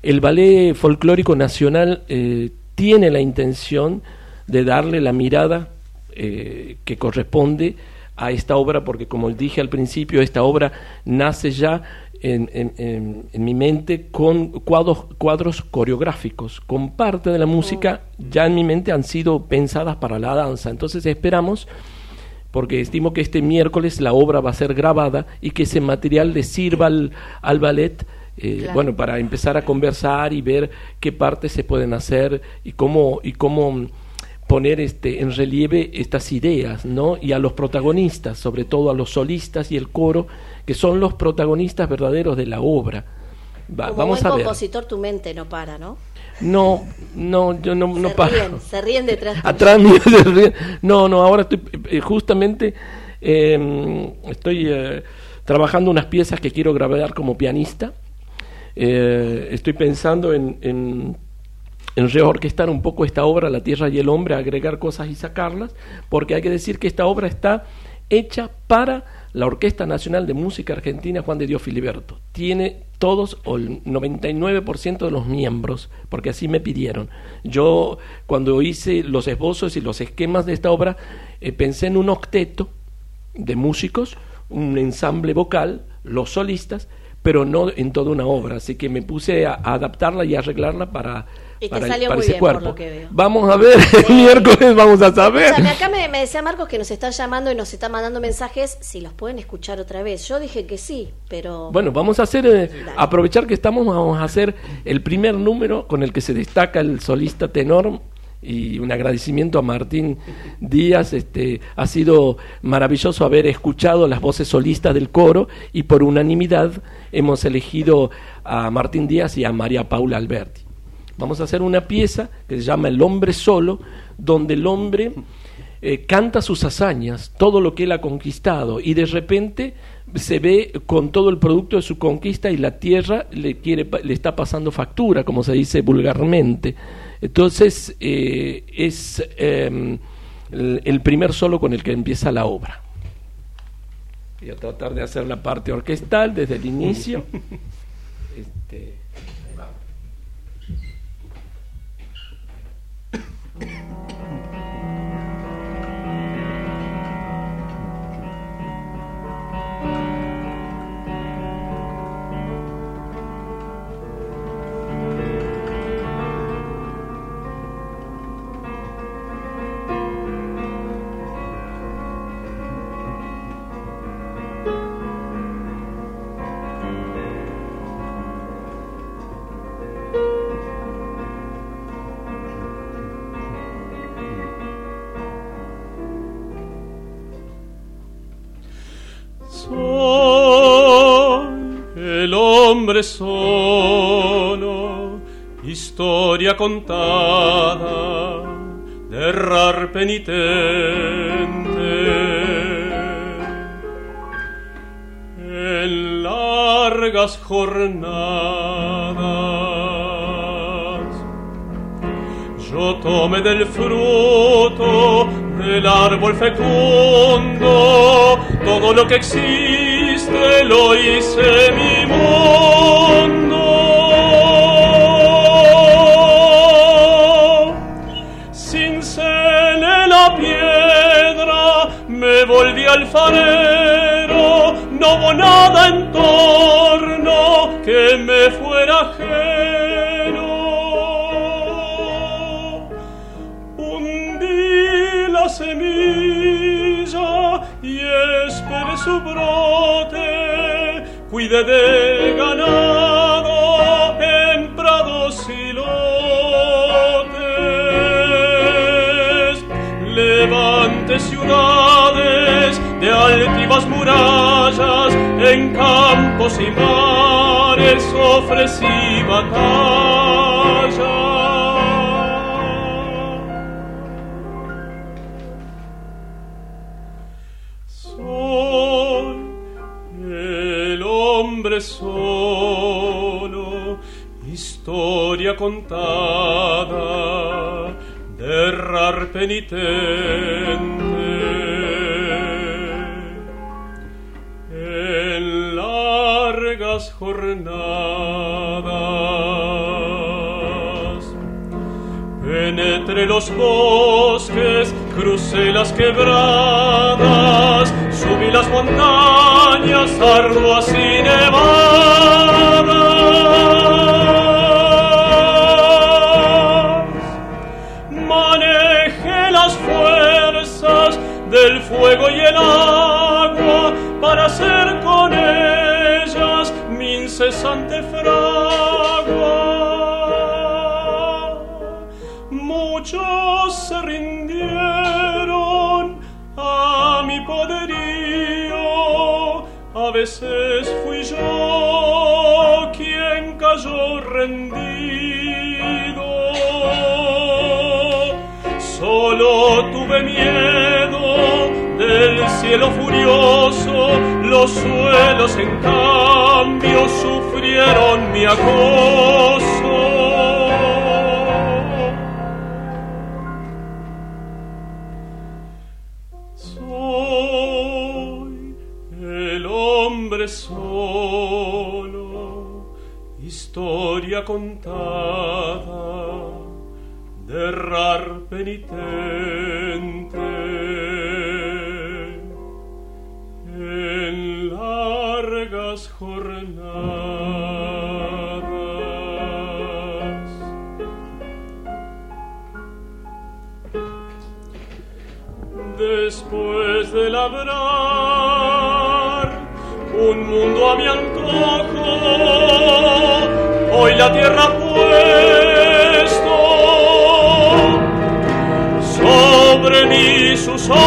El Ballet Folclórico Nacional eh, tiene la intención de darle la mirada eh, que corresponde a esta obra, porque como dije al principio, esta obra nace ya en, en- en- en mi mente con cuadros, cuadros coreográficos, con parte de la música ya en mi mente han sido pensadas para la danza. Entonces esperamos, porque estimo que este miércoles la obra va a ser grabada y que ese material le sirva al, al ballet. eh, Claro. bueno, para empezar a conversar y ver qué partes se pueden hacer y cómo, y cómo poner este, en relieve estas ideas, ¿no? Y a los protagonistas, sobre todo a los solistas y el coro, que son los protagonistas verdaderos de la obra. Va- Como vamos buen a ver. compositor, tu mente no para, ¿no? No, no, yo no, no se paro. ríen, se ríen detrás. Atrás mío se ríen. No, no, ahora estoy eh, justamente eh, estoy eh, trabajando unas piezas que quiero grabar como pianista. Eh, estoy pensando en, en, en reorquestar un poco esta obra, La Tierra y el Hombre, agregar cosas y sacarlas, porque hay que decir que esta obra está hecha para la Orquesta Nacional de Música Argentina Juan de Dios Filiberto. Tiene todos o el 99% de los miembros, porque así me pidieron. Yo cuando hice los esbozos y los esquemas de esta obra, eh, pensé en un octeto de músicos, un ensamble vocal, los solistas, pero no en toda una obra. Así que me puse a, a adaptarla y arreglarla para, Y te salió para muy bien, por cuerpo. lo que veo. Vamos a ver, <laughs> el miércoles vamos a saber. Escúchame, acá me, me decía Marcos que nos están llamando y nos están mandando mensajes si los pueden escuchar otra vez. Yo dije que sí, pero... Bueno, vamos a hacer, eh, aprovechar que estamos, vamos a hacer el primer número con el que se destaca el solista tenor y un agradecimiento a Martín Díaz. Este, ha sido maravilloso haber escuchado las voces solistas del coro y por unanimidad hemos elegido a Martín Díaz y a María Paula Alberti. Vamos a hacer una pieza que se llama El hombre solo, donde el hombre eh, canta sus hazañas, todo lo que él ha conquistado, y de repente se ve con todo el producto de su conquista y la tierra le, quiere, le está pasando factura, como se dice vulgarmente. Entonces eh, es eh, el, el primer solo con el que empieza la obra. Voy a tratar de hacer la parte orquestal desde el inicio. <laughs> Este, historia contada de errar penitente. En largas jornadas yo tomé del fruto del árbol fecundo todo lo que existe lo hice mi mundo alfarero no hubo nada en torno que me fuera ajeno. Hundí la semilla y esperé su brote. Cuidé del ganado en campos y mares ofrecí batalla soy el hombre solo, historia contada de errar penitente. Jornadas penetré los bosques, crucé las quebradas, subí las montañas arduas y nevadas. Manejé las fuerzas del fuego y el agua cielo furioso, los suelos en cambio sufrieron mi acoso. Soy el hombre solo, historia contada de errar penitente. Mundo a mi antojo, hoy la tierra puesto sobre mí sus ojos.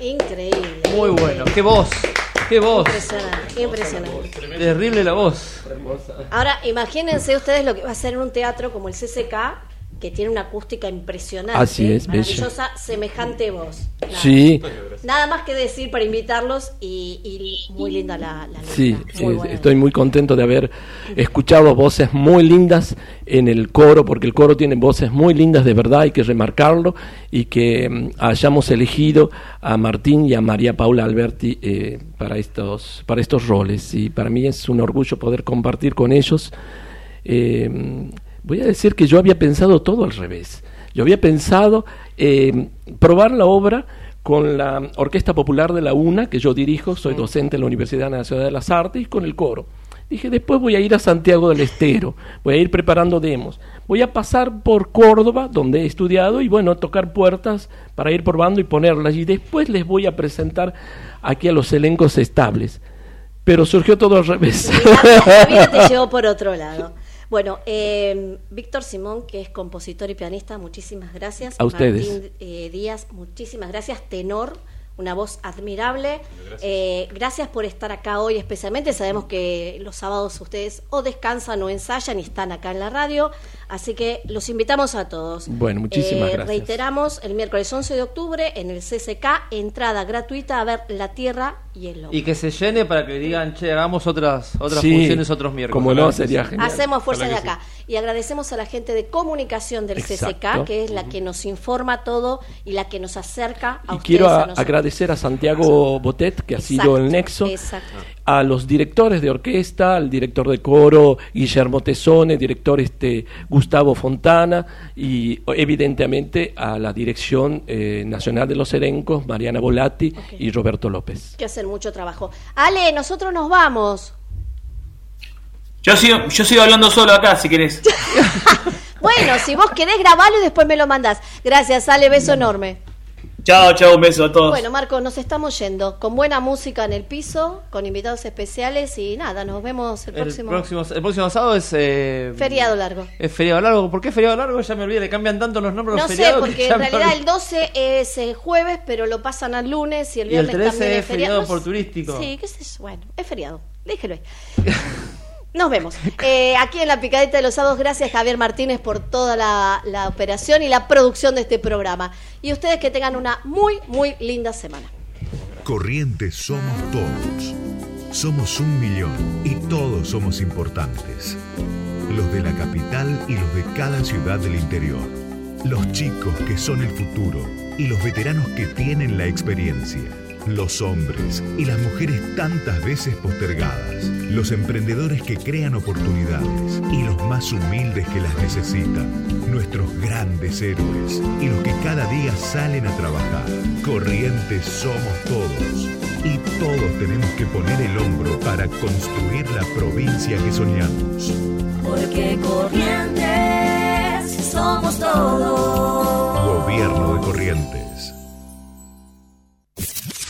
Increíble. Muy bueno, qué voz, qué voz. Impresionante, impresionante. Terrible la voz. Ahora, imagínense ustedes lo que va a ser en un teatro como el CCK, que tiene una acústica impresionante. Así es, bella. maravillosa, semejante voz. Nada. Sí. Nada más que decir para invitarlos y, y muy linda la, la. Sí, Muy estoy muy contento de haber escuchado voces muy lindas en el coro, porque el coro tiene voces muy lindas de verdad, hay que remarcarlo, y que mm, hayamos elegido a Martín y a María Paula Alberti eh, para, estos, para estos roles. Y para mí es un orgullo poder compartir con ellos. Eh, voy a decir que yo había pensado todo al revés. Yo había pensado eh, probar la obra con la Orquesta Popular de la UNA, que yo dirijo, soy docente en la Universidad Nacional de las Artes, y con el coro. Dije, después voy a ir a Santiago del Estero, voy a ir preparando demos, voy a pasar por Córdoba, donde he estudiado, y bueno, tocar puertas para ir probando y ponerlas, y después les voy a presentar aquí a los elencos estables. Pero surgió todo al revés. <laughs> La vida te llevó por otro lado. Bueno, eh, Víctor Simón, que es compositor y pianista, muchísimas gracias. A ustedes. Martín eh, Díaz, muchísimas gracias. Tenor, una voz admirable. Eh, gracias por estar acá hoy especialmente. Sabemos que los sábados ustedes o descansan o ensayan y están acá en la radio. Así que los invitamos a todos. Bueno, muchísimas gracias. Reiteramos, el miércoles 11 de octubre en el CCK, entrada gratuita a ver La Tierra y el Hombre. Y que se llene para que digan, che, hagamos otras, otras Sí, funciones otros miércoles. como no, sería genial. Hacemos fuerza de acá. Y agradecemos a la gente de comunicación del Exacto. CCK, que es la que nos informa todo y la que nos acerca a Y ustedes. quiero a a- nosotros. agradecer a Santiago Botet, que ha sido el nexo, exacto. a los directores de orquesta, al director de coro Guillermo Tesone, director este Gustavo Fontana y evidentemente a la dirección eh, nacional de los erencos, Mariana Volati y Roberto López. que hacen mucho trabajo. Ale, nosotros nos vamos. Yo sigo, yo sigo hablando solo acá, si querés. <laughs> Bueno, si vos querés grabarlo y después me lo mandás. Gracias, Ale, beso enorme. Chao, chao, un beso a todos. Bueno, Marco, nos estamos yendo con buena música en el piso, con invitados especiales y nada, nos vemos el El próximo, próximo, el próximo sábado es... eh, feriado largo. Es feriado largo. ¿Por qué feriado largo? Ya me olvidé, le cambian tanto los nombres No los sé, feriados. que porque ya en realidad el 12 es el jueves, pero lo pasan al lunes y el Y el viernes 13 también es feriado No por sé- turístico. Sí, qué sé yo, bueno, es feriado, déjelo ahí. <laughs> Nos vemos. <laughs> Eh, aquí en la Picadita de los Sábados, gracias Javier Martínez por toda la, la operación y la producción de este programa. Y ustedes que tengan una muy, muy linda semana. Corrientes somos todos. Somos un millón y todos somos importantes. Los de la capital y los de cada ciudad del interior. Los chicos que son el futuro y los veteranos que tienen la experiencia. Los hombres y las mujeres tantas veces postergadas. Los emprendedores que crean oportunidades y los más humildes que las necesitan. Nuestros grandes héroes y los que cada día salen a trabajar. Corrientes somos todos. Y todos tenemos que poner el hombro para construir la provincia que soñamos. Porque corrientes somos todos. Gobierno de Corrientes.